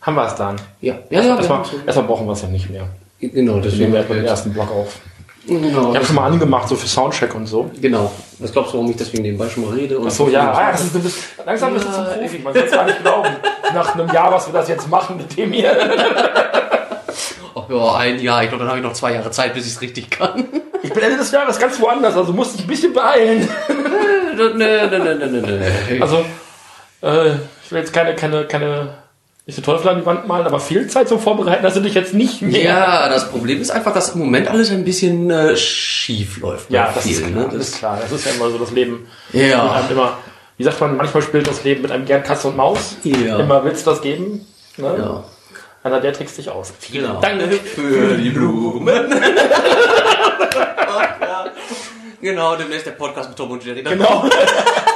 Haben wir es dann? Ja, ja, ja. Erstmal, wir erstmal brauchen wir es ja nicht mehr. genau, Nehmen deswegen. wir erstmal den ersten Block auf. Genau, Ich habe schon mal angemacht, so für Soundcheck und so. genau. Was glaubst du, warum ich deswegen nebenbei schon mal rede? Und Ach so, ja, ah, das ist, du bist, langsam bist du zum Profi. Man soll es gar nicht glauben. Nach einem Jahr, was wir das jetzt machen mit dem hier. Ach ja, ein Jahr. Ich glaube, dann habe ich noch zwei Jahre Zeit, bis ich es richtig kann. Ich bin Ende des Jahres ganz woanders, also musst dich ein bisschen beeilen. nö, nö, nö, nö, nö. Also, äh, ich will jetzt keine, keine, keine, nicht so Teufel an die Wand malen, aber viel Zeit zum Vorbereiten hast du dich jetzt nicht mehr. Ja, das Problem ist einfach, dass im Moment alles ein bisschen äh, schief läuft. Ja, das ist vielen, klar. ne? Das ist klar. Das ist ja immer so das Leben. Ja. Immer, wie sagt man, manchmal spielt das Leben mit einem gern Katze und Maus. Ja. Immer willst du das geben. Ne? Ja. Einer, der trickst dich aus. Vielen Genau. Dank. für die Blumen. Genau, demnächst der Podcast mit Tom und Jerry. Genau.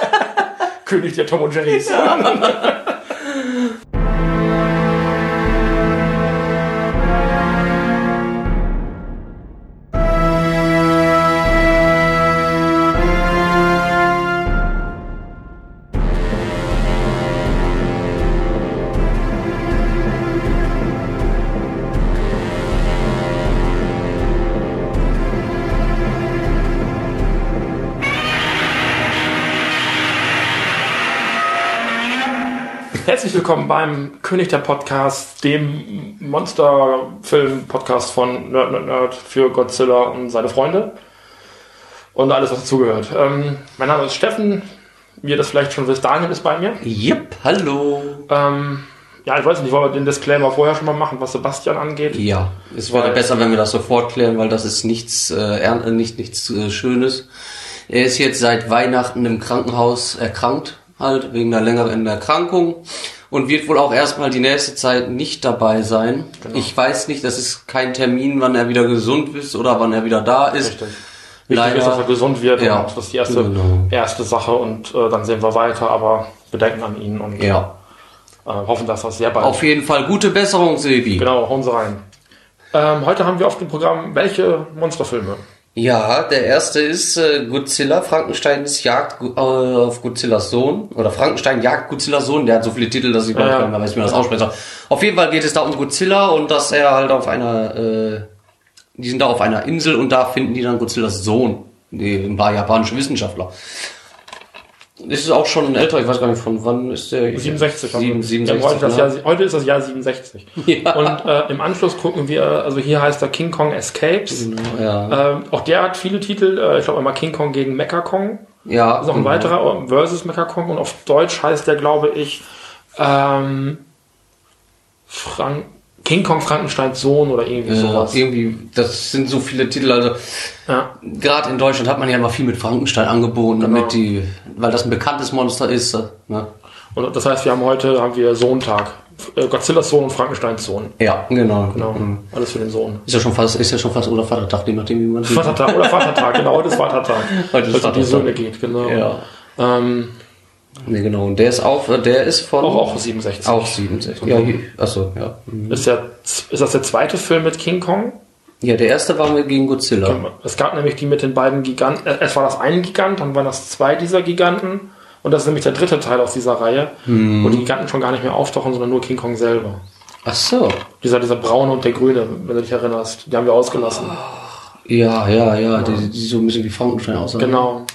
König der Tom und Jerrys. Herzlich willkommen beim König der Podcast, dem Monsterfilm-Podcast von Nerd Nerd Nerd für Godzilla und seine Freunde und alles, was dazugehört. Ähm, mein Name ist Steffen, wie ihr das vielleicht schon wisst, Daniel ist bei mir. Yep, hallo. Ähm, ja, ich weiß nicht, wollen wir den Disclaimer vorher schon mal machen, was Sebastian angeht? Ja, es wäre Weil- besser, wenn wir das sofort klären, weil das ist nichts, äh, äh, nicht, nichts äh, Schönes. Er ist jetzt seit Weihnachten im Krankenhaus erkrankt, halt wegen einer längeren Erkrankung und wird wohl auch erstmal die nächste Zeit nicht dabei sein. Genau. Ich weiß nicht, das ist kein Termin, wann er wieder gesund ist oder wann er wieder da ist. Richtig. Wichtig ist, dass er gesund wird Ja. und das ist die erste, Genau. erste Sache und äh, dann sehen wir weiter, aber wir denken an ihn und Ja. äh, hoffen, dass das sehr bald Auf jeden Fall gute Besserung, Silvi. Genau, hauen Sie rein. Ähm, heute haben wir auf dem Programm welche Monsterfilme? Ja, der erste ist äh, Godzilla, Frankensteins Jagd äh, auf Godzillas Sohn. Oder Frankenstein jagt Godzillas Sohn. Der hat so viele Titel, dass ich Ja, ja. gar nicht mehr weiß, wie man das aussprechen soll. Auf jeden Fall geht es da um Godzilla und dass er halt auf einer, äh, die sind da auf einer Insel und da finden die dann Godzillas Sohn. Die, ein paar japanische Wissenschaftler. Ist auch schon älter, ich weiß gar nicht von wann ist der. 67 haben Sieben, wir. 67, wir haben heute, ne? Jahr, heute ist das Jahr 67. Ja. Und äh, im Anschluss gucken wir, also hier heißt er King Kong Escapes. ja. Ähm, auch der hat viele Titel. Äh, ich glaube einmal King Kong gegen Mecha Kong. ja. ist noch ein weiterer äh, versus Mecha Kong. Und auf Deutsch heißt der, glaube ich, ähm, Frank King Kong Frankensteins Sohn oder irgendwie Ja, sowas. irgendwie, das sind so viele Titel, also Ja. gerade in Deutschland hat man ja immer viel mit Frankenstein angeboten, Genau. damit die, weil das ein bekanntes Monster ist. Ne? Und das heißt, wir haben heute haben wir Sohntag. Äh, Godzillas Sohn und Frankensteins Sohn. Ja, genau. Genau. Mhm. Alles für den Sohn. Ist ja schon fast, ist ja schon fast oder Vatertag, je nachdem wie man sieht. Vatertag oder Vatertag, genau, heute ist Vatertag. Heute ist um die Vatertag. Söhne geht, genau. Ja. Ähm, Nee, genau. Und der ist auch, der ist von auch, auch 67. auch 67. Ja, hier, achso, ja. Mhm. Ist, der, ist das der zweite Film mit King Kong? Ja, der erste war mir gegen Godzilla. Es gab nämlich die mit den beiden Giganten. äh, Es war das ein Gigant, dann waren das zwei dieser Giganten. Und das ist nämlich der dritte Teil aus dieser Reihe, Mhm. wo die Giganten schon gar nicht mehr auftauchen, sondern nur King Kong selber. Ach so. Dieser, dieser braune und der grüne, wenn du dich erinnerst, die haben wir ausgelassen. Ja, ja, ja, die, die so ein bisschen wie Frankenstein aussehen. Genau.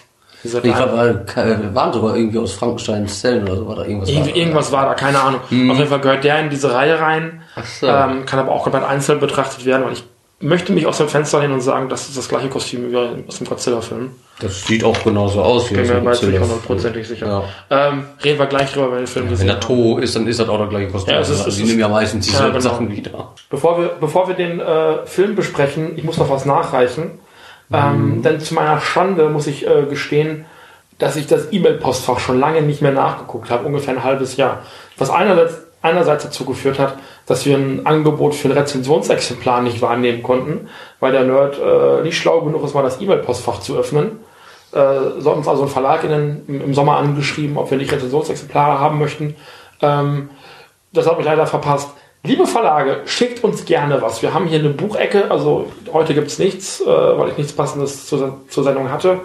Dieser Ich glaube, äh, waren sogar irgendwie aus Frankensteins Zellen oder so, war da irgendwas. Irgendwie, war. irgendwas war da, keine Ahnung. Auf jeden Fall gehört der in diese Reihe rein. Ach so. Ähm, kann aber auch komplett einzeln betrachtet werden, weil ich möchte mich aus dem Fenster hin und sagen, das ist das gleiche Kostüm wie aus dem Godzilla-Film. Das sieht auch genauso aus wie Bin aus mir dem Godzilla. hundertprozentig sicher. Ja. Ähm, reden wir gleich drüber, wenn wir den Film Wenn gesehen der haben. To ist, dann ist das auch der gleiche Kostüm. Ja, es ist- Also es die ist- nehmen ja meistens Ja, dieselben genau. Sachen wieder. Bevor wir, bevor wir den äh, Film besprechen, ich muss noch was nachreichen. Mhm. Ähm, denn zu meiner Schande muss ich äh, gestehen, dass ich das E-Mail-Postfach schon lange nicht mehr nachgeguckt habe, ungefähr ein halbes Jahr. Was einerseits, einerseits dazu geführt hat, dass wir ein Angebot für ein Rezensionsexemplar nicht wahrnehmen konnten, weil der Nerd äh, nicht schlau genug ist, mal das E-Mail-Postfach zu öffnen. Äh, so uns also ein Verlag in den, im, im Sommer angeschrieben, ob wir nicht Rezensionsexemplare haben möchten. Ähm, das hat mich leider verpasst. Liebe Verlage, schickt uns gerne was. Wir haben hier eine Buchecke, also heute gibt's nichts, äh, weil ich nichts Passendes zur, zur Sendung hatte.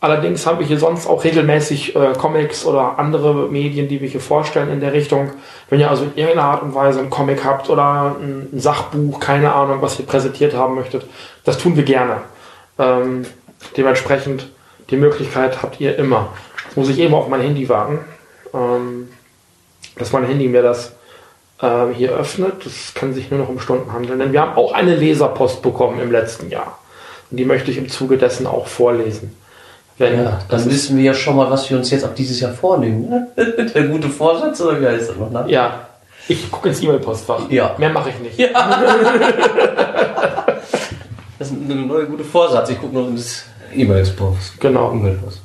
Allerdings haben wir hier sonst auch regelmäßig äh, Comics oder andere Medien, die wir hier vorstellen in der Richtung. Wenn ihr also in irgendeiner Art und Weise ein Comic habt oder ein Sachbuch, keine Ahnung, was ihr präsentiert haben möchtet, das tun wir gerne. Ähm, dementsprechend die Möglichkeit habt ihr immer. Jetzt muss ich eben auf mein Handy warten, ähm, dass mein Handy mir das äh, hier öffnet. Das kann sich nur noch um Stunden handeln, denn wir haben auch eine Leserpost bekommen im letzten Jahr. Und die möchte ich im Zuge dessen auch vorlesen. Wenn, ja, dann wissen wir ja schon mal, was wir uns jetzt ab dieses Jahr vornehmen. Ne? Der gute Vorsatz oder wie heißt das noch? Ne? Ja, ich gucke ins E-Mail-Postfach. Ja. Mehr mache ich nicht. Ja. das ist eine neue gute Vorsatz. Ich gucke noch ins E-Mail-Post. Genau. E-Mail-Post.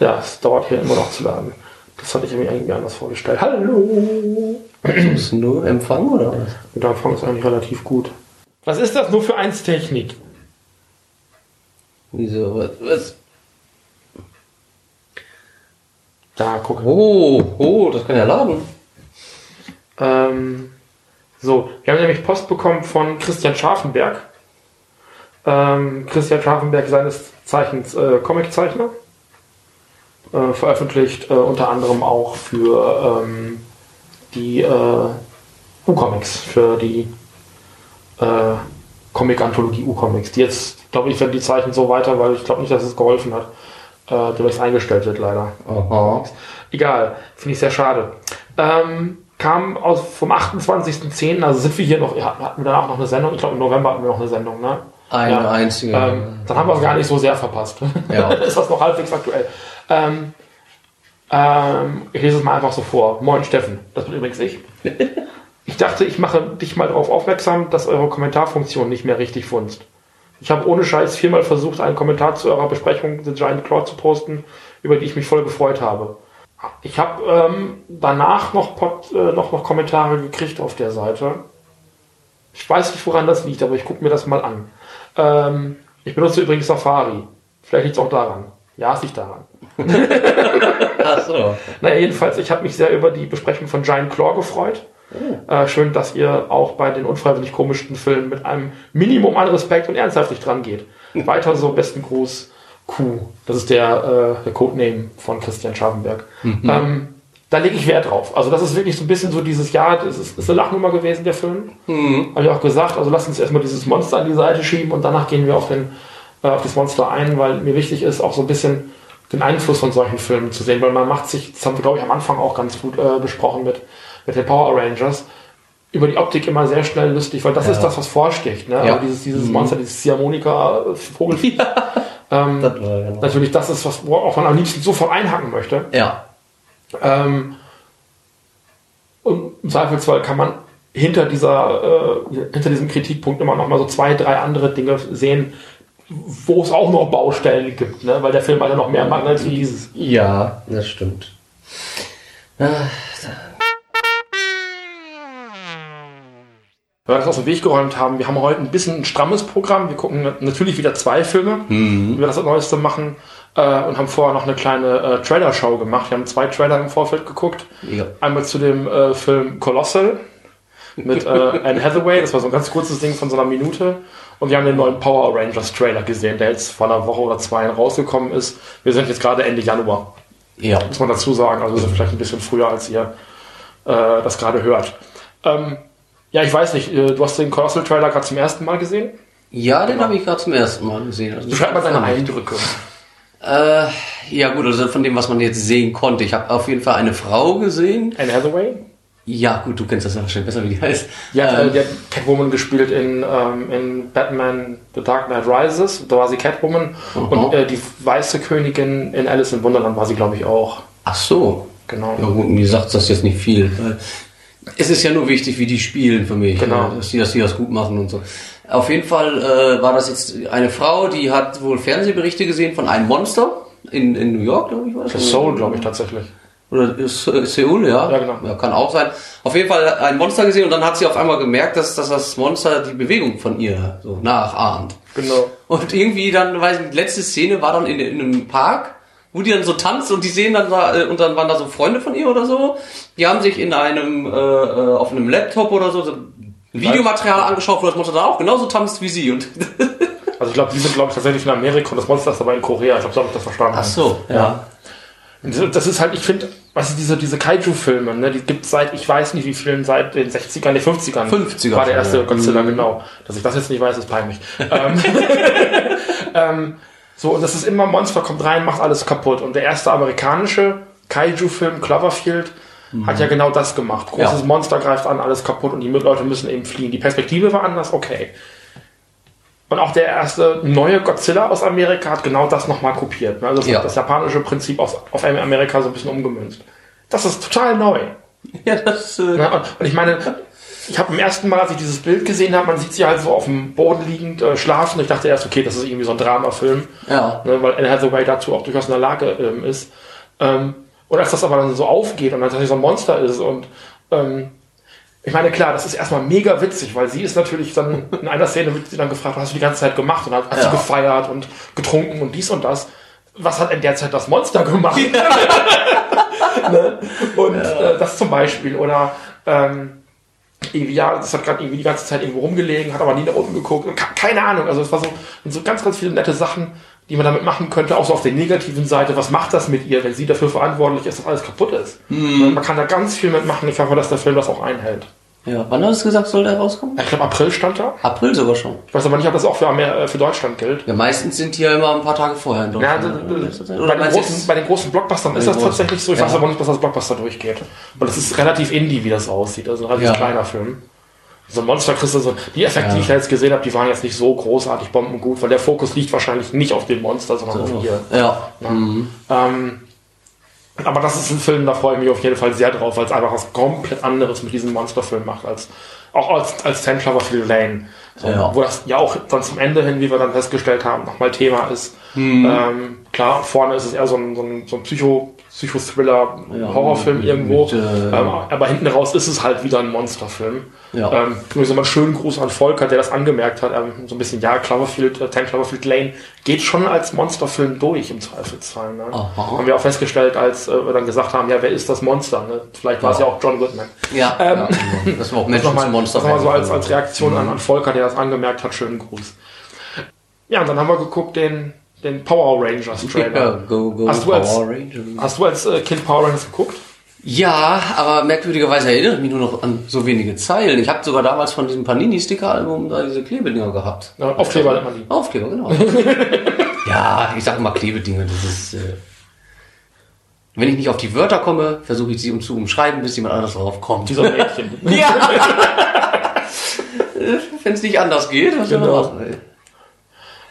Ja, es dauert hier immer noch zu laden. Das hatte ich mir irgendwie anders vorgestellt. Hallo! Ist nur Empfang oder was? Der Empfang ist eigentlich relativ gut. Was ist das nur für eins Technik? Wieso? Was? was? Da, guck. Oh, oh, das kann ja laden. Ähm, so, wir haben nämlich Post bekommen von Christian Scharfenberg. Ähm, Christian Scharfenberg seines Zeichens äh, Comiczeichner. Äh, veröffentlicht äh, unter anderem auch für ähm, die äh, U-Comics, für die äh, Comic-Anthologie U-Comics. Die jetzt, glaube ich, werden die Zeichen so weiter, weil ich glaube nicht, dass es geholfen hat. Äh, demnächst eingestellt wird, leider. Aha. Egal, finde ich sehr schade. Ähm, kam aus vom 28.10., also sind wir hier noch, ja, hatten wir danach noch eine Sendung, ich glaube im November hatten wir noch eine Sendung, ne? Eine Ja. einzige. Ähm, dann haben wir es gar nicht so sehr verpasst. Ja. Ist das noch halbwegs aktuell. Ähm, ähm, ich lese es mal einfach so vor. Moin Steffen, das bin übrigens ich. Ich dachte, ich mache dich mal darauf aufmerksam, dass eure Kommentarfunktion nicht mehr richtig funzt. Ich habe ohne Scheiß viermal versucht, einen Kommentar zu eurer Besprechung The Giant Claw zu posten, über die ich mich voll gefreut habe. Ich habe ähm, danach noch, Pod, äh, noch, noch Kommentare gekriegt auf der Seite. Ich weiß nicht, woran das liegt, aber ich gucke mir das mal an. Ähm, ich benutze übrigens Safari. Vielleicht liegt es auch daran. Ja, es liegt daran. Ach so. Naja, jedenfalls, ich habe mich sehr über die Besprechung von Giant Claw gefreut. Äh, schön, dass ihr auch bei den unfreiwillig komischen Filmen mit einem Minimum an Respekt und ernsthaft dran geht. Weiter so, besten Gruß, Q. Das ist der, äh, der Codename von Christian Scharfenberg. Ähm, da lege ich Wert drauf. Also das ist wirklich so ein bisschen so dieses Jahr, das ist, ist eine Lachnummer gewesen, der Film. Habe ich auch gesagt, also lasst uns erstmal dieses Monster an die Seite schieben und danach gehen wir auf, den, äh, auf das Monster ein, weil mir wichtig ist, auch so ein bisschen den Einfluss von solchen Filmen zu sehen, weil man macht sich, das haben wir glaube ich am Anfang auch ganz gut äh, besprochen mit, mit den Power Rangers, über die Optik immer sehr schnell lustig, weil das ist das, was vorsticht. Ne? Ja. Also dieses, dieses Monster, dieses Ziehharmonika-Vogelvieh. ähm, Das war genau. natürlich, das ist was, auch man am liebsten sofort einhaken möchte. Ja. Ähm, und im Zweifelsfall kann man hinter dieser, äh, hinter diesem Kritikpunkt immer noch mal so zwei, drei andere Dinge sehen, wo es auch noch Baustellen gibt, ne? weil der Film hat ja noch mehr Mangel als dieses. Ja, das stimmt. Weil wir das aus dem Weg geräumt haben, wir haben heute ein bisschen ein strammes Programm. Wir gucken na- natürlich wieder zwei Filme, wie wir das Neueste machen. Äh, und haben vorher noch eine kleine äh, Trailer-Show gemacht. Wir haben zwei Trailer im Vorfeld geguckt. Ja. Einmal zu dem äh, Film Colossal mit äh, Anne Hathaway. Das war so ein ganz kurzes Ding von so einer Minute. Und wir haben den neuen Power Rangers Trailer gesehen, der jetzt vor einer Woche oder zwei rausgekommen ist. Wir sind jetzt gerade Ende Januar, Ja. muss man dazu sagen. Also wir sind vielleicht ein bisschen früher, als ihr äh, das gerade hört. Ähm, ja, ich weiß nicht, äh, du hast den Colossal Trailer gerade zum ersten Mal gesehen. Ja, den habe ich gerade zum ersten Mal gesehen. Also Beschreib mal deine Eindrücke. Äh, ja gut, also von dem, was man jetzt sehen konnte. Ich habe auf jeden Fall eine Frau gesehen. Anne Hathaway. Ja gut, du kennst das ja wahrscheinlich besser, wie die heißt. Die hat, äh, Ähm, die hat Catwoman gespielt in, ähm, in Batman The Dark Knight Rises. Da war sie Catwoman. Und äh, die weiße Königin in Alice in Wunderland war sie, glaube ich, auch. ach so. Genau. Ja gut, mir sagt das jetzt nicht viel. Es ist ja nur wichtig, wie die spielen für mich. Genau. ne, Dass die, dass die das gut machen und so. Auf jeden Fall äh, war das jetzt eine Frau, die hat wohl Fernsehberichte gesehen von einem Monster in, in New York, glaube ich. War das? Soul, glaube ich, tatsächlich. Oder ist, äh, Seoul, ja. Ja, genau. Ja, kann auch sein. Auf jeden Fall ein Monster gesehen und dann hat sie auf einmal gemerkt, dass, dass das Monster die Bewegung von ihr so nachahmt. Genau. Und irgendwie dann, weiß ich, die letzte Szene war dann in, in einem Park, wo die dann so tanzt und die sehen dann da, äh, und dann waren da so Freunde von ihr oder so. Die haben sich in einem, äh, äh, auf einem Laptop oder so, so Videomaterial angeschaut, wo das Monster dann auch genauso tanzt wie sie. Und Also ich glaube, die sind, glaube ich, tatsächlich in Amerika und das Monster ist aber in Korea. Ich glaube, so habe ich das verstanden. Ach so, ja. Und Das ist halt, ich finde, was ist diese, diese Kaiju-Filme, ne, die gibt seit, ich weiß nicht wie vielen, seit den 60ern, den 50ern. 50er War der erste ja. Godzilla, Mhm. genau. Dass ich das jetzt nicht weiß, ist peinlich. ähm, ähm, so, und das ist immer, Monster kommt rein, macht alles kaputt. Und der erste amerikanische Kaiju-Film, Cloverfield, hat ja genau das gemacht. Großes Mhm. Ja. Monster greift an, alles kaputt und die Leute müssen eben fliehen. Die Perspektive war anders, okay. Und auch der erste neue Godzilla aus Amerika hat genau das nochmal kopiert. ne? Also das, Ja. das japanische Prinzip aus, auf Amerika so ein bisschen umgemünzt. Das ist total neu. Ja, das, äh, Ne? Und, und ich meine, ich habe beim ersten Mal, als ich dieses Bild gesehen habe, man sieht sie halt so auf dem Boden liegend äh, schlafen. Ich dachte erst, okay, das ist irgendwie so ein Dramafilm, ja. ne? weil Anne Hathaway dazu auch durchaus in der Lage ähm, ist. Ähm, und als das aber dann so aufgeht und dann tatsächlich so ein Monster ist und ähm, ich meine, klar, das ist erstmal mega witzig, weil sie ist natürlich dann, in einer Szene wird sie dann gefragt, was hast du die ganze Zeit gemacht? Und hat Ja. sie gefeiert und getrunken und dies und das. Was hat in der Zeit das Monster gemacht? ne? Und äh, das zum Beispiel. Oder ähm, ja, das hat gerade irgendwie die ganze Zeit irgendwo rumgelegen, hat aber nie nach unten geguckt. Ke- Keine Ahnung. Also es war so, so ganz, ganz viele nette Sachen, die man damit machen könnte, auch so auf der negativen Seite. Was macht das mit ihr, wenn sie dafür verantwortlich ist, dass alles kaputt ist? Man kann da ganz viel mitmachen. Ich hoffe, dass der Film das auch einhält. ja. Wann hast du gesagt, soll der rauskommen? Ich glaube, April stand da. April sogar schon. Ich weiß aber nicht, ob das auch für, Amer äh, für Deutschland gilt. Ja, meistens sind die ja immer ein paar Tage vorher in Ja, Deutschland. d- oder? bei, den großen, bei den großen Blockbustern ist das großen. tatsächlich so. Ich Ja. weiß aber nicht, dass das Blockbuster durchgeht. Und das ist relativ indie, wie das aussieht. Also ein relativ Ja. kleiner Film. So ein Monster kriegst so. Die Effekte, Ja. die ich da jetzt gesehen habe, die waren jetzt nicht so großartig bombengut, weil der Fokus liegt wahrscheinlich nicht auf dem Monster, sondern auf ihr. Ja. Ähm, aber das ist ein Film, da freue ich mich auf jeden Fall sehr drauf, weil es einfach was komplett anderes mit diesem Monsterfilm macht, als auch als, als Ten Cloverfield Lane. So, Ja. Wo das ja auch dann zum Ende hin, wie wir dann festgestellt haben, nochmal Thema ist. Ähm, klar, vorne ist es eher so ein, so ein, so ein Psycho, Psychothriller, Ja, Horrorfilm mit- irgendwo. mit, äh, ähm, aber hinten raus ist es halt wieder ein Monsterfilm. Ja. Ähm, übrigens nochmal einen schönen Gruß an Volker, der das angemerkt hat. Ähm, so ein bisschen, ja, Cloverfield, äh, Ten Cloverfield Lane geht schon als Monsterfilm durch im Zweifelsfall. Ne? Haben wir auch festgestellt, als äh, wir dann gesagt haben, ja, wer ist das Monster? Ne? Vielleicht war es ja auch John Goodman. Ja, Ähm, ja. Das war auch Menschen nochmal, Monster. das nochmal so als, als Reaktion Mhm. an, an Volker, der das angemerkt hat. Schönen Gruß. Ja, und dann haben wir geguckt den, den Power Rangers Trailer. Ja, go, go, Hast du als- Power Rangers. Hast du als äh, Kind Power Rangers geguckt? Ja, aber merkwürdigerweise erinnere ich mich nur noch an so wenige Zeilen. Ich habe sogar damals von diesem Panini-Sticker-Album da diese Klebedinger gehabt. Ja, Aufkleber nennt man die. Aufkleber, genau. ja, ich sage immer Klebedinge. Das ist, äh, wenn ich nicht auf die Wörter komme, versuche ich sie um zu umschreiben, bis jemand anders drauf kommt. Dieser Mädchen. Ja. Wenn es nicht anders geht, was soll man Genau. machen? ey?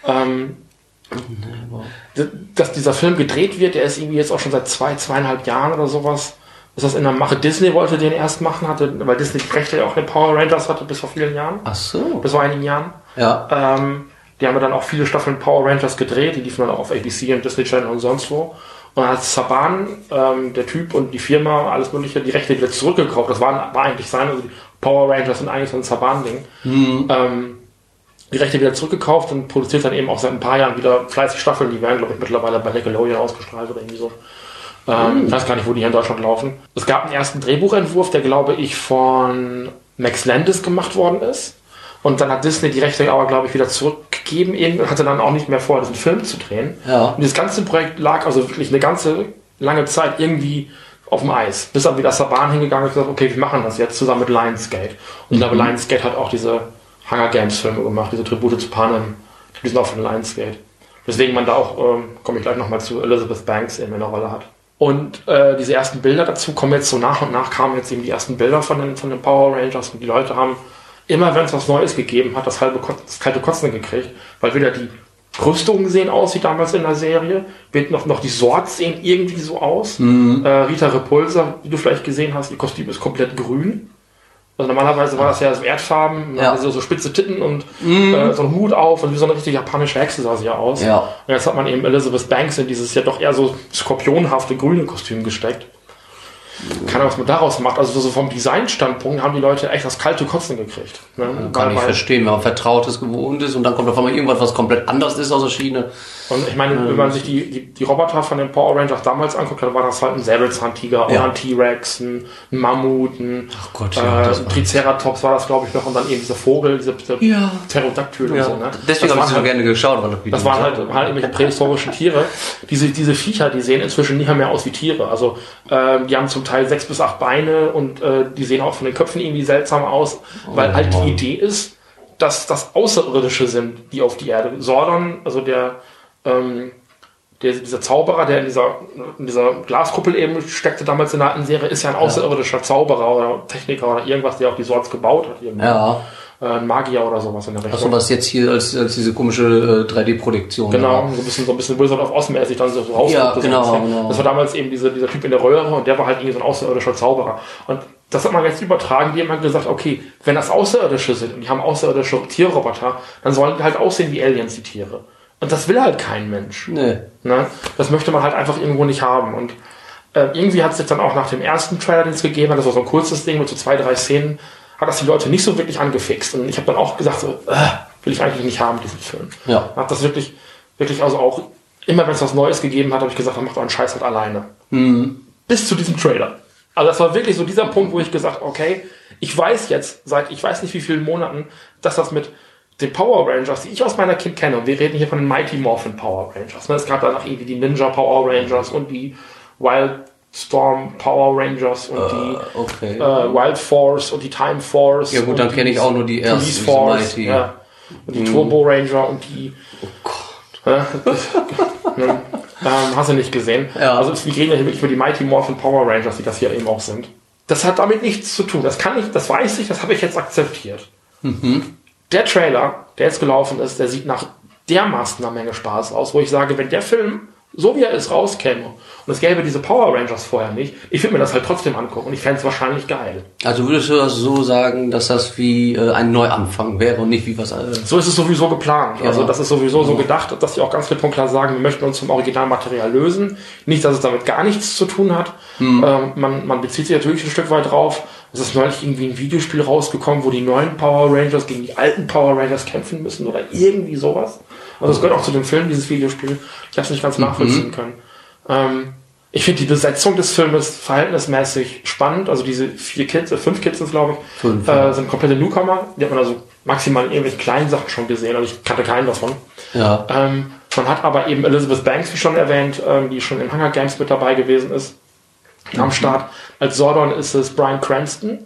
ähm, dass dieser Film gedreht wird, der ist irgendwie jetzt auch schon seit zwei, zweieinhalb Jahren oder sowas. Ist das in der Mache? Disney wollte den erst machen, hatte, weil Disney die Rechte ja auch den Power Rangers hatte bis vor vielen Jahren. Ach so. Bis vor einigen Jahren. Ja. Ähm, die haben dann auch viele Staffeln Power Rangers gedreht, die liefen dann auch auf ABC und Disney Channel und sonst wo. Und dann hat Saban, ähm, der Typ und die Firma, alles mögliche, die Rechte wieder zurückgekauft. Das war, war eigentlich sein, also die Power Rangers sind eigentlich so ein Saban-Ding. Ähm, die Rechte wieder zurückgekauft und produziert dann eben auch seit ein paar Jahren wieder fleißig Staffeln. Die werden, glaube ich, mittlerweile bei Nickelodeon ausgestrahlt oder irgendwie so. Ähm, Ich weiß gar nicht, wo die hier in Deutschland laufen. Es gab einen ersten Drehbuchentwurf, der, glaube ich, von Max Landis gemacht worden ist. Und dann hat Disney die Rechte aber, glaube ich, wieder zurückgegeben. Irgendwann hatte dann auch nicht mehr vor, diesen Film zu drehen. Ja. Und dieses ganze Projekt lag also wirklich eine ganze lange Zeit irgendwie auf dem Eis. Bis dann wieder Saban hingegangen ist und gesagt, okay, wir machen das jetzt zusammen mit Lionsgate. Und ich glaube, Lionsgate hat auch diese Hunger Games Filme gemacht, diese Tribute zu Panem. Die sind auch von Lionsgate. Weswegen man da auch, ähm, komme ich gleich nochmal zu, Elizabeth Banks in einer Rolle hat. Und äh, diese ersten Bilder dazu kommen jetzt so nach und nach kamen jetzt eben die ersten Bilder von den, von den Power Rangers und die Leute haben immer, wenn es was Neues gegeben hat, das halbe das kalte Kotzen gekriegt, weil wieder die Rüstungen sehen aus wie damals in der Serie, wird noch, noch die Swords sehen irgendwie so aus. Äh, Rita Repulsa, wie du vielleicht gesehen hast, ihr Kostüm ist komplett grün. Also normalerweise war das ja so Erdfarben, Ja. also so spitze Titten und äh, so ein Hut auf und wie so eine richtig japanische Hexe sah sie ja aus. Ja. Und jetzt hat man eben Elizabeth Banks in dieses ja doch eher so skorpionhafte grüne Kostüm gesteckt. Keine Ahnung, was man daraus macht. Also so vom Designstandpunkt haben die Leute echt das kalte Kotzen gekriegt. Ne? Kann Weil- ich verstehen, wenn man Vertrautes gewohnt ist und dann kommt auf einmal irgendwas, was komplett anders ist aus der Schiene. Und ich meine, wenn man sich die, die, die Roboter von den Power Rangers damals anguckt, dann war das halt ein Säbelzahntiger oder Ja. ein T-Rex, ein, Mammut, ein Gott, ja, äh, Triceratops war das, glaube ich, noch. Und dann eben dieser Vogel, dieser, dieser Ja. Pterodactyl und so. Ne? Deswegen habe ich so halt, gerne geschaut. Weil das waren halt, halt irgendwelche prähistorischen Tiere. Diese, diese Viecher, die sehen inzwischen nicht mehr aus wie Tiere. Also ähm, die haben zum Teil sechs bis acht Beine und äh, die sehen auch von den Köpfen irgendwie seltsam aus, weil halt Mann. die Idee ist, dass das Außerirdische sind, die auf die Erde. Sordon, also der, ähm, der dieser Zauberer, der in dieser, in dieser Glaskuppel eben steckte damals in der alten Serie, ist ja ein außerirdischer Zauberer oder Techniker oder irgendwas, der auch die Sorts gebaut hat. Irgendwie. Ja. Äh, ein Magier oder sowas in der Achso, Richtung. was jetzt hier als, als diese komische äh, 3D-Projektion. Genau, so ein bisschen, so ein bisschen Wizard of Oz-mäßig dann so rausguckte. Ja, so genau, genau. Das war damals eben diese, dieser Typ in der Röhre und der war halt irgendwie so ein außerirdischer Zauberer. Und das hat man jetzt übertragen, die haben halt gesagt, okay, wenn das Außerirdische sind und die haben außerirdische Tierroboter, dann sollen die halt aussehen wie Aliens, die Tiere. Und das will halt kein Mensch. Nee. Ne? Das möchte man halt einfach irgendwo nicht haben. Und äh, irgendwie hat es jetzt dann auch nach dem ersten Trailer, den es gegeben hat, das war so ein kurzes Ding mit so zwei, drei Szenen, hat das die Leute nicht so wirklich angefixt. Und ich habe dann auch gesagt, so, äh, will ich eigentlich nicht haben, diesen Film. Ja. Hab das wirklich, wirklich also auch, immer wenn es was Neues gegeben hat, habe ich gesagt, dann macht euren Scheiß halt alleine. Bis zu diesem Trailer. Also das war wirklich so dieser Punkt, wo ich gesagt okay, ich weiß jetzt, seit ich weiß nicht wie vielen Monaten, dass das mit den Power Rangers, die ich aus meiner Kind kenne, und wir reden hier von den Mighty Morphin Power Rangers. Ne? Es gab danach irgendwie die Ninja Power Rangers und die Wildstorm Power Rangers und die Okay. äh, Wild Force und die Time Force. Ja gut, dann kenne ich auch nur die ersten, Police Force, Mighty. ja. Und die Turbo Ranger und die. Oh Gott. ne? ähm, hast du nicht gesehen? Ja. Also wir reden ja hier wirklich über die Mighty Morphin Power Rangers, die das hier eben auch sind. Das hat damit nichts zu tun. Das kann ich, das weiß ich, das habe ich jetzt akzeptiert. Der Trailer, der jetzt gelaufen ist, der sieht nach dermaßen einer Menge Spaß aus, wo ich sage, wenn der Film so wie er ist rauskäme und es gäbe diese Power Rangers vorher nicht, ich würde mir das halt trotzdem angucken und ich fände es wahrscheinlich geil. Also würdest du das so sagen, dass das wie äh, ein Neuanfang wäre und nicht wie was äh, So ist es sowieso geplant. Also Ja. das ist sowieso so gedacht, dass sie auch ganz klipp und klar sagen, wir möchten uns vom Originalmaterial lösen. Nicht, dass es damit gar nichts zu tun hat. Hm. Ähm, man, man bezieht sich natürlich ein Stück weit drauf. Es ist neulich irgendwie ein Videospiel rausgekommen, wo die neuen Power Rangers gegen die alten Power Rangers kämpfen müssen oder irgendwie sowas. Also es gehört auch zu dem Film, dieses Videospiel. Ich habe es nicht ganz Mhm. nachvollziehen können. Ähm, ich finde die Besetzung des Filmes verhältnismäßig spannend. Also diese vier Kids, äh, fünf Kids sind glaube ich, Fünf, äh, ja. sind komplette Newcomer. Die hat man also maximal in irgendwelchen kleinen Sachen schon gesehen. Also ich kannte keinen davon. ja. Ähm, man hat aber eben Elizabeth Banks, wie schon erwähnt, ähm, die schon in Hunger Games mit dabei gewesen ist, am Start. Als Sordon ist es Brian Cranston.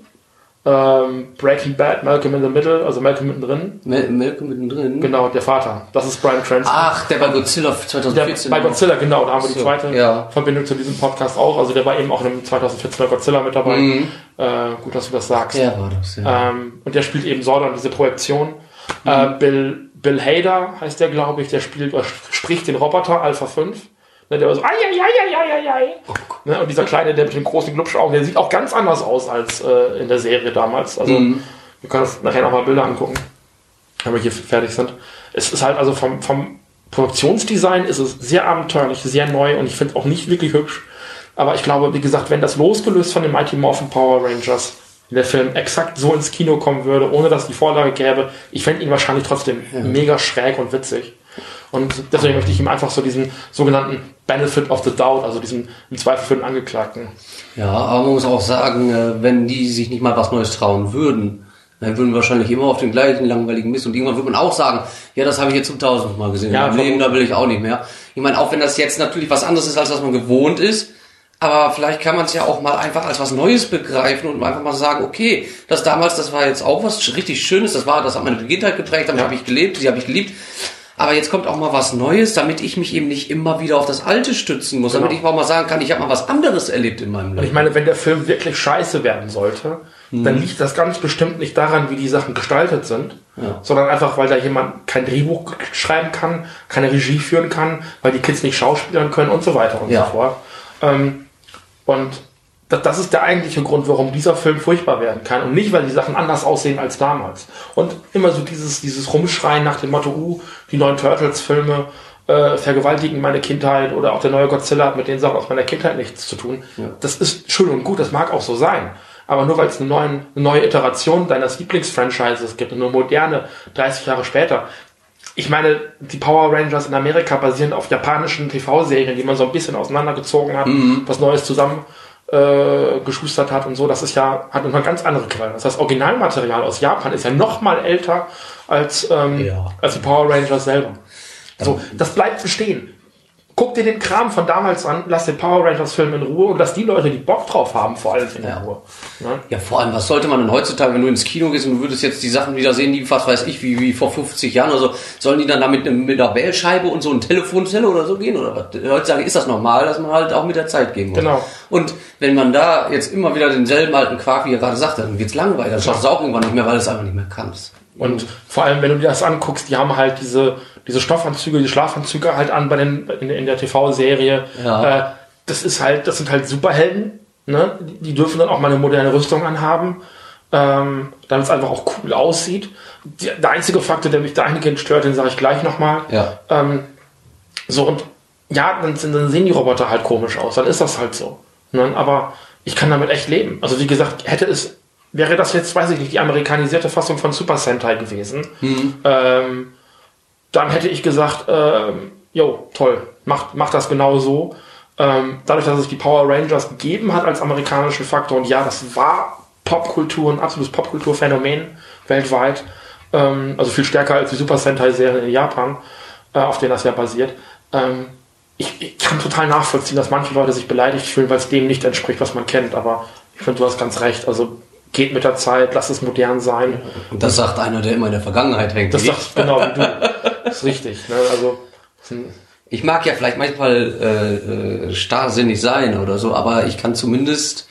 Ähm, Breaking Bad, Malcolm in the Middle, also Malcolm mittendrin. Mel Malcolm mittendrin. Genau, der Vater. Das ist Brian Cranston. Ach, der bei Godzilla Der, 2014. bei Godzilla, genau, da haben wir die So, zweite ja. Verbindung zu diesem Podcast auch. Also der war eben auch in dem 2014er Godzilla mit dabei. Mhm. Äh, gut, dass du das sagst. Der war das, ja. Ähm, und der spielt eben Sordon, diese Projektion. Äh, Bill, Bill Hader heißt der, glaube ich, der spielt, spricht den Roboter Alpha 5. Ne, der war so, ai, ai, ai, ai, ai. Ne, und dieser kleine, der mit den großen Glubschaugen, der sieht auch ganz anders aus als äh, in der Serie damals. Also, wir können uns nachher nochmal Bilder angucken, wenn wir hier fertig sind. Es ist halt also vom, vom Produktionsdesign ist es sehr abenteuerlich, sehr neu und ich finde es auch nicht wirklich hübsch. Aber ich glaube, wie gesagt, wenn das losgelöst von den Mighty Morphin Power Rangers der Film exakt so ins Kino kommen würde, ohne dass die Vorlage gäbe, ich fände ihn wahrscheinlich trotzdem mega schräg und witzig. Und deswegen möchte ich ihm einfach so diesen sogenannten Benefit of the Doubt, also diesen im Zweifel für den Angeklagten. Ja, aber man muss auch sagen, äh, wenn die sich nicht mal was Neues trauen würden, dann würden wir wahrscheinlich immer auf den gleichen langweiligen Mist. Und irgendwann würde man auch sagen, ja, das habe ich jetzt zum tausendsten Mal gesehen. Ja, Im Leben, da will ich auch nicht mehr. Ich meine, auch wenn das jetzt natürlich was anderes ist, als was man gewohnt ist, aber vielleicht kann man es ja auch mal einfach als was Neues begreifen und einfach mal sagen, okay, das damals, das war jetzt auch was richtig Schönes, das war, das hat meine Kindheit geprägt, damit Ja. habe ich gelebt, die habe ich geliebt. Aber jetzt kommt auch mal was Neues, damit ich mich eben nicht immer wieder auf das Alte stützen muss, damit Genau. ich auch mal sagen kann, ich habe mal was anderes erlebt in meinem Und Leben. ich meine, wenn der Film wirklich scheiße werden sollte, dann liegt das ganz bestimmt nicht daran, wie die Sachen gestaltet sind, sondern einfach, weil da jemand kein Drehbuch schreiben kann, keine Regie führen kann, weil die Kids nicht schauspielern können und so weiter und Ja. so fort. Ähm, und das, das ist der eigentliche Grund, warum dieser Film furchtbar werden kann. Und nicht, weil die Sachen anders aussehen als damals. Und immer so dieses, dieses Rumschreien nach dem Motto, uh, die neuen Turtles-Filme, äh, vergewaltigen meine Kindheit oder auch der neue Godzilla hat mit den Sachen aus meiner Kindheit nichts zu tun. Ja. Das ist schön und gut, das mag auch so sein. Aber nur weil es eine, neuen, eine neue Iteration deines Lieblingsfranchises gibt, eine moderne, 30 Jahre später. Ich meine, die Power Rangers in Amerika basieren auf japanischen TV-Serien, die man so ein bisschen auseinandergezogen hat, was Neues zusammen äh, geschustert hat und so. Das ist ja, hat eine ganz andere Quelle. Das heißt, Originalmaterial aus Japan ist ja noch mal älter als, ähm, Ja. als die Power Rangers selber. So, das bleibt bestehen. Guck dir den Kram von damals an, lass den Power Rangers Film in Ruhe und lass die Leute, die Bock drauf haben, vor allem in Ja. Ruhe. Ne? Ja, vor allem, was sollte man denn heutzutage, wenn du ins Kino gehst und du würdest jetzt die Sachen wieder sehen, die, was weiß ich, wie, wie vor 50 Jahren oder so, sollen die dann da mit, mit einer Wählscheibe und so eine Telefonzelle oder so gehen? Oder was? Heutzutage ist das normal, dass man halt auch mit der Zeit gehen muss. Genau. Und wenn man da jetzt immer wieder denselben alten Quark, wie er gerade sagte, dann wird's langweilig, dann schaffst du auch irgendwann nicht mehr, weil du es einfach nicht mehr kannst. Und vor allem, wenn du dir das anguckst, die haben halt diese, diese Stoffanzüge, die Schlafanzüge halt an bei den, in, in der TV-Serie. Ja. Äh, das ist halt, das sind halt Superhelden, ne? Die dürfen dann auch mal eine moderne Rüstung anhaben, ähm, damit es einfach auch cool aussieht. Die, der einzige Faktor, der mich dahingehend stört, den sage ich gleich nochmal. Ja. Ähm, so und ja, dann, sind, dann sehen die Roboter halt komisch aus, dann ist das halt so. Ne? Aber ich kann damit echt leben. Also wie gesagt, hätte es, wäre das jetzt, weiß ich nicht, die amerikanisierte Fassung von Super Sentai gewesen, ähm, dann hätte ich gesagt, ähm, jo, toll, macht, macht das genau so. Ähm, dadurch, dass es die Power Rangers gegeben hat als amerikanischen Faktor, und ja, das war Popkultur, ein absolutes Popkulturphänomen weltweit, ähm, also viel stärker als die Super Sentai-Serien in Japan, äh, auf denen das ja basiert. Ähm, ich, ich kann total nachvollziehen, dass manche Leute sich beleidigt fühlen, weil es dem nicht entspricht, was man kennt, aber ich finde, du hast ganz recht. Also geht mit der Zeit, lass es modern sein. Und das sagt einer, der immer in der Vergangenheit hängt. Das sagt genau wie du. Ist richtig. Ne? Also Ich mag ja vielleicht manchmal äh, äh, starrsinnig sein oder so, aber ich kann zumindest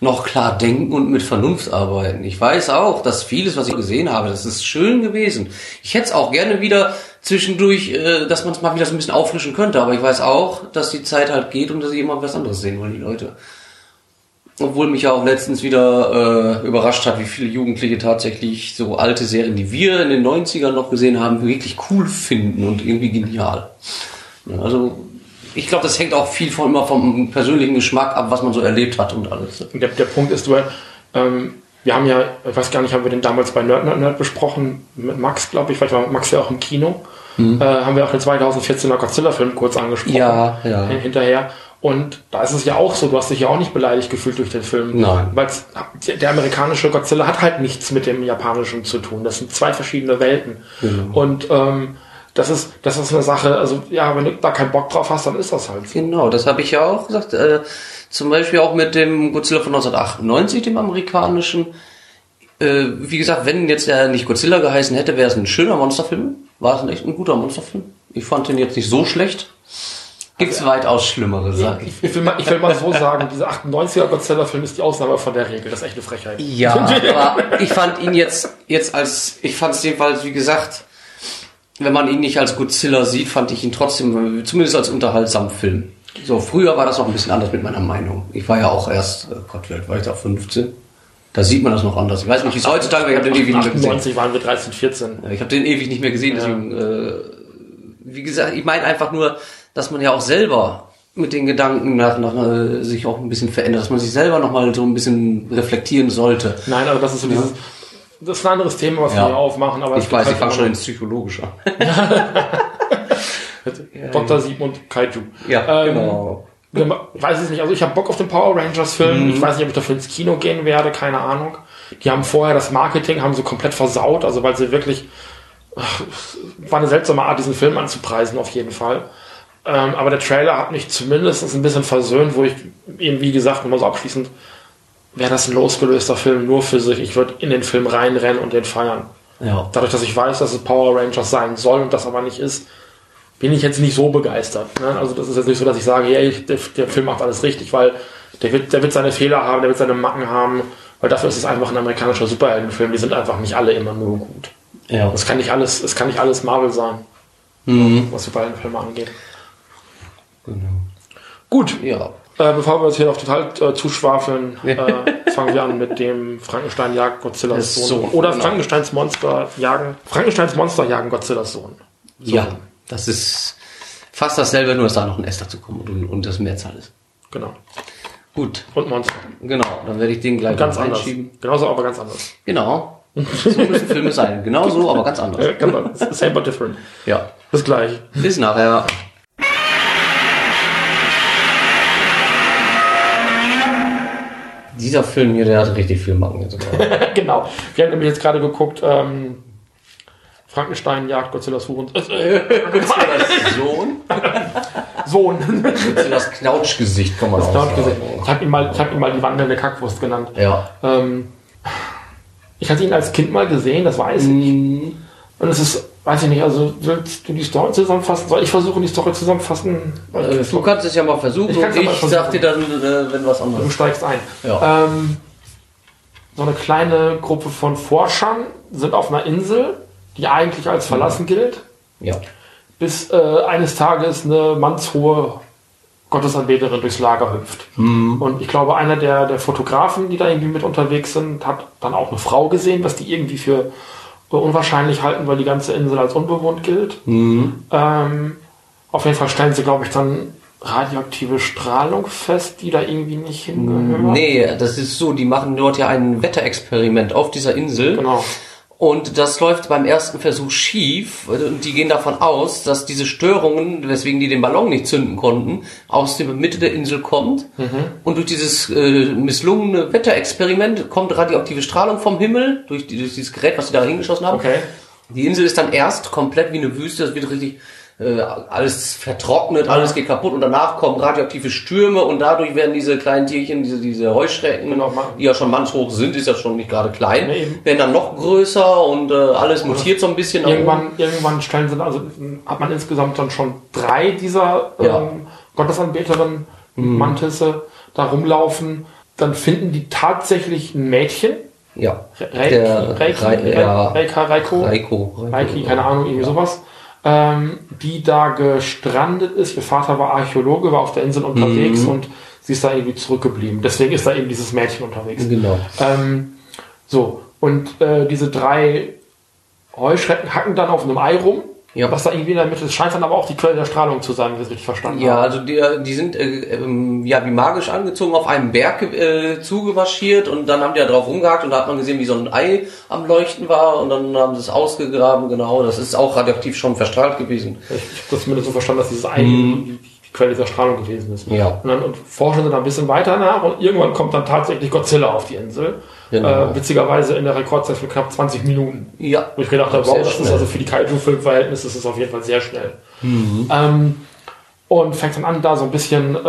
noch klar denken und mit Vernunft arbeiten. Ich weiß auch, dass vieles, was ich gesehen habe, das ist schön gewesen. Ich hätte es auch gerne wieder zwischendurch, äh, dass man es mal wieder so ein bisschen auffrischen könnte, aber ich weiß auch, dass die Zeit halt geht und dass sie immer was anderes sehen wollen, die Leute. Obwohl mich ja auch letztens wieder äh, überrascht hat, wie viele Jugendliche tatsächlich so alte Serien, die wir in den 90ern noch gesehen haben, wirklich cool finden und irgendwie genial. Also ich glaube, das hängt auch viel von immer vom persönlichen Geschmack ab, was man so erlebt hat und alles. der, der Punkt ist, du, ähm, wir haben ja, ich weiß gar nicht, haben wir den damals bei Nerd Nerd Nerd besprochen, mit Max, glaube ich, vielleicht war Max ja auch im Kino. Äh, haben wir auch den 2014er Godzilla-Film kurz angesprochen. Ja, ja. hin- Hinterher. Und da ist es ja auch so, du hast dich ja auch nicht beleidigt gefühlt durch den Film. Nein. Weil der amerikanische Godzilla hat halt nichts mit dem japanischen zu tun. Das sind zwei verschiedene Welten. Genau. Und ähm, das ist, das ist eine Sache, also ja, wenn du da keinen Bock drauf hast, dann ist das halt so. Genau, das habe ich ja auch gesagt. Äh, zum Beispiel auch mit dem Godzilla von 1998, dem amerikanischen. Äh, wie gesagt, wenn jetzt er nicht Godzilla geheißen hätte, wäre es ein schöner Monsterfilm. War es ein echt ein guter Monsterfilm. Ich fand den jetzt nicht so schlecht. Gibt's weitaus schlimmere, sag ich. Ich, will mal, ich will mal so sagen, dieser 98er Godzilla-Film ist die Ausnahme von der Regel. Das ist echt eine Frechheit. Ja, aber ich fand ihn jetzt, jetzt als, ich fand es jedenfalls, wie gesagt, wenn man ihn nicht als Godzilla sieht, fand ich ihn trotzdem, zumindest als unterhaltsamen Film. So, früher war das noch ein bisschen anders mit meiner Meinung. Ich war ja auch erst, äh, Gott, war ich da, 15? Da sieht man das noch anders. Ich weiß nicht, wie es heutzutage wäre, ich habe den ewig nicht mehr gesehen. 98 waren wir 13, 14. Ja, Ich habe den ewig nicht mehr gesehen, deswegen, äh, wie gesagt, ich meine einfach nur, dass man ja auch selber mit den Gedanken nach, nach äh, sich auch ein bisschen verändert, dass man sich selber nochmal so ein bisschen reflektieren sollte. Nein, aber das ist so dieses, das ist ein anderes Thema, was Ja. wir aufmachen. Aber Ich weiß, halt ich fange schon ins Psychologische an. Dr. Siegmund Kaiju. Ja, Ähm, genau. Weiß ich nicht, also ich habe Bock auf den Power Rangers Film. Mhm. Ich weiß nicht, ob ich dafür ins Kino gehen werde, keine Ahnung. Die haben vorher das Marketing, haben sie komplett versaut, also weil sie wirklich, ach, war eine seltsame Art, diesen Film anzupreisen, auf jeden Fall. Ähm, aber der Trailer hat mich zumindest ein bisschen versöhnt, wo ich eben, wie gesagt, nochmal so abschließend, wäre das ein losgelöster Film nur für sich. Ich würde in den Film reinrennen und den feiern. Ja. Dadurch, dass ich weiß, dass es Power Rangers sein soll und das aber nicht ist, bin ich jetzt nicht so begeistert. Ne? Also das ist jetzt nicht so, dass ich sage, hey, der, der Film macht alles richtig, weil der wird, der wird seine Fehler haben, der wird seine Macken haben, weil dafür ist es einfach ein amerikanischer Superheldenfilm. Die sind einfach nicht alle immer nur gut. Ja. Es kann nicht alles, es kann nicht alles Marvel sein, Mhm. was Superheldenfilme angeht. Genau. Gut, Ja. äh, bevor wir uns hier noch total äh, zuschwafeln, äh, fangen wir an mit dem Frankenstein jagt Godzillas Sohn. Sohn, Oder genau. Frankensteins Monster jagen. Frankensteins Monster jagen Godzillas Sohn. So. Ja. Das ist, Fast dasselbe, nur dass da noch ein S dazu kommt und, und das Mehrzahl ist. Genau. Gut, Und Monster. genau, dann werde ich den gleich Ganz anders. einschieben. Genauso, aber ganz anders. Genau. So müssen Filme sein. Genauso, aber ganz anders. Ganz anders. Same but different. Ja. Bis gleich. Bis nachher. Dieser Film hier, der hat richtig viel Macken genau. Wir haben nämlich jetzt gerade geguckt, ähm, Frankenstein jagt Godzilla's Huren. Das Sohn? Sohn. Das Knautschgesicht kann man auch Dort gesehen. sagen. Ich habe ihn, mal- ich hab ihn mal die wandelnde Kackwurst genannt. Ja. Ähm, ich hatte ihn als Kind mal gesehen, das weiß ich. Mhm. Und es ist, weiß ich nicht, also willst du die Story zusammenfassen? Soll ich versuchen, die Story zusammenfassen? Äh, Du kannst es ja mal versuchen Ich und ja ich versuchen. sag dir dann, äh, wenn was Du anderes. steigst ein. Ja. Ähm, so eine kleine Gruppe von Forschern sind auf einer Insel, die eigentlich als verlassen gilt, Ja. bis äh, eines Tages eine mannshohe Gottesanbeterin durchs Lager hüpft. Und ich glaube, einer der, der Fotografen, die da irgendwie mit unterwegs sind, hat dann auch eine Frau gesehen, was die irgendwie für äh, unwahrscheinlich halten, weil die ganze Insel als unbewohnt gilt. Ähm, auf jeden Fall stellen sie, glaube ich, dann radioaktive Strahlung fest, die da irgendwie nicht hingehört. Nee, das ist so, die machen dort ja ein Wetterexperiment auf dieser Insel. Genau. Und das läuft beim ersten Versuch schief. Und die gehen davon aus, dass diese Störungen, weswegen die den Ballon nicht zünden konnten, aus der Mitte der Insel kommt. Und durch dieses äh, misslungene Wetterexperiment kommt radioaktive Strahlung vom Himmel, durch, die, durch dieses Gerät, was sie da hingeschossen haben. Okay. Die Insel ist dann erst komplett wie eine Wüste, das wird richtig äh, alles vertrocknet, alles geht kaputt und danach kommen radioaktive Stürme und dadurch werden diese kleinen Tierchen, diese, diese Heuschrecken, Genau, die ja schon mannshoch sind, ist ja schon nicht gerade klein, Nee, werden dann noch größer und äh, alles mutiert so ein bisschen. Irgendwann, irgendwann stellen sie, also hat man insgesamt dann schon drei dieser Ja. ähm, Gottesanbeterinnen, Mantisse, da rumlaufen. Dann finden die tatsächlich ein Mädchen, Ja. Reiki, Reiki, Rei- ja. Reika, Reiko, Reiko. Reiki, keine Ahnung, irgendwie sowas, ähm, die da gestrandet ist. Ihr Vater war Archäologe, war auf der Insel unterwegs Mhm. und sie ist da irgendwie zurückgeblieben. Deswegen ist da eben dieses Mädchen unterwegs. Genau. Ähm, so, und äh, diese drei Heuschrecken hacken dann auf einem Ei rum, Ja. was da irgendwie in der Mitte ist. Scheint dann aber auch die Quelle der Strahlung zu sein, wenn wir es richtig verstanden Ja, haben. also die, die sind äh, ähm, ja wie magisch angezogen auf einem Berg äh, zugemarschiert und dann haben die da drauf rumgehakt und da hat man gesehen, wie so ein Ei am Leuchten war und dann haben sie es ausgegraben, genau. Das ist auch radioaktiv schon verstrahlt gewesen. Ich, ich habe das zumindest so verstanden, dass dieses Ei die, die Quelle dieser Strahlung gewesen ist. Ja. Und dann und forschen sie dann ein bisschen weiter nach und irgendwann kommt dann tatsächlich Godzilla auf die Insel. Genau. Äh, witzigerweise in der Rekordzeit von knapp 20 Minuten. Ja. Wo ich gedacht habe, wow, das ist schnell. also für die Kaiju-Filmverhältnisse ist es auf jeden Fall sehr schnell. Mhm. Ähm, und fängt dann an, da so ein bisschen äh, äh,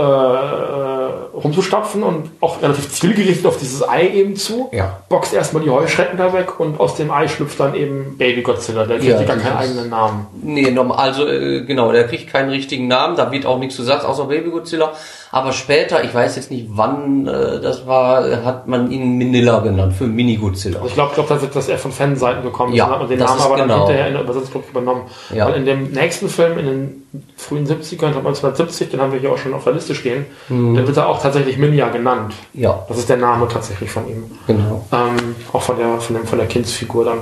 rumzustapfen und auch relativ zielgerichtet auf dieses Ei eben zu. Ja. Boxt erstmal die Heuschrecken da weg und aus dem Ei schlüpft dann eben Baby Godzilla. Der kriegt Ja, gar keinen eigenen Namen. Nee, normal, also äh, genau, der kriegt keinen richtigen Namen, da wird auch nichts gesagt, außer Baby Godzilla. Aber später, ich weiß jetzt nicht wann äh, das war, äh, hat man ihn Manila genannt, für Mini Godzilla. Also ich glaube, glaub, dass, dass er von Fanseiten gekommen ist. Ja, dann hat man den das Namen aber dann genau. hinterher in der Übersetzung übernommen. Ja. Weil in dem nächsten Film, in den frühen 70ern, 1970, den haben wir hier auch schon auf der Liste stehen, Mhm. da wird er auch tatsächlich Minya genannt. Ja, Das ist der Name tatsächlich von ihm. genau. Ähm, auch von der, von, dem, von der Kindsfigur dann,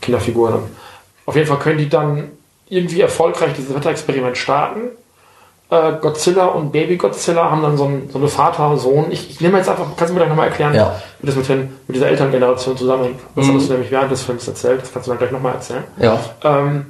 Kinderfigur dann. Auf jeden Fall können die dann irgendwie erfolgreich dieses Wetterexperiment starten. Äh, Godzilla und Baby Godzilla haben dann so, ein, so eine Vater-Sohn. Ich, ich nehme jetzt einfach, kannst du mir gleich nochmal erklären, Ja. wie das mit, den, mit dieser Elterngeneration zusammenhängt. Das Mhm. hast du nämlich während des Films erzählt, das kannst du dann gleich nochmal erzählen. Ja. Ähm,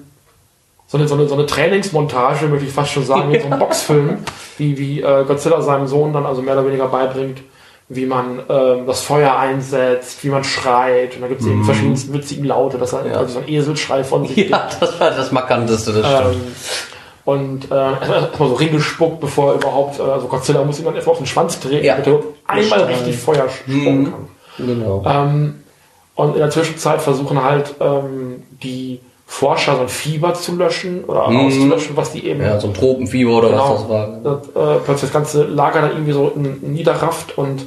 so eine, so, eine, so eine Trainingsmontage, möchte ich fast schon sagen, mit so einem Boxfilm, wie, wie äh, Godzilla seinem Sohn dann also mehr oder weniger beibringt, wie man ähm, das Feuer einsetzt, wie man schreit. Und da gibt es eben verschiedenste witzigen Laute, dass er Mhm. Ja. also so ein Eselschrei von sich Ja, das war das Markanteste, das ähm, stimmt. und äh, erstmal so ringespuckt, bevor er überhaupt, äh, also Godzilla muss ihm dann erstmal auf den Schwanz treten, Ja. damit er einmal richtig Feuer spucken Mhm. kann. Genau. Ähm, und in der Zwischenzeit versuchen halt ähm, die Forscher so ein Fieber zu löschen oder Mhm. auszulöschen, was die eben Ja, so ein Tropenfieber oder genau, was das war. das, äh, plötzlich das ganze Lager dann irgendwie so niederrafft und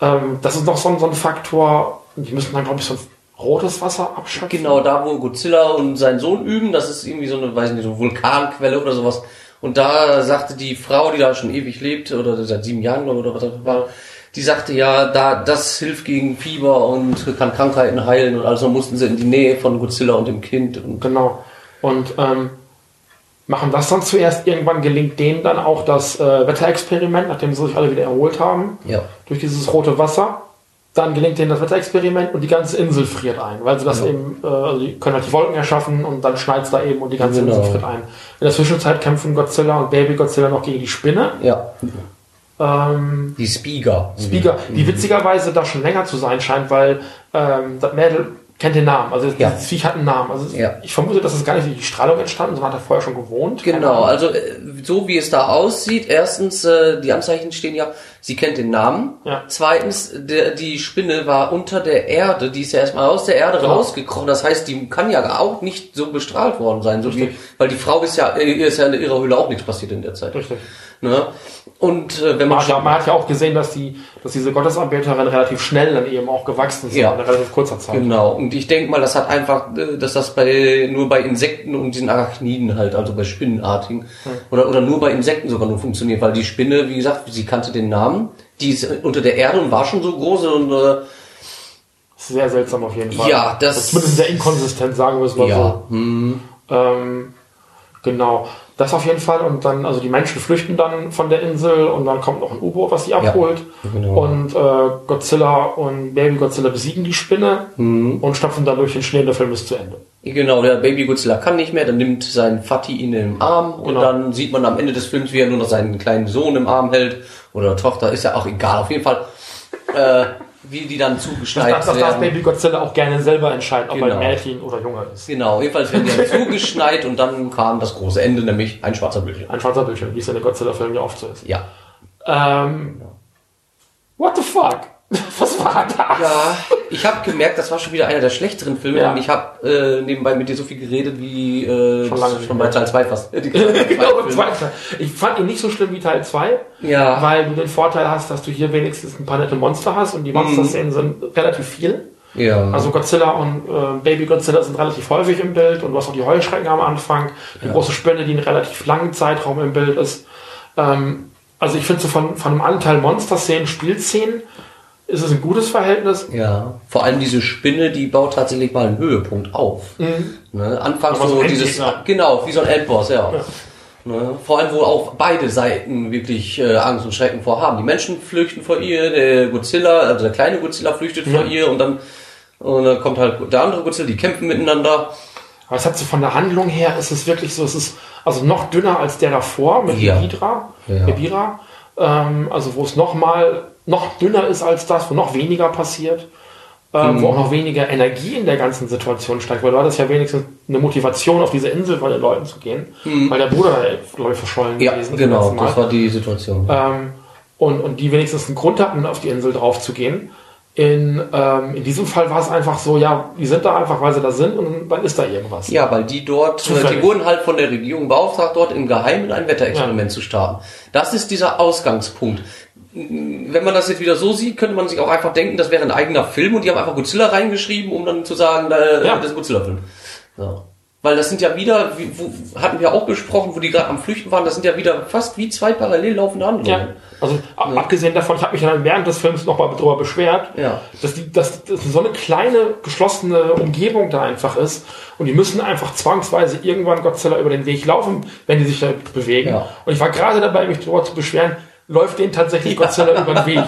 ähm, das ist noch so ein, so ein Faktor, die müssen dann glaube ich so ein rotes Wasser abschöpfen. Genau, da wo Godzilla und sein Sohn üben, das ist irgendwie so eine, weiß nicht, so eine Vulkanquelle oder sowas. Und da sagte die Frau, die da schon ewig lebt, oder seit sieben Jahren, glaube ich, oder was das war, die sagte ja, da, das hilft gegen Fieber und kann Krankheiten heilen und also mussten sie in die Nähe von Godzilla und dem Kind. Und Genau. Und ähm, machen das dann zuerst. Irgendwann gelingt denen dann auch das äh, Wetterexperiment, nachdem sie sich alle wieder erholt haben, Ja. durch dieses rote Wasser. Dann gelingt denen das Wetterexperiment und die ganze Insel friert ein, weil sie das Ja. eben, äh, also die können halt die Wolken erschaffen und dann schneit es da eben und die ganze Genau. Insel friert ein. In der Zwischenzeit kämpfen Godzilla und Baby Godzilla noch gegen die Spinne. Ja. Ähm, Die Speaker. Speaker, die witzigerweise da schon länger zu sein scheint, weil ähm, das Mädel kennt den Namen. Also Ja. das Viech hat einen Namen. Also Ja. ich vermute, dass es gar nicht durch die Strahlung entstanden, sondern hat er vorher schon gewohnt. Genau, also äh, so wie es da aussieht, erstens, äh, die Anzeichen stehen ja, sie kennt den Namen. Ja. Zweitens, der, die Spinne war unter der Erde, die ist ja erstmal aus der Erde Genau. rausgekrochen. Das heißt, die kann ja auch nicht so bestrahlt worden sein, so Richtig. weil die Frau ist ja, ihr ist ja in ihrer Höhle auch nichts passiert in der Zeit. Richtig. Ne? Und äh, wenn man Man hat, ja, man hat ja auch gesehen, dass die, dass diese Gottesanbeterin relativ schnell dann eben auch gewachsen ist Ja. in relativ kurzer Zeit. Genau, und ich denke mal, das hat einfach, äh, dass das bei nur bei Insekten und diesen Arachniden halt, also bei Spinnenartigen, oder, oder nur bei Insekten sogar nur funktioniert, weil die Spinne, wie gesagt, sie kannte den Namen, die ist unter der Erde und war schon so groß und äh, Sehr seltsam auf jeden Fall. Ja, das- Also zumindest sehr inkonsistent, sagen wir es mal ja, hm, so. Ähm, genau. Das auf jeden Fall. Und dann, also die Menschen flüchten dann von der Insel und dann kommt noch ein U-Boot, was sie abholt. genau. Und äh, Godzilla und Baby Godzilla besiegen die Spinne Hm. und stapfen dann durch den Schnee und der Film ist zu Ende. genau, der Baby Godzilla kann nicht mehr, dann nimmt sein Vati ihn im Arm und Genau. dann sieht man am Ende des Films, wie er nur noch seinen kleinen Sohn im Arm hält oder Tochter, ist ja auch egal, auf jeden Fall, äh, wie die dann Das, zugeschneit das, das darf werden. Baby Godzilla auch gerne selber entscheiden, ob er Genau. ein Mädchen oder Junge ist. Genau, jedenfalls werden die dann zugeschneit und dann kam das große Ende, nämlich ein schwarzer Bildschirm. Ein schwarzer Bildschirm, wie es in den Godzilla-Filmen ja oft so ist. Ja. Ähm, what the fuck? Was war das? Ja, ich habe gemerkt, das war schon wieder einer der schlechteren Filme. Ja. Und ich habe äh, nebenbei mit dir so viel geredet wie äh, Schon lange schon bei Teil 2 fast. Die genau. Ich fand ihn nicht so schlimm wie Teil 2, Ja. weil du den Vorteil hast, dass du hier wenigstens ein paar nette Monster hast und die Monster-Szenen sind relativ viel. Ja. Also Godzilla und äh, Baby Godzilla sind relativ häufig im Bild und du hast auch die Heuschrecken am Anfang, die große Spinne, die einen relativ langen Zeitraum im Bild ist. Ähm, also ich finde so von, von einem Anteil Monster-Szenen, Spielszenen ist es ein gutes Verhältnis. ja. Vor allem diese Spinne, die baut tatsächlich mal einen Höhepunkt auf. Ne? Anfangs so so dieses, genau, wie so ein Endboss, ja. Ne? Vor allem, wo auch beide Seiten wirklich äh, Angst und Schrecken vorhaben. Die Menschen flüchten vor ihr, der Godzilla, also der kleine Godzilla flüchtet vor ihr und dann, und dann kommt halt der andere Godzilla, die kämpfen miteinander. Aber es hat so von der Handlung her, ist es wirklich so, es ist also noch dünner als der davor mit Ja. Hydra, Ja. Ebira. Ähm, also wo es noch mal noch dünner ist als das, wo noch weniger passiert. Ähm, Mhm. Wo auch noch weniger Energie in der ganzen Situation steigt, weil du hattest ja wenigstens eine Motivation, auf diese Insel bei den Leuten zu gehen, weil der Bruder, glaube ich, verschollen Mhm. Ja, gewesen ist. genau, das war die Situation. ähm, und, und die wenigstens einen Grund hatten, auf die Insel drauf zu gehen. In, ähm, in diesem Fall war es einfach so, ja, die sind da einfach, weil sie da sind und dann ist da irgendwas. Ja, weil die dort, äh, Zufällig. die wurden halt von der Regierung beauftragt, dort im Geheimen ein Wetterexperiment zu starten. Das ist dieser Ausgangspunkt. Wenn man das jetzt wieder so sieht, könnte man sich auch einfach denken, das wäre ein eigener Film und die haben einfach Godzilla reingeschrieben, um dann zu sagen, äh, Ja. das ist ein Godzilla-Film. Ja. Weil das sind ja wieder, wie, wo, hatten wir auch besprochen, wo die gerade am Flüchten waren, das sind ja wieder fast wie zwei parallel laufende Handlungen. Ja, also ab- abgesehen davon, ich habe mich dann während des Films nochmal darüber beschwert, Ja. dass, die, dass, dass so eine kleine, geschlossene Umgebung da einfach ist und die müssen einfach zwangsweise irgendwann Godzilla über den Weg laufen, wenn die sich da bewegen. Ja. Und ich war gerade dabei, mich darüber zu beschweren, läuft denen tatsächlich Godzilla über den Weg.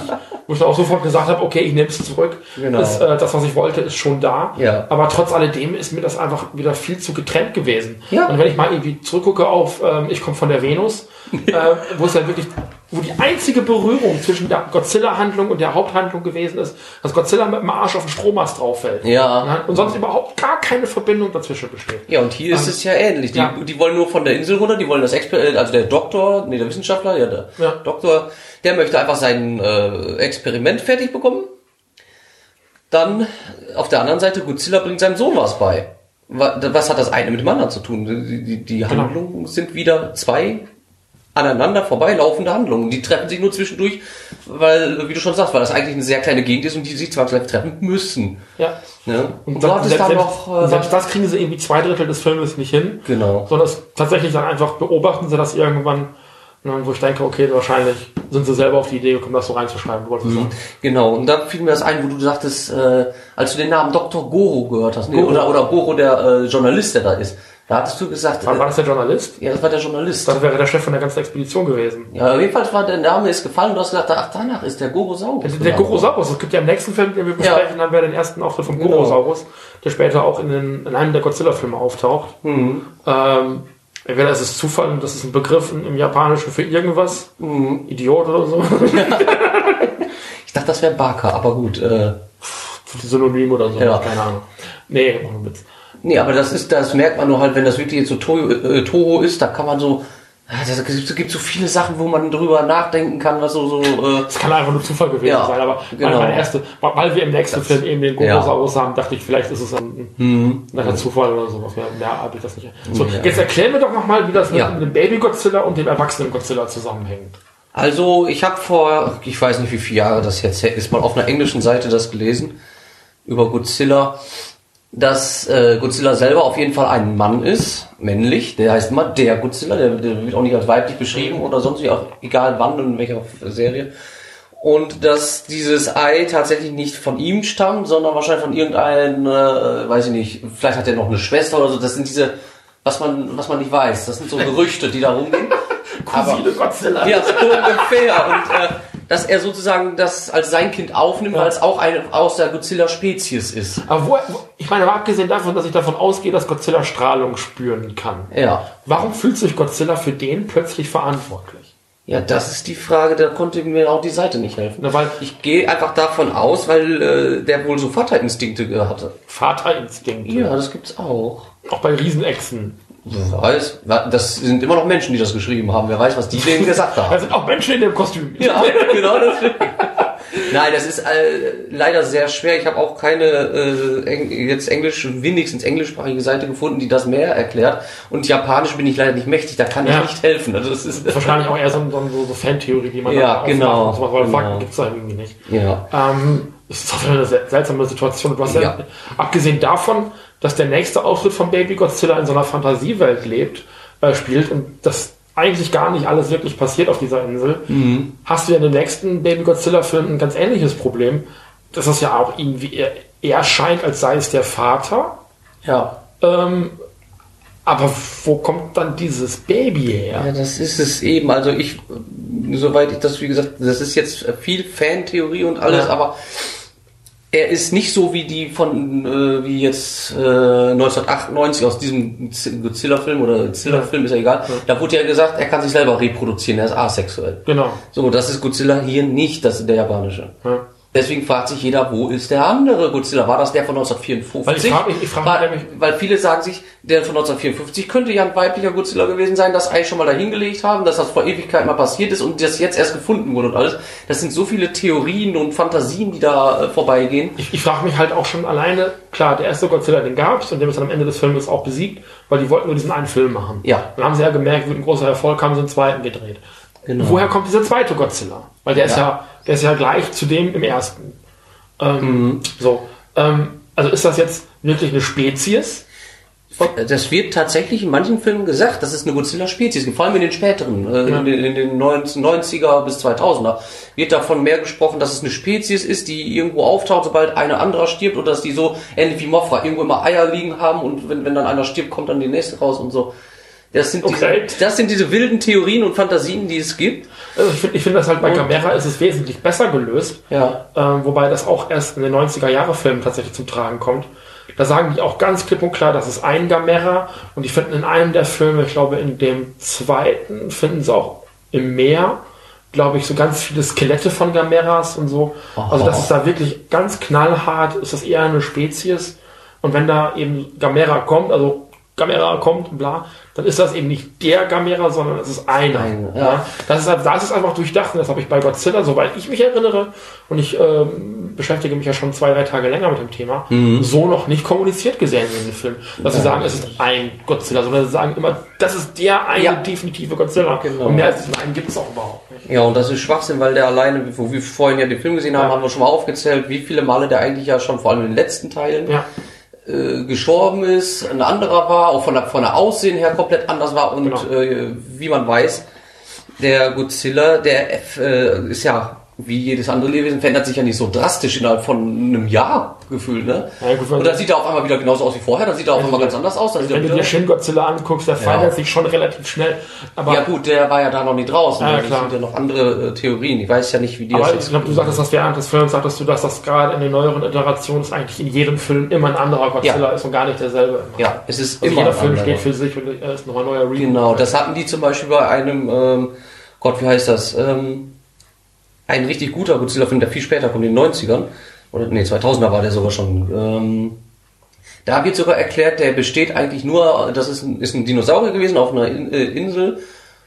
Wo ich dann auch sofort gesagt habe, okay, ich nehme es zurück. Genau. Das, äh, das, was ich wollte, ist schon da. Ja. Aber trotz alledem ist mir das einfach wieder viel zu getrennt gewesen. Ja. Und wenn ich mal irgendwie zurückgucke auf ähm, Ich komme von der Venus, äh, wo es ja wirklich, wo die einzige Berührung zwischen der Godzilla-Handlung und der Haupthandlung gewesen ist, dass Godzilla mit dem Arsch auf den Strommast drauf fällt. Ja. Und sonst überhaupt gar keine Verbindung dazwischen besteht. Ja, und hier ist es ja ähnlich. Die, ja. die wollen nur von der Insel runter, die wollen das Exper äh, also der Doktor, nee, der Wissenschaftler, ja, der Ja. Doktor, der möchte einfach sein äh, Experiment fertig bekommen. Dann auf der anderen Seite, Godzilla bringt seinem Sohn was bei. Wa- Was hat das eine mit dem anderen zu tun? Die, die, die Genau. Handlungen sind wieder zwei aneinander vorbeilaufende Handlungen. Die treffen sich nur zwischendurch, weil, wie du schon sagst, weil das eigentlich eine sehr kleine Gegend ist und die sich zwangsläufig treffen müssen. Ja. Ne? Und, Und selbst, selbst, noch... Äh, selbst das kriegen sie irgendwie zwei Drittel des Filmes nicht hin. Genau. Sondern es tatsächlich dann einfach beobachten sie das irgendwann, ne, wo ich denke, okay, wahrscheinlich sind sie selber auf die Idee gekommen, das so reinzuschreiben. Sagen. Genau, und da fiel mir das ein, wo du sagtest, äh, als du den Namen Dr. Goro gehört hast, nee, Goro. oder, oder Goro, der äh, Journalist, der da ist. Da hattest du gesagt, War, war das der Journalist? ja, das war der Journalist. Das wäre der Chef von der ganzen Expedition gewesen. Ja, jedenfalls war der Name ist gefallen. Du hast gesagt, ach, danach ist der Gorosaurus. Der, der. Gorosaurus, es gibt ja im nächsten Film, den wir besprechen, haben wir den ersten Auftritt vom Genau. Gorosaurus, der später auch in, den, in einem der Godzilla-Filme auftaucht. Mhm. Ähm, entweder ist es Zufall, das ist ein Begriff im, im Japanischen für irgendwas, Mhm. Idiot oder so, Ich dachte, das wäre Barker, aber gut. Äh, Synonym oder so, Ja. keine Ahnung. Nee, ohne Witz. Nee, aber das ist, das merkt man nur halt, wenn das wirklich jetzt so Toho, äh, Toho ist, da kann man so, ah, das gibt, es gibt so viele Sachen, wo man drüber nachdenken kann, was so, so, äh, Es kann einfach nur Zufall gewesen Ja, sein, aber genau. meine erste, weil wir im nächsten Film eben den Ja. Gorosaurus haben, dachte ich, vielleicht ist es ein, ein netter Zufall oder sowas. Mehr, mehr habe ich das nicht. So, Ja. jetzt erklären wir doch nochmal, wie das mit Ja. dem Baby-Godzilla und dem erwachsenen Godzilla zusammenhängt. Also, ich habe vor, ich weiß nicht wie viele Jahre das jetzt her ist, mal auf einer englischen Seite das gelesen über Godzilla, dass äh, Godzilla selber auf jeden Fall ein Mann ist, männlich, der heißt immer der Godzilla, der, der wird auch nicht als weiblich beschrieben oder sonst wie, auch egal wann und in welcher Serie. Und dass dieses Ei tatsächlich nicht von ihm stammt, sondern wahrscheinlich von irgendeinem, äh, weiß ich nicht, vielleicht hat er noch eine Schwester oder so. Das sind diese, was man, was man nicht weiß. Das sind so Gerüchte, die da rumgehen. Cousine Godzilla. ja, so ungefähr. Und äh, dass er sozusagen das als sein Kind aufnimmt, weil es auch eine aus der Godzilla-Spezies ist. Aber wo, wo- ich meine, aber abgesehen davon, dass ich davon ausgehe, dass Godzilla Strahlung spüren kann. Ja. Warum fühlt sich Godzilla für den plötzlich verantwortlich? Ja, das ist die Frage, da konnte mir auch die Seite nicht helfen. Na, weil Ich gehe einfach davon aus, weil äh, der wohl so Vaterinstinkte hatte. Vaterinstinkte, Ja, das gibt's auch. auch bei Riesenechsen. Wer weiß, das sind immer noch Menschen, die das geschrieben haben. Wer weiß, was die denen gesagt Da haben. sind auch Menschen in dem Kostüm. Ja, genau das. Nein, das ist äh, leider sehr schwer. Ich habe auch keine äh, Eng jetzt englisch, wenigstens englischsprachige Seite gefunden, die das mehr erklärt. Und Japanisch bin ich leider nicht mächtig, da kann Ja. ich nicht helfen. Also das ist Wahrscheinlich auch eher so, so, so, Fantheorie, die man Ja, da genau, sowas, weil genau. Fakten gibt's da irgendwie nicht. ja. Ähm, es ist wieder eine sel- seltsame Situation. Du hast ja. Ja. abgesehen davon, dass der nächste Auftritt von Baby Godzilla in so einer Fantasiewelt lebt, äh, spielt und das eigentlich gar nicht alles wirklich passiert auf dieser Insel, Mhm. hast du ja in dem nächsten Baby Godzilla-Film ein ganz ähnliches Problem, dass es ja auch irgendwie eher scheint, als sei es der Vater. Ja. Ähm, aber wo kommt dann dieses Baby her? Ja, das ist es eben. Also ich, soweit ich das, wie gesagt, das ist jetzt viel Fantheorie und alles, Ja. aber er ist nicht so wie die von, äh, wie jetzt äh, 1998 aus diesem Godzilla-Film oder Godzilla-Film, ist ja egal. Da wurde ja gesagt, er kann sich selber reproduzieren, er ist asexuell. Genau. So, das ist Godzilla hier nicht, das ist der japanische. Ja. Deswegen fragt sich jeder, wo ist der andere Godzilla? War das der von 1954? Weil ich frag mich- ich frag mich weil, weil viele sagen sich, der von 1954 könnte ja ein weiblicher Godzilla gewesen sein, das Ei schon mal dahingelegt haben, dass das vor Ewigkeit mal passiert ist und das jetzt erst gefunden wurde und alles. Das sind so viele Theorien und Fantasien, die da äh, vorbeigehen. Ich, ich frage mich halt auch schon alleine, klar, der erste Godzilla, den gab's und der ist dann am Ende des Filmes auch besiegt, weil die wollten nur diesen einen Film machen. Ja. Dann haben sie ja gemerkt, wird ein großer Erfolg, haben sie einen zweiten gedreht. Genau. Woher kommt dieser zweite Godzilla? Weil der ist Ja. ja, der ist ja gleich zu dem im ersten. Ähm, Mhm. So. Ähm, also ist das jetzt wirklich eine Spezies? Das wird tatsächlich in manchen Filmen gesagt, das ist eine Godzilla-Spezies, vor allem in den späteren, äh, Ja. in den, in den 90er bis 2000er, wird davon mehr gesprochen, dass es eine Spezies ist, die irgendwo auftaucht, sobald eine andere stirbt, oder dass die so, ähnlich wie Mothra, irgendwo immer Eier liegen haben und wenn, wenn dann einer stirbt, kommt dann die nächste raus und so. Das sind, Okay. diese, das sind diese wilden Theorien und Fantasien, die es gibt. Also ich finde ich find das halt bei Gamera ist es wesentlich besser gelöst. Ja. Ähm, wobei das auch erst in den 90er-Jahre-Filmen tatsächlich zum Tragen kommt. Da sagen die auch ganz klipp und klar, das ist ein Gamera. Und die finden in einem der Filme, ich glaube in dem zweiten, finden sie auch im Meer, glaube ich, so ganz viele Skelette von Gameras und so. Also das ist da wirklich ganz knallhart, ist das eher eine Spezies. Und wenn da eben Gamera kommt, also Gamera kommt, bla, dann ist das eben nicht der Gamera, sondern es ist einer. Einer, ja. Das ist, halt- das ist einfach durchdacht und das habe ich bei Godzilla, soweit ich mich erinnere, und ich ähm, beschäftige mich ja schon zwei, drei Tage länger mit dem Thema, Mhm. so noch nicht kommuniziert gesehen in dem Film. Dass sie sagen, es ist ein Godzilla, sondern sie sagen immer, das ist der eine Ja. definitive Godzilla. Genau. Und mehr als diesen einen gibt es auch überhaupt nicht. Ja, und das ist Schwachsinn, weil der alleine, wo wir vorhin ja den Film gesehen haben, haben wir schon mal aufgezählt, wie viele Male der eigentlich ja schon vor allem in den letzten Teilen. Äh, gestorben ist, ein anderer war, auch von der, von der Aussehen her komplett anders war und Genau. äh, wie man weiß, der Godzilla, der F, äh, ist ja wie jedes andere Lebewesen, verändert sich ja nicht so drastisch innerhalb von einem Jahr gefühlt, ne? Ja, gut, und dann sieht er auf einmal wieder genauso aus wie vorher, dann sieht er auf einmal ganz anders aus, Wenn du dir Shin Godzilla anguckst, der verändert sich schon relativ schnell. Aber, ja gut, der war ja da noch nie draußen, Ja, da klar. sind ja noch andere äh, Theorien, ich weiß ja nicht, wie die aber das ich glaube, du sagtest das während des Films, sagtest du, dass das gerade in den neueren Iterationen ist eigentlich in jedem Film immer ein anderer Godzilla Ja. ist und gar nicht derselbe. Ja, es ist Also immer jeder Film steht für sich und äh, ist noch ein neuer Reboot. Genau, das hatten die zum Beispiel bei einem, ähm, Gott, wie heißt das? Ähm, ein richtig guter Godzilla-Film, der viel später kommt, in den 90ern. Oder, nee, 2000er war der sogar schon. Ähm, da wird sogar erklärt, der besteht eigentlich nur, das ist ein, ist ein Dinosaurier gewesen auf einer In, äh, Insel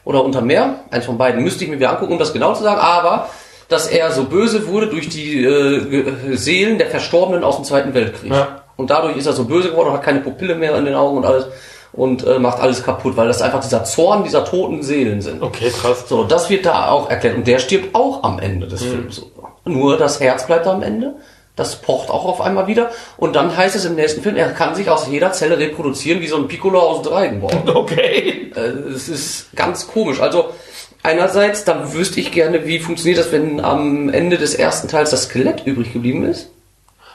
oder unter Meer. Eins von beiden müsste ich mir wieder angucken, um das genau zu sagen. Aber, dass er so böse wurde durch die äh, Seelen der Verstorbenen aus dem Zweiten Weltkrieg. Ja. Und dadurch ist er so böse geworden und hat keine Pupille mehr in den Augen und alles und äh, macht alles kaputt, weil das einfach dieser Zorn dieser toten Seelen sind. Okay, krass. So, das wird da auch erklärt. Und der stirbt auch am Ende des Films. Nur das Herz bleibt am Ende. Das pocht auch auf einmal wieder. Und dann heißt es im nächsten Film, er kann sich aus jeder Zelle reproduzieren, wie so ein Piccolo aus Dragon Ball. Okay. Äh, Es ist ganz komisch. Also, einerseits, dann wüsste ich gerne, wie funktioniert das, wenn am Ende des ersten Teils das Skelett übrig geblieben ist.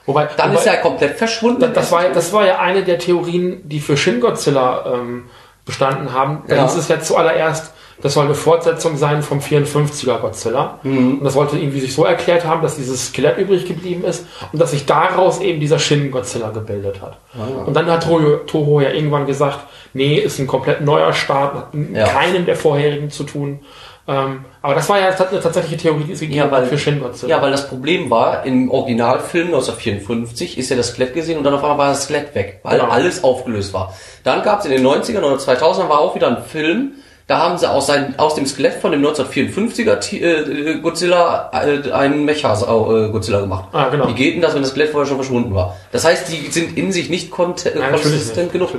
Wobei, Dann wobei, ist er komplett verschwunden. das, das, war, ja- das war ja eine der Theorien, die für Shin Godzilla ähm, bestanden haben. Ja. hieß es ja zuallererst, das soll eine Fortsetzung sein vom 54er Godzilla. Mhm. Und das wollte irgendwie sich so erklärt haben, dass dieses Skelett übrig geblieben ist und dass sich daraus eben dieser Shin Godzilla gebildet hat. Ah. Und dann hat Toho, Toho ja irgendwann gesagt, nee, ist ein komplett neuer Start, hat mit Ja. keinem der vorherigen zu tun. Ähm, aber das war ja eine tatsächliche Theorie, die es gegeben Ja, weil- für Shin Godzilla. Ja, weil das Problem war, im Originalfilm 1954 ist ja das Skelett gesehen und dann auf einmal war das Skelett weg, weil Genau. alles aufgelöst war. Dann gab es in den 90ern oder 2000ern war auch wieder ein Film, da haben sie aus, sein, aus dem Skelett von dem 1954er Ti- äh, Godzilla äh, einen Mecha-Godzilla gemacht. Ah, genau. Wie geht denn das, wenn das Skelett vorher schon verschwunden war? Das heißt, die sind in sich nicht Nein, konsistent nicht. genug.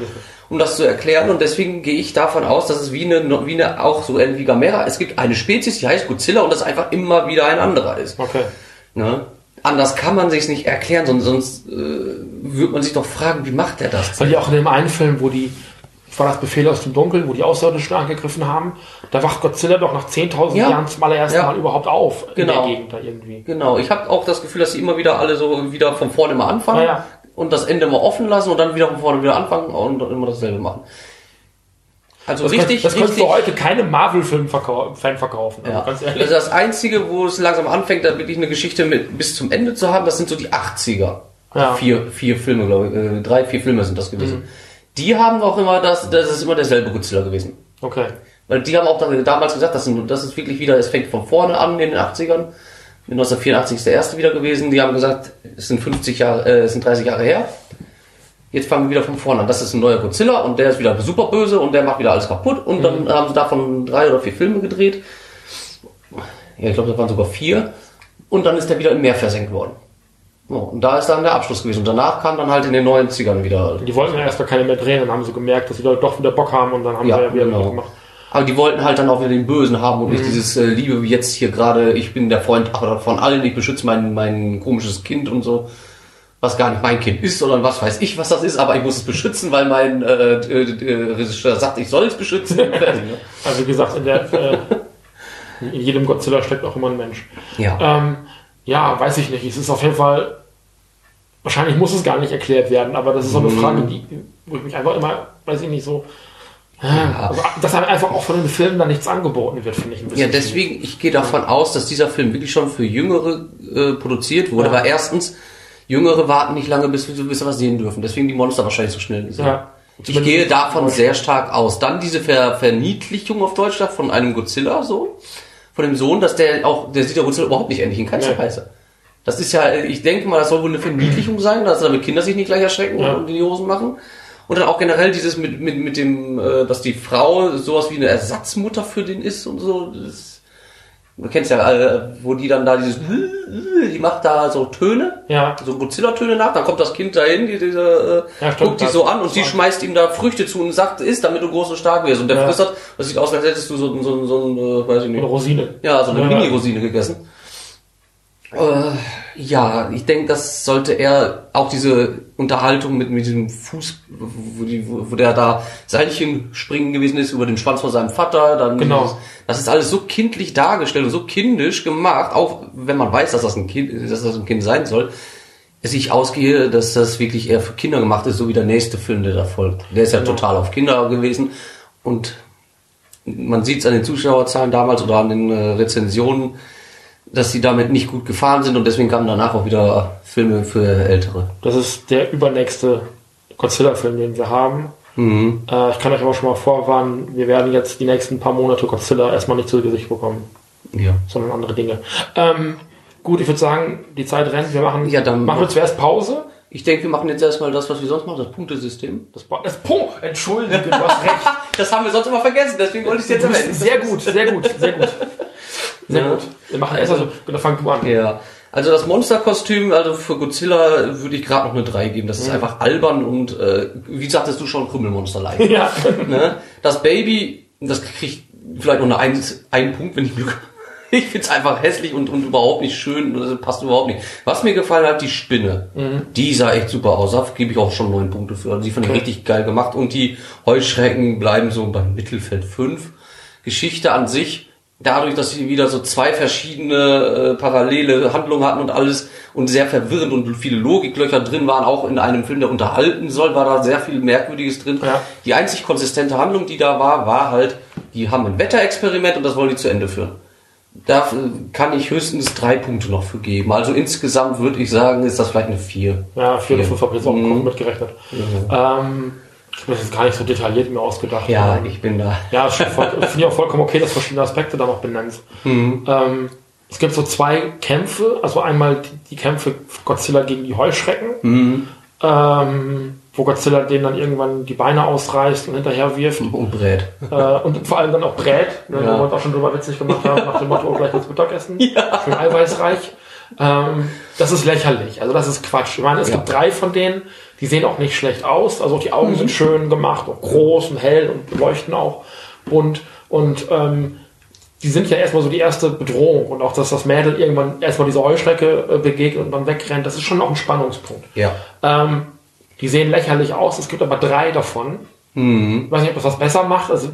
Um das zu erklären. Und deswegen gehe ich davon aus, dass es wie eine, wie eine auch so ähnlich wie Gamera, es gibt eine Spezies, die heißt Godzilla und das einfach immer wieder ein anderer ist. Okay. Ne? Anders kann man sich's nicht erklären, sonst, sonst äh, würde man sich doch fragen, wie macht er das? Weil die auch in dem einen Film, wo die, war das Befehl aus dem Dunkeln, wo die Außerirdischen angegriffen haben, da wacht Godzilla doch nach 10.000 Ja. Jahren zum allerersten Ja. Mal überhaupt auf in Genau. der Gegend da irgendwie. Genau, ich habe auch das Gefühl, dass sie immer wieder alle so wieder von vorne mal anfangen Ja, ja. Und das Ende mal offen lassen und dann wieder von vorne wieder anfangen und immer dasselbe machen. Also Das, richtig, könnt, das könntest richtig. du heute keinem Marvel-Film verkau Fan verkaufen. Also Ja. ganz ehrlich. Also das Einzige, wo es langsam anfängt, da wirklich eine Geschichte mit bis zum Ende zu haben, das sind so die 80er. Ja. Vier, vier Filme, glaube ich. Äh, drei, vier Filme sind das gewesen. Mhm. Die haben auch immer das, das ist immer derselbe Godzilla gewesen. Okay. Weil die haben auch da- damals gesagt, das, sind, das ist wirklich wieder, es fängt von vorne an in den 80ern. 1984 ist der erste wieder gewesen. Die haben gesagt, es sind 50 Jahre, äh, es sind 30 Jahre her. Jetzt fangen wir wieder von vorne an. Das ist ein neuer Godzilla und der ist wieder super böse und der macht wieder alles kaputt. Und dann haben sie davon drei oder vier Filme gedreht. Ja, ich glaube, das waren sogar vier. Und dann ist der wieder im Meer versenkt worden. So, und da ist dann der Abschluss gewesen. Und danach kam dann halt in den 90ern wieder Die wollten ja erst gar keine mehr drehen, dann haben sie gemerkt, dass sie da doch wieder Bock haben und dann haben Ja, sie ja wieder genau. gemacht. Aber die wollten halt dann auch wieder den Bösen haben und nicht dieses äh, Liebe wie jetzt hier gerade, ich bin der Freund aber von allen, ich beschütze mein, mein komisches Kind und so. Was gar nicht mein Kind ist, sondern was weiß ich, was das ist, aber ich muss es beschützen, weil mein äh, äh, äh, Regisseur sagt, ich soll es beschützen. Also wie gesagt, in, der, äh, in jedem Godzilla steckt auch immer ein Mensch. Ja. Ähm, ja, weiß ich nicht. Es ist auf jeden Fall, wahrscheinlich muss es gar nicht erklärt werden, aber das ist so eine Mhm. Frage, die, wo ich mich einfach immer, weiß ich nicht, so, also, dass einem einfach auch von den Filmen da nichts angeboten wird, finde ich ein Ja, bisschen. deswegen, ich gehe davon aus, dass dieser Film wirklich schon für Jüngere äh, produziert wurde, Ja. weil erstens, Jüngere warten nicht lange, bis, bis sie was sehen dürfen. Deswegen die Monster wahrscheinlich so schnell gesehen. Ja. Ich gehe davon sehr stark aus. Dann diese Ver Verniedlichung auf Deutsch von einem Godzilla-Sohn, von dem Sohn, dass der auch, der sieht der Godzilla überhaupt nicht ähnlich in keinster Nee. Weise. Das ist ja, ich denke mal, das soll wohl eine Verniedlichung sein, dass damit Kinder sich nicht gleich erschrecken Ja. und in die Hosen machen. Und dann auch generell dieses mit, mit, mit dem, äh, dass die Frau sowas wie eine Ersatzmutter für den ist und so. Das, du kennst ja, äh, wo die dann da dieses, die macht da so Töne, Ja. so Godzilla-Töne nach, dann kommt das Kind dahin, die, diese, äh, Ja, stimmt, guckt die so an und sie schmeißt ihm da Früchte zu und sagt, isst, damit du groß und stark wirst. Und der Ja. frisst das, sieht aus, als hättest du so, so, so ein, äh, weiß ich Eine nicht, Rosine. ja, so eine Ja. Mini-Rosine gegessen. Äh, Ja, ich denke, das sollte er auch diese Unterhaltung mit, mit diesem Fuß, wo, die, wo der da Seilchen springen gewesen ist über den Schwanz von seinem Vater, dann Genau. dieses- das ist alles so kindlich dargestellt und so kindisch gemacht, auch wenn man weiß, dass das ein Kind, dass das ein Kind sein soll. dass Ich ausgehe, dass das wirklich eher für Kinder gemacht ist, so wie der nächste Film, der da folgt. Der ist ja total auf Kinder gewesen und man sieht es an den Zuschauerzahlen damals oder an den äh, Rezensionen, dass sie damit nicht gut gefahren sind und deswegen kamen danach auch wieder Filme für Ältere. Das ist der übernächste Godzilla-Film, den wir haben. Mhm. Äh, ich kann euch aber schon mal vorwarnen, wir werden jetzt die nächsten paar Monate Godzilla erstmal nicht zu Gesicht bekommen, Ja. sondern andere Dinge. Ähm, gut, ich würde sagen, die Zeit rennt. Wir machen, Ja, dann- machen wir zuerst Pause. Ich denke, wir machen jetzt erstmal das, was wir sonst machen, das Punktesystem. Das, das Punkt, entschuldige, du hast recht. Das haben wir sonst immer vergessen, deswegen wollte ich es jetzt bist sehr gut, sehr gut, sehr gut. Sehr Ja. gut. Wir machen erst also, dann fang du an. Ja. Also das Monsterkostüm, also für Godzilla würde ich gerade noch eine 3 geben. Das ist einfach albern und äh, wie sagtest du schon, Krümmelmonster-like. Ja. ne? Das Baby, das kriegt vielleicht noch eine 1, einen Punkt, wenn ich Glück habe. Ich find's einfach hässlich und, und überhaupt nicht schön. und Das passt überhaupt nicht. Was mir gefallen hat, die Spinne. Die sah echt super aus. Da gebe ich auch schon neun Punkte für. Also die fand ich richtig geil gemacht. Und die Heuschrecken bleiben so beim Mittelfeld 5. Geschichte an sich, dadurch, dass sie wieder so zwei verschiedene äh, parallele Handlungen hatten und alles und sehr verwirrend und viele Logiklöcher drin waren, auch in einem Film, der unterhalten soll, war da sehr viel Merkwürdiges drin. Ja. Die einzig konsistente Handlung, die da war, war halt, die haben ein Wetterexperiment und das wollen die zu Ende führen. Da kann ich höchstens drei Punkte noch für geben. Also insgesamt würde ich sagen, ist das vielleicht eine vier. Ja, vier oder Vier. fünf habe ich jetzt auch Mhm. mitgerechnet. Ähm, ich habe das jetzt gar nicht so detailliert mir ausgedacht. Ja, Ähm, ich bin da. Ja, voll- finde ich auch vollkommen okay, dass verschiedene Aspekte da noch benennst. Mhm. Ähm, es gibt so zwei Kämpfe, also einmal die, die Kämpfe Godzilla gegen die Heuschrecken, Mhm. ähm, wo Godzilla denen dann irgendwann die Beine ausreißt und hinterher wirft. Und Brät. äh, und vor allem dann auch brät, ne, Ja. wo wir uns auch schon drüber witzig gemacht haben, nach dem Motto, oh, gleich ins Mittagessen. Schön eiweißreich. Ähm, das ist lächerlich, also das ist Quatsch. Ich meine, es Ja. gibt drei von denen, die sehen auch nicht schlecht aus, also auch die Augen Mhm. sind schön gemacht, auch groß und hell und leuchten auch bunt und ähm, die sind ja erstmal so die erste Bedrohung und auch, dass das Mädel irgendwann erstmal diese Heuschrecke äh, begegnet und dann wegrennt, das ist schon noch ein Spannungspunkt. Ja. Ähm, die sehen lächerlich aus, es gibt aber drei davon. Mhm. Ich weiß nicht, ob das was besser macht. Also,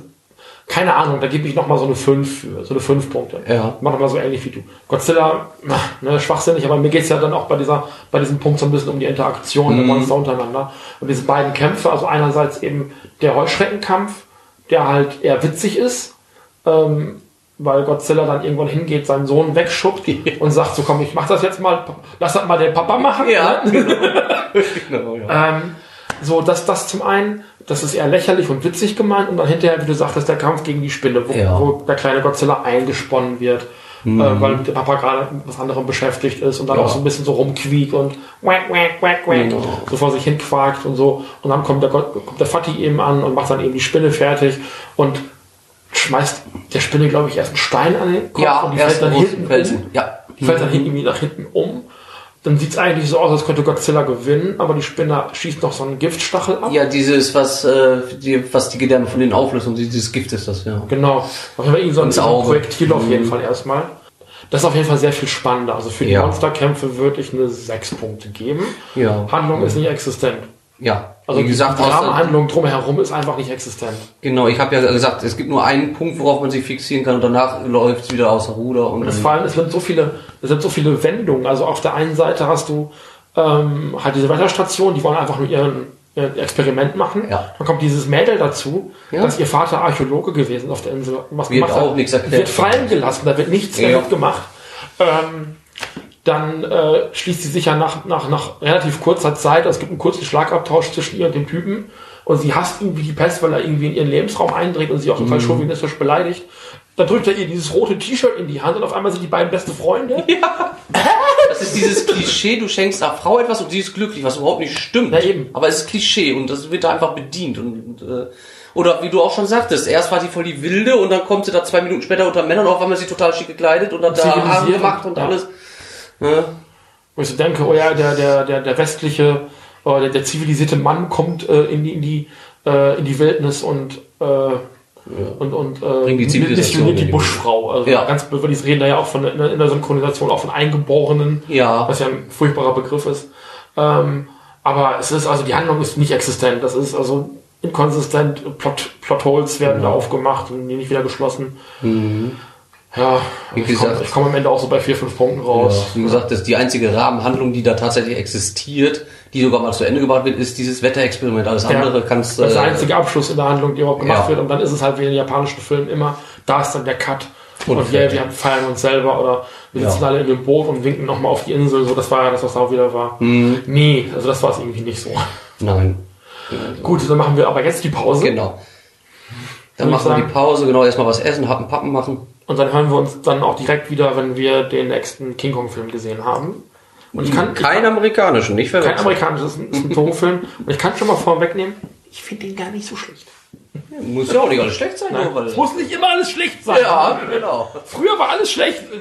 keine Ahnung, da gebe ich nochmal so eine 5 für, so eine 5 Punkte. Ja. Mach nochmal so ähnlich wie du. Godzilla, na, ne, schwachsinnig, aber mir geht's ja dann auch bei dieser, bei diesem Punkt so ein bisschen um die Interaktion der Monster untereinander. Und diese beiden Kämpfe, also einerseits eben der Heuschreckenkampf, der halt eher witzig ist, ähm, weil Godzilla dann irgendwann hingeht, seinen Sohn wegschubbt und sagt so, komm, ich mach das jetzt mal, lass das mal den Papa machen. Ja. Ne? genau, ja. Ähm, so, dass das zum einen, das ist eher lächerlich und witzig gemeint und dann hinterher, wie du sagtest, der Kampf gegen die Spinne, wo, Ja. wo der kleine Godzilla eingesponnen wird, äh, weil der Papa gerade mit was anderem beschäftigt ist und dann Mhm. Ja. auch so ein bisschen so rumquiekt und wack, wack, wack, wack, Ja. so vor sich hin quakt und so. Und dann kommt der, Gott, kommt der Vati eben an und macht dann eben die Spinne fertig und schmeißt der Spinne, glaube ich, erst einen Stein an den Kopf Ja, und die fällt dann hinten um. Ja. Die fällt dann hinten irgendwie nach hinten um. Dann sieht es eigentlich so aus, als könnte Godzilla gewinnen, aber die Spinne schießt noch so einen Giftstachel ab. Ja, dieses, was, äh, die, was die Gedärme von denen auflöst und dieses Gift ist das, ja. Genau. Auf jeden Fall so ein, so. Projektil auf jeden Mhm. Fall erstmal. Das ist auf jeden Fall sehr viel spannender. Also für die Ja. Monsterkämpfe würde ich eine 6 Punkte geben. Ja. Handlung ist nicht existent. Ja. Also Wie gesagt, die Dramahandlung drumherum ist einfach nicht existent. Genau, ich habe ja gesagt, es gibt nur einen Punkt, worauf man sich fixieren kann und danach läuft es wieder außer Ruder und Es dann, vor allem, es sind so viele, es sind so viele Wendungen. Also auf der einen Seite hast du ähm, halt diese Wetterstation, die wollen einfach nur ihren, ihr Experiment machen. Ja. Dann kommt dieses Mädel dazu, Ja. dass ihr Vater Archäologe gewesen auf der Insel. Was Wird auch nichts erklärt. Wird fallen gelassen, da wird nichts Ja. damit gemacht. Ähm, dann äh, schließt sie sich ja nach, nach, nach relativ kurzer Zeit, es gibt einen kurzen Schlagabtausch zwischen ihr und dem Typen und sie hasst ihn wie die Pest, weil er irgendwie in ihren Lebensraum eindringt und sie auch total Mhm. chauvinistisch beleidigt. Dann drückt er ihr dieses rote T-Shirt in die Hand und auf einmal sind die beiden beste Freunde. das ist dieses Klischee, du schenkst einer Frau etwas und sie ist glücklich, was überhaupt nicht stimmt. Ja, eben. Aber es ist Klischee und das wird da einfach bedient und, äh, oder wie du auch schon sagtest, erst war sie voll die Wilde und dann kommt sie da zwei Minuten später unter Männern und auf einmal ist sie total schick gekleidet und hat da. Haare gemacht und Ja. alles. Ja. Wo ich so denke, oh ja, der, der, der, der westliche, äh, der, der zivilisierte Mann kommt äh, in die, in die, äh, in die Wildnis und äh, und, und äh, die Zivilisation missioniert die Buschfrau. Also Ja. ganz böse, die reden da ja auch von in der in der Synchronisation auch von Eingeborenen, Ja. was ja ein furchtbarer Begriff ist. Ähm, aber es ist also die Handlung ist nicht existent. Das ist also inkonsistent. Plot, Plotholes werden da aufgemacht und nicht wieder geschlossen. Ja, Wie ich komme gesagt- komm am Ende auch so bei vier, fünf Punkten raus. Wie gesagt, das ist die einzige Rahmenhandlung, die da tatsächlich existiert, die sogar mal zu Ende gebracht wird, ist dieses Wetterexperiment. Alles andere kannst Das ist der äh, einzige Abschluss in der Handlung, die überhaupt gemacht Ja. wird. Und dann ist es halt wie in den japanischen Filmen immer, da ist dann der Cut. Und Und, wir, wir feiern uns selber oder wir Ja. sitzen alle in dem Boot und winken nochmal auf die Insel. So, das war ja das, was auch wieder war. Mhm. Nee, also das war es irgendwie nicht so. Nein. Gut, dann machen wir aber jetzt die Pause. Genau. Dann machen wir die Pause, genau, erstmal was essen, Happen, Pappen machen. Und dann hören wir uns dann auch direkt wieder, wenn wir den nächsten King Kong Film gesehen haben. Und ich kann, ich Kein amerikanischen, nicht kein verwechseln. amerikanisches, ist ein, ist ein Toho-Film. Und ich kann schon mal vorwegnehmen, ich finde den gar nicht so schlecht. Muss ja auch nicht alles schlecht sein, Nein, nur es muss nicht immer alles schlecht sein. Ja, genau. Früher war alles schlecht.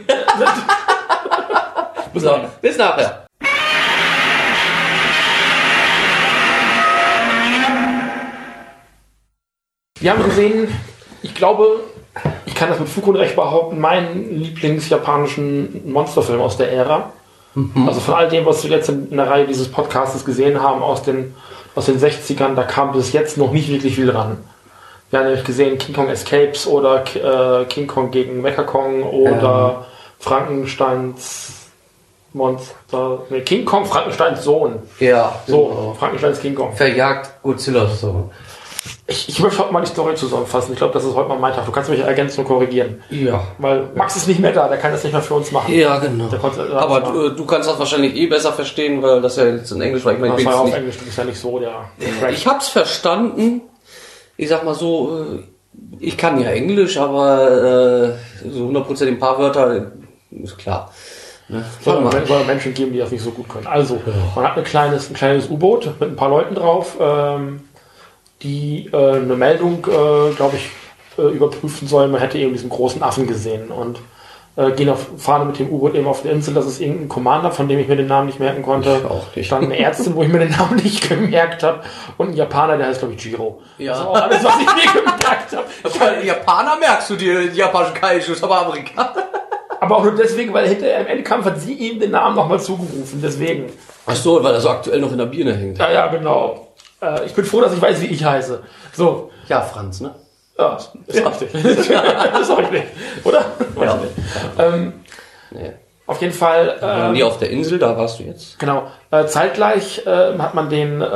So, bis nachher. Wir haben gesehen, ich glaube, ich kann das mit Fug und Recht behaupten, meinen Lieblingsjapanischen Monsterfilm aus der Ära. Also von all dem, was wir jetzt in, der Reihe dieses Podcasts gesehen haben aus den, aus den 60ern, da kam bis jetzt noch nicht wirklich viel ran. Wir haben nämlich gesehen King Kong Escapes oder äh, King Kong gegen Mecha-Kong oder Frankensteins Monster. Nee, King Kong, Frankensteins Sohn. Ja, So, genau. Frankensteins King Kong. Verjagt Godzilla so. Ich, ich möchte heute mal die Story zusammenfassen. Ich glaube, das ist heute mal mein Tag. Du kannst mich ergänzen und korrigieren. Ja. Weil Max ist nicht mehr da, der kann das nicht mehr für uns machen. Ja, genau. Der Aber du, du kannst das wahrscheinlich eh besser verstehen, weil das ja jetzt in Englisch war. Ich meine, Das ich, war ja auf bin's Englisch, du bist ja nicht so der. nicht. der ich hab's verstanden. Ich sag mal so, äh, ich kann ja Englisch, aber äh, so 100% ein paar Wörter äh, ist klar. Ne? soll, soll Menschen geben, die das nicht so gut können. Also, man hat ein kleines, ein kleines U-Boot mit ein paar Leuten drauf, ähm, die äh, eine Meldung, äh, glaube ich, äh, überprüfen sollen. Man hätte eben diesen großen Affen gesehen und äh, gehen auf, fahren mit dem U-Boot eben auf die Insel. Das ist irgendein Commander, von dem ich mir den Namen nicht merken konnte. Ich auch nicht. Dann eine Ärztin, wo ich mir den Namen nicht gemerkt habe. Und ein Japaner, der heißt, glaube ich, Jiro. Ja. Das ist auch alles, was ich mir gemerkt habe. Japaner merkst du dir, die japanischen Kaijus, aber Amerikaner. Aber auch nur deswegen, weil hinterher im Endkampf hat sie ihm den Namen nochmal zugerufen. Deswegen. Ach so, weil er so aktuell noch in der Birne hängt. Ja, ja, genau. Äh, ich bin froh, dass ich weiß, wie ich heiße. So. Ja, Franz, ne? Ja, ist richtig. ist richtig. Oder? Weiß Ja. nicht. Ähm, Nee. auf jeden Fall. Ähm, die auf der Insel, da warst du jetzt. Genau. Äh, zeitgleich äh, hat man den äh,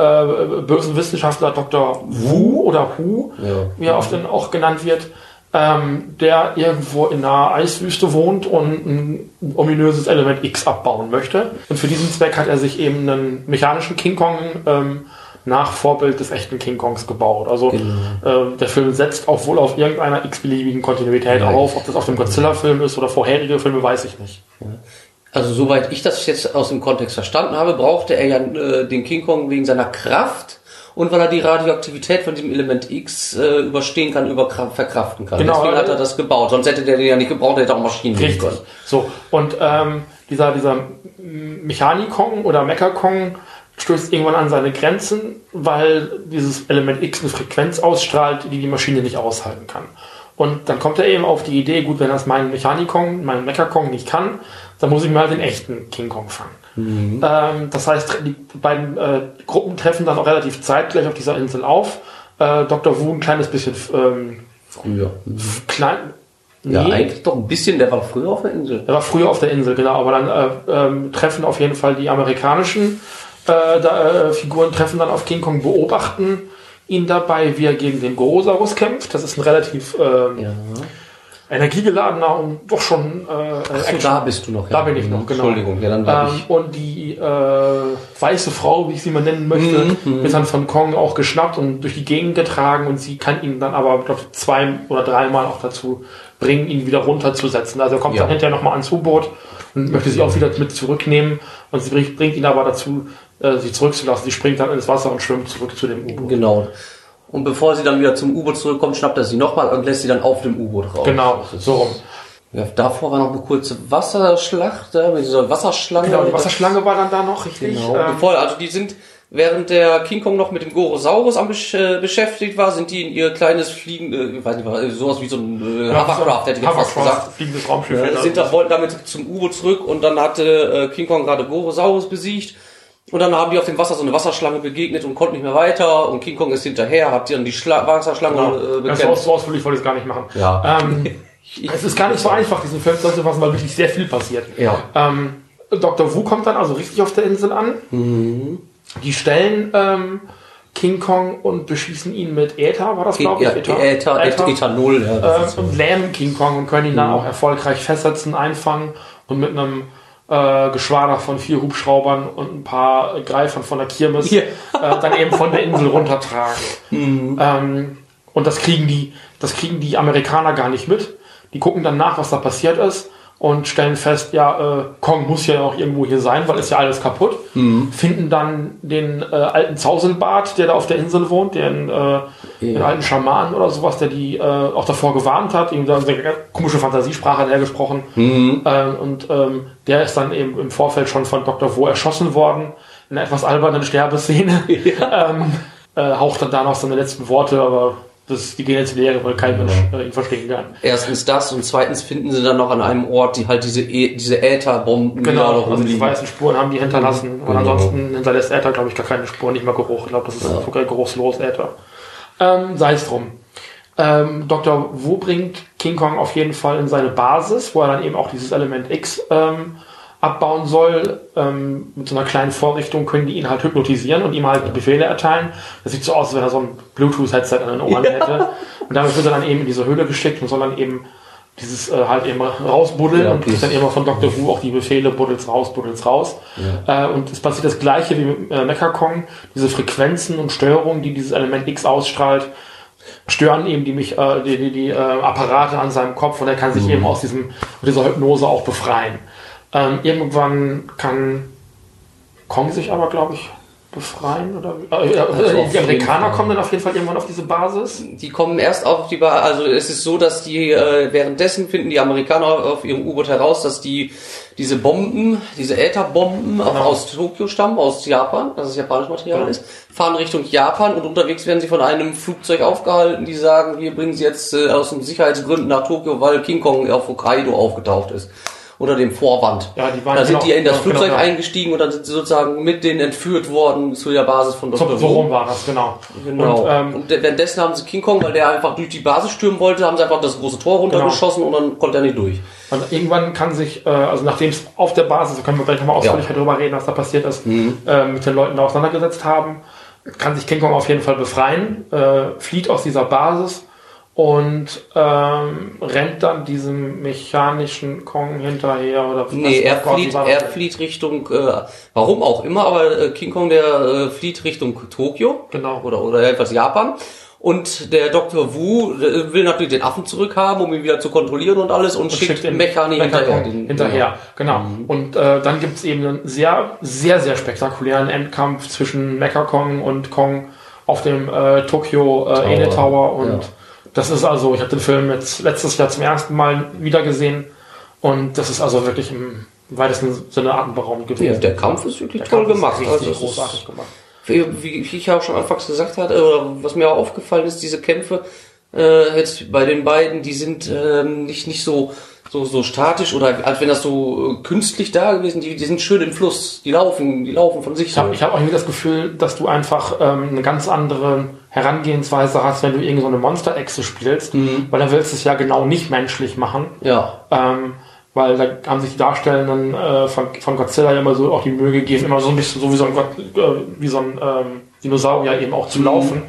bösen Wissenschaftler Dr. Wu oder Hu, Ja. wie er oft auch genannt wird, ähm, der irgendwo in einer Eiswüste wohnt und ein ominöses Element X abbauen möchte. Und für diesen Zweck hat er sich eben einen mechanischen King Kong ähm, nach Vorbild des echten King Kongs gebaut. Also äh, der Film setzt auch wohl auf irgendeiner x-beliebigen Kontinuität Ja. auf. Ob das auf dem Godzilla-Film ist oder vorherige Filme, weiß ich nicht. Also soweit ich das jetzt aus dem Kontext verstanden habe, brauchte er ja äh, den King Kong wegen seiner Kraft und weil er die Radioaktivität von diesem Element X äh, überstehen kann, überkra- verkraften kann. Genau, Deswegen hat er das gebaut. Sonst hätte der den ja nicht gebraucht, er hätte auch Maschinen Richtig. können. So, und ähm, dieser, dieser Mechanikong oder Mechakong stößt irgendwann an seine Grenzen, weil dieses Element X eine Frequenz ausstrahlt, die die Maschine nicht aushalten kann. Und dann kommt er eben auf die Idee, gut, wenn das mein Mechanikong, mein Mechakong nicht kann, dann muss ich mir halt den echten King Kong fangen. Ähm, das heißt, die beiden äh, Gruppen treffen dann auch relativ zeitgleich auf dieser Insel auf. Äh, Dr. Wu ein kleines bisschen ähm, Früher. klein. Ja, Nee. eigentlich doch ein bisschen, der war früher auf der Insel. Er war früher auf der Insel, genau, aber dann äh, ähm, treffen auf jeden Fall die amerikanischen äh, da, äh, Figuren, treffen dann auf King Kong, beobachten ihn dabei, wie er gegen den Gorosaurus kämpft. Das ist ein relativ ähm, Ja. energiegeladener und doch schon äh, so, Action- da bist du noch. Da bin ich noch, genau. Entschuldigung, ja, dann war ähm, ich. und die äh, weiße Frau, wie ich sie mal nennen möchte, Mhm, wird dann von Kong auch geschnappt und durch die Gegend getragen und sie kann ihn dann aber, glaube ich, zwei oder dreimal auch dazu bringen, ihn wieder runterzusetzen. Also er kommt Ja. dann hinterher nochmal ans U-Boot und möchte sie auch wieder mit zurücknehmen und sie bringt ihn aber dazu, äh, sie zurückzulassen. Sie springt dann ins Wasser und schwimmt zurück zu dem U-Boot. Genau. Und bevor sie dann wieder zum U-Boot zurückkommt, schnappt er sie nochmal und lässt sie dann auf dem U-Boot raus. Genau, so rum. Ja, davor war noch eine kurze Wasserschlacht, da mit dieser Wasserschlange. Genau, die Wasserschlange war dann da noch, richtig? Genau. Ähm, Bevor, also die sind Während der King Kong noch mit dem Gorosaurus am besch äh, beschäftigt war, sind die in ihr kleines Fliegen, äh, ich weiß nicht, was, sowas wie so ein äh, Hovercraft, hätte ich jetzt fast gesagt. Fliegendes Raumschiff. Äh, sind da, wollten damit zum U-Boot zurück und dann hatte äh, King Kong gerade Gorosaurus besiegt. Und dann haben die auf dem Wasser so eine Wasserschlange begegnet und konnten nicht mehr weiter. Und King Kong ist hinterher, hat dann die Schla Wasserschlange Genau. äh, Das bekämpft. so, aus- so ausführlich wollte ich es gar nicht machen. Ja. Ähm, es ist gar nicht so einfach, diesen Film zusammenzufassen, weil wirklich sehr viel passiert. Ja. Ähm, Dr. Wu kommt dann also richtig auf der Insel an. Die stellen ähm, King Kong und beschießen ihn mit Äther, war das glaube ich? Ja, Äther, Äther, Ethanol, ja. Das ähm, so. und lähmen King Kong und können ihn dann auch erfolgreich festsetzen, einfangen und mit einem äh, Geschwader von vier Hubschraubern und ein paar Greifern von der Kirmes Ja. äh, dann eben von der Insel runtertragen. Ähm, und das kriegen die, das kriegen die Amerikaner gar nicht mit. Die gucken dann nach, was da passiert ist und stellen fest, ja, äh, Kong muss ja auch irgendwo hier sein, weil ist ja alles kaputt. Finden dann den äh, alten Zauselbart, der da auf der Insel wohnt, den, äh, den alten Schaman oder sowas, der die äh, auch davor gewarnt hat. Ihm dann eine komische Fantasiesprache hat er gesprochen. Ähm, und ähm, der ist dann eben im Vorfeld schon von Dr. Wo erschossen worden. In einer etwas albernen Sterbeszene. ähm, äh, haucht dann da noch seine letzten Worte, aber das, die gehen jetzt leer, weil kein Mensch äh, ihn verstehen kann. Erstens das und zweitens finden sie dann noch an einem Ort, die halt diese, e diese Ätherbomben die da Genau, also die rumliegen. weißen Spuren haben die hinterlassen. Und Genau. ansonsten hinterlässt Äther, glaube ich, gar keine Spur, nicht mal Geruch. Ich glaube, das ist sogar geruchslos Äther. Ähm, Sei es drum. Ähm, Dr. Wu bringt King Kong auf jeden Fall in seine Basis, wo er dann eben auch dieses Element X ähm, abbauen soll. Ähm, mit so einer kleinen Vorrichtung können die ihn halt hypnotisieren und ihm halt die Befehle erteilen. Das sieht so aus, als wenn er so ein Bluetooth-Headset an den Ohren hätte. Und damit wird er dann eben in diese Höhle geschickt und soll dann eben dieses äh, halt eben rausbuddeln Ja, und kriegt dann immer von Dr. Wu auch die Befehle, buddels raus, buddels raus. Äh, und es passiert das gleiche wie mit äh, Mechakong. Diese Frequenzen und Störungen, die dieses Element X ausstrahlt, stören eben die, mich, äh, die, die, die äh, Apparate an seinem Kopf und er kann sich Mhm. eben aus diesem, dieser Hypnose auch befreien. Ähm, irgendwann kann Kong sich aber, glaube ich, befreien. Oder, äh, äh, Also auf die Amerikaner kommen dann auf jeden Fall irgendwann auf diese Basis. Die kommen erst auf die Bar, also es ist so, dass die äh, währenddessen finden die Amerikaner auf ihrem U-Boot heraus, dass die diese Bomben, diese Ätherbomben auch aus Tokio stammen, aus Japan, dass es japanisches Material Genau. ist, fahren Richtung Japan und unterwegs werden sie von einem Flugzeug aufgehalten, die sagen, wir bringen sie jetzt äh, aus den Sicherheitsgründen nach Tokio, weil King Kong auf Hokkaido aufgetaucht ist. Unter dem Vorwand. Ja, die waren da sind genau- die in das genau, Flugzeug genau. eingestiegen und dann sind sie sozusagen mit denen entführt worden zu der Basis von Dr. so rum war das, genau. Genau. Und, ähm, und währenddessen haben sie King Kong, weil der einfach durch die Basis stürmen wollte, haben sie einfach das große Tor runtergeschossen und dann konnte er nicht durch. Und irgendwann kann sich, äh, also nachdem es auf der Basis, da können wir gleich nochmal ausführlicher drüber reden, was da passiert ist, äh, mit den Leuten da auseinandergesetzt haben, kann sich King Kong auf jeden Fall befreien, äh, flieht aus dieser Basis und ähm, rennt dann diesem mechanischen Kong hinterher oder Nee, er flieht, er flieht Richtung, äh, warum auch immer, aber äh, King Kong, der äh, flieht Richtung Tokio. Genau. Oder, oder etwas Japan. Und der Dr. Wu äh, will natürlich den Affen zurückhaben, um ihn wieder zu kontrollieren und alles und, schickt, den Mechani Mecha hinterher. Kong Den, hinterher, genau. Und äh, dann gibt's eben einen sehr, sehr, sehr spektakulären Endkampf zwischen Mecha Kong und Kong auf dem äh, Tokyo äh, Ene Tower. Und ja. Das ist also, ich habe den Film jetzt letztes Jahr zum ersten Mal wieder gesehen. Und das ist also wirklich im weitesten Sinne atemberaubend gewesen. Ja, der Kampf ist wirklich Der toll Kampf gemacht. Also ist- großartig gemacht. Wie, ich auch schon anfangs gesagt hatte, was mir auch aufgefallen ist, diese Kämpfe äh, jetzt bei den beiden, die sind ähm, nicht nicht so so so statisch oder als wenn das so äh, künstlich da gewesen, die, die sind schön im Fluss, die laufen, die laufen von sich. Ich habe hab auch irgendwie das Gefühl, dass du einfach ähm, eine ganz andere Herangehensweise hast, wenn du irgendeine so eine Monster-Echse spielst, weil dann willst du es ja genau nicht menschlich machen. ja, Ähm, weil da haben sich die Darstellenden äh, von, von Godzilla ja immer so auch die Mühe gegeben, immer so ein bisschen so wie so ein, äh, wie so ein ähm, Dinosaurier eben auch zu laufen.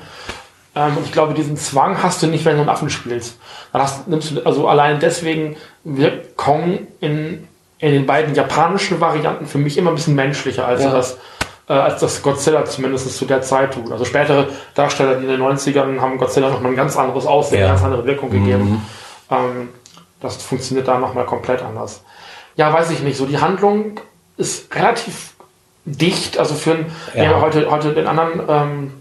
Ähm, und ich glaube, diesen Zwang hast du nicht, wenn du einen Affen spielst. Dann hast, nimmst du, also allein deswegen wirkt Kong in, in den beiden japanischen Varianten für mich immer ein bisschen menschlicher, als Ja. das äh, als das Godzilla zumindest zu der Zeit tut. Also spätere Darsteller, die in den 90ern haben Godzilla noch mal ein ganz anderes Aussehen, Ja. eine ganz andere Wirkung gegeben. Ähm, das funktioniert da nochmal komplett anders. Ja, weiß ich nicht. So die Handlung ist relativ dicht. Also für einen, wir haben ja heute, heute den anderen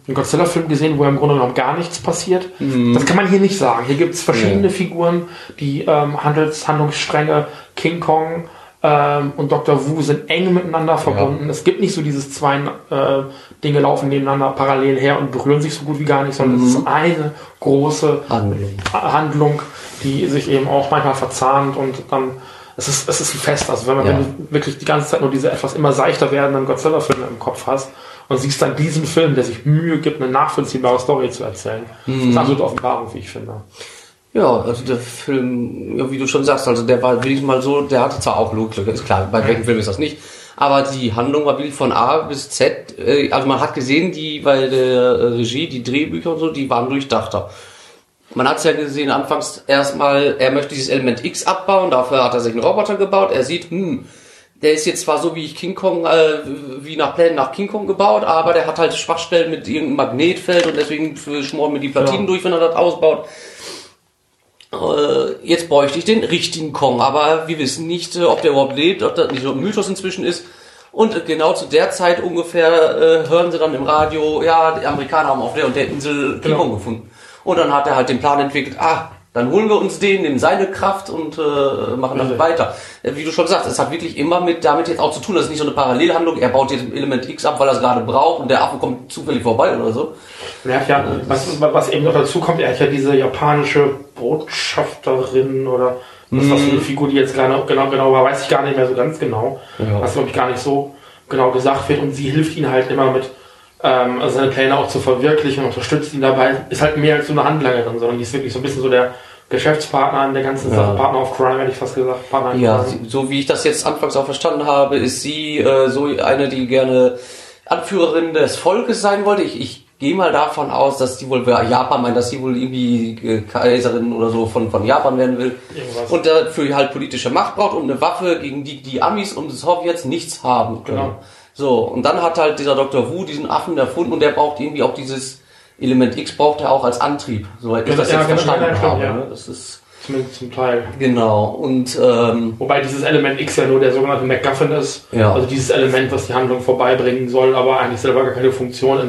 ähm, Godzilla-Film gesehen, wo ja im Grunde genommen gar nichts passiert. Das kann man hier nicht sagen. Hier gibt es verschiedene Figuren, die ähm, Handels, Handlungsstränge, King Kong ähm, und Dr. Wu sind eng miteinander verbunden. Es gibt nicht so dieses zwei, äh, Dinge laufen nebeneinander parallel her und berühren sich so gut wie gar nicht, sondern es ist eine große Handlung. Handlung, die sich eben auch manchmal verzahnt und dann es ist, es ist ein Fest. Also wenn man Ja. wenn du wirklich die ganze Zeit nur diese etwas immer seichter werdenden Godzilla-Filme im Kopf hast und siehst dann diesen Film, der sich Mühe gibt, eine nachvollziehbare Story zu erzählen, das ist eine absolute Offenbarung, wie ich finde. Ja, also der Film, ja, wie du schon sagst, also der war wirklich mal so, der hatte zwar auch Loglücke, ist klar, bei welchem Film ist das nicht, aber die Handlung war wirklich von A bis Z, äh, also man hat gesehen, die bei der äh, Regie, die Drehbücher und so, die waren durchdachter. Man hat es ja gesehen, anfangs erstmal, er möchte dieses Element X abbauen, dafür hat er sich einen Roboter gebaut, er sieht, hm, der ist jetzt zwar so wie ich King Kong, äh, wie nach Plänen nach King Kong gebaut, aber der hat halt Schwachstellen mit irgendeinem Magnetfeld und deswegen schmoren mir die Platinen Ja. durch, wenn er das ausbaut. Äh, jetzt bräuchte ich den richtigen Kong, aber wir wissen nicht, äh, ob der überhaupt lebt, ob das nicht so ein Mythos inzwischen ist. Und äh, genau zu der Zeit ungefähr äh, hören sie dann im Radio, ja, die Amerikaner haben auf der und der Insel King Genau. Kong gefunden. Und dann hat er halt den Plan entwickelt, ah, dann holen wir uns den, nehmen seine Kraft und äh, machen dann Richtig. weiter. Äh, Wie du schon sagst, es hat wirklich immer mit damit jetzt auch zu tun, das ist nicht so eine Parallelhandlung, er baut jetzt Element X ab, weil er es gerade braucht und der Affe kommt zufällig vorbei oder so. Hat ja, was, was eben noch dazu kommt, er hat ja diese japanische Botschafterin oder was das für eine Figur, die jetzt genau, genau, genau war, weiß ich gar nicht mehr so ganz genau. Ja. Was, glaube ich, gar nicht so genau gesagt wird. Und sie hilft ihm halt immer mit, ähm, also seine Pläne auch zu verwirklichen und unterstützt ihn dabei. Ist halt mehr als so eine Handlangerin, sondern die ist wirklich so ein bisschen so der Geschäftspartner in der ganzen Ja. Sache. Partner of Crime, hätte ich fast gesagt. Partner in Ja, sie- so wie ich das jetzt anfangs auch verstanden habe, ist sie äh, so eine, die gerne Anführerin des Volkes sein wollte. Ich, ich gehe mal davon aus, dass die wohl Japan meint, dass sie wohl irgendwie äh, Kaiserin oder so von, von Japan werden will. Irgendwas. Und dafür halt politische Macht braucht und eine Waffe, gegen die die Amis und die Sowjets nichts haben können. Genau. So, und dann hat halt dieser Dr. Wu diesen Affen erfunden und der braucht irgendwie auch dieses Element X braucht er auch als Antrieb. Soweit ich Ja, das ja, jetzt genau, verstanden ja, habe. ja. Das ist Zumindest zum Teil. genau. Und ähm, Wobei dieses Element X ja nur der sogenannte MacGuffin ist. Ja. Also dieses Element, was die Handlung vorbeibringen soll, aber eigentlich selber gar keine Funktion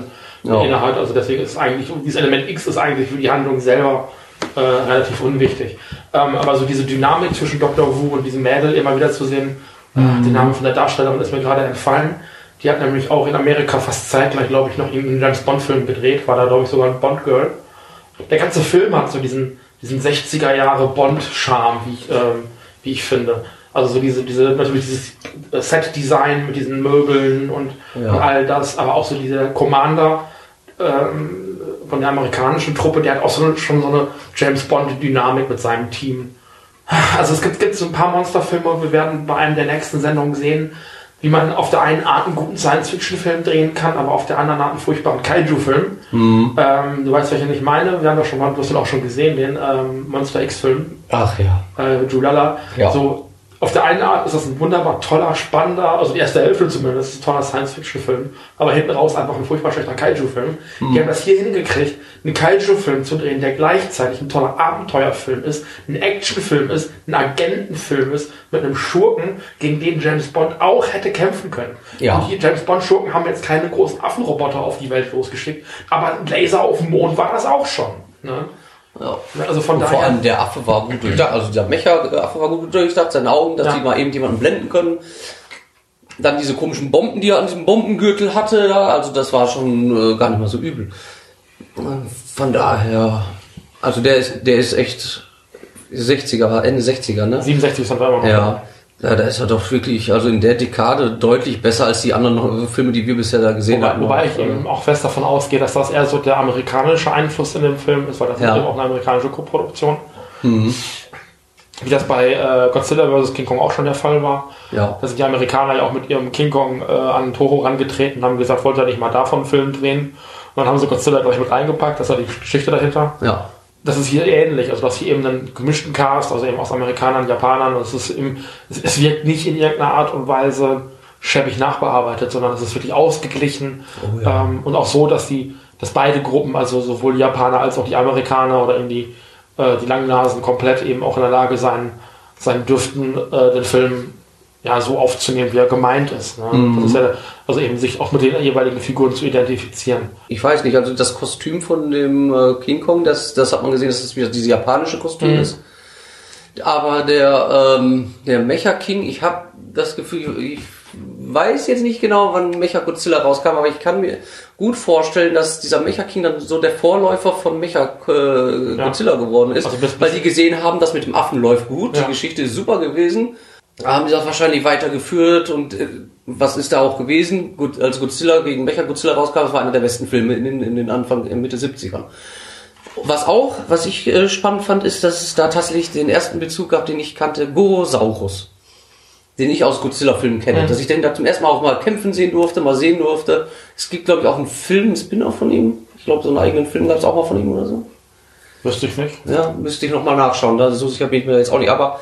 in, Ja. inne hat. Also deswegen ist eigentlich, dieses Element X ist eigentlich für die Handlung selber äh, relativ unwichtig. Ähm, aber so diese Dynamik zwischen Dr. Wu und diesem Mädel immer wieder zu sehen, äh, den Namen von der Darstellerin ist mir gerade entfallen. Die hat nämlich auch in Amerika fast zeitgleich, glaube ich, noch irgendeinen James Bond-Film gedreht, war da, glaube ich, sogar ein Bond-Girl. Der ganze Film hat so diesen, diesen 60er Jahre Bond-Charme, wie ich, ähm, wie ich finde. Also so diese, diese, natürlich dieses äh, Set-Design mit diesen Möbeln und, Ja. und all das, aber auch so dieser Commander ähm, von der amerikanischen Truppe, der hat auch so, schon so eine James Bond-Dynamik mit seinem Team. Also es gibt, gibt so ein paar Monsterfilme und wir werden bei einem der nächsten Sendungen sehen, wie man auf der einen Art einen guten Science-Fiction-Film drehen kann, aber auf der anderen Art einen furchtbaren Kaiju-Film. Mhm. Ähm, du weißt, welchen ich meine. Wir haben das schon mal, du hast ihn auch schon gesehen, den ähm, Monster X-Film ach ja. äh, Julala. Ja. So, auf der einen Art ist das ein wunderbar toller, spannender, also die erste Hälfte zumindest, ein toller Science-Fiction-Film, aber hinten raus einfach ein furchtbar schlechter Kaiju-Film. Mhm. Die haben das hier hingekriegt, einen Kaiju-Film zu drehen, der gleichzeitig ein toller Abenteuerfilm ist, ein Actionfilm ist, ein Agentenfilm ist, mit einem Schurken, gegen den James Bond auch hätte kämpfen können. Ja. Und die James Bond-Schurken haben jetzt keine großen Affenroboter auf die Welt losgeschickt, aber ein Laser auf dem Mond war das auch schon. Ne? Ja. Also von Und vor daher. allem der Affe war gut durchdacht, also dieser Mecha-Affe war gut durchdacht, seine Augen, dass Ja. die mal eben jemanden blenden können. Dann diese komischen Bomben, die er an diesem Bombengürtel hatte, also das war schon äh, gar nicht mal so übel. Von daher, also der ist, der ist echt 60er, war Ende 60er, ne? 67 sind wir immer noch. Ja. Ja, da ist er doch wirklich, also in der Dekade deutlich besser als die anderen Filme, die wir bisher da gesehen Wobei, haben. wobei ich eben auch fest davon ausgehe, dass das eher so der amerikanische Einfluss in dem Film ist, weil das Ja. eben auch eine amerikanische Koproduktion. Wie das bei äh, Godzilla vs. King Kong auch schon der Fall war. Ja. Da sind die Amerikaner ja auch mit ihrem King Kong äh, an Toho rangetreten und haben gesagt, wollt ihr nicht mal davon einen Film drehen? Und dann haben sie Godzilla gleich mit reingepackt, das ja die Geschichte dahinter. Ja. Das ist hier ähnlich, also dass hier eben einen gemischten Cast, also eben aus Amerikanern, Japanern, und es ist eben, es, es wirkt nicht in irgendeiner Art und Weise schäbig nachbearbeitet, sondern es ist wirklich ausgeglichen Oh ja. ähm, und auch so, dass die, dass beide Gruppen, also sowohl die Japaner als auch die Amerikaner oder eben die, äh, die Langnasen komplett eben auch in der Lage sein, sein dürften, äh, den Film ja so aufzunehmen, wie er gemeint ist. Ne? Mhm. Das ist ja, also eben sich auch mit den jeweiligen Figuren zu identifizieren. Ich weiß nicht, also das Kostüm von dem äh, King Kong, das, das hat man gesehen, dass es wieder dieses japanische Kostüm Mhm. ist. Aber der, ähm, der Mecha King, ich habe das Gefühl, ich weiß jetzt nicht genau, wann Mecha Godzilla rauskam, aber ich kann mir gut vorstellen, dass dieser Mecha King dann so der Vorläufer von Mecha äh, Ja. Godzilla geworden ist, Also bis- weil die gesehen haben, das mit dem Affen läuft gut, Ja. die Geschichte ist super gewesen, haben die das wahrscheinlich weitergeführt und äh, was ist da auch gewesen? Gut, als Godzilla gegen Mecha Godzilla rauskam, das war einer der besten Filme in den, in den Anfang, in Mitte 70ern. Was auch, was ich äh, spannend fand, ist, dass es da tatsächlich den ersten Bezug gab, den ich kannte, Gorosaurus. Den ich aus Godzilla-Filmen kenne. Mhm. Dass ich den da zum ersten Mal auch mal kämpfen sehen durfte, mal sehen durfte. Es gibt, glaube ich, auch einen Film, einen Spin-off von ihm. Ich glaube, so einen eigenen Film gab es auch mal von ihm oder so. Wüsste ich nicht. Ja, müsste ich nochmal nachschauen. Da so sicher bin ich mir jetzt auch nicht. Aber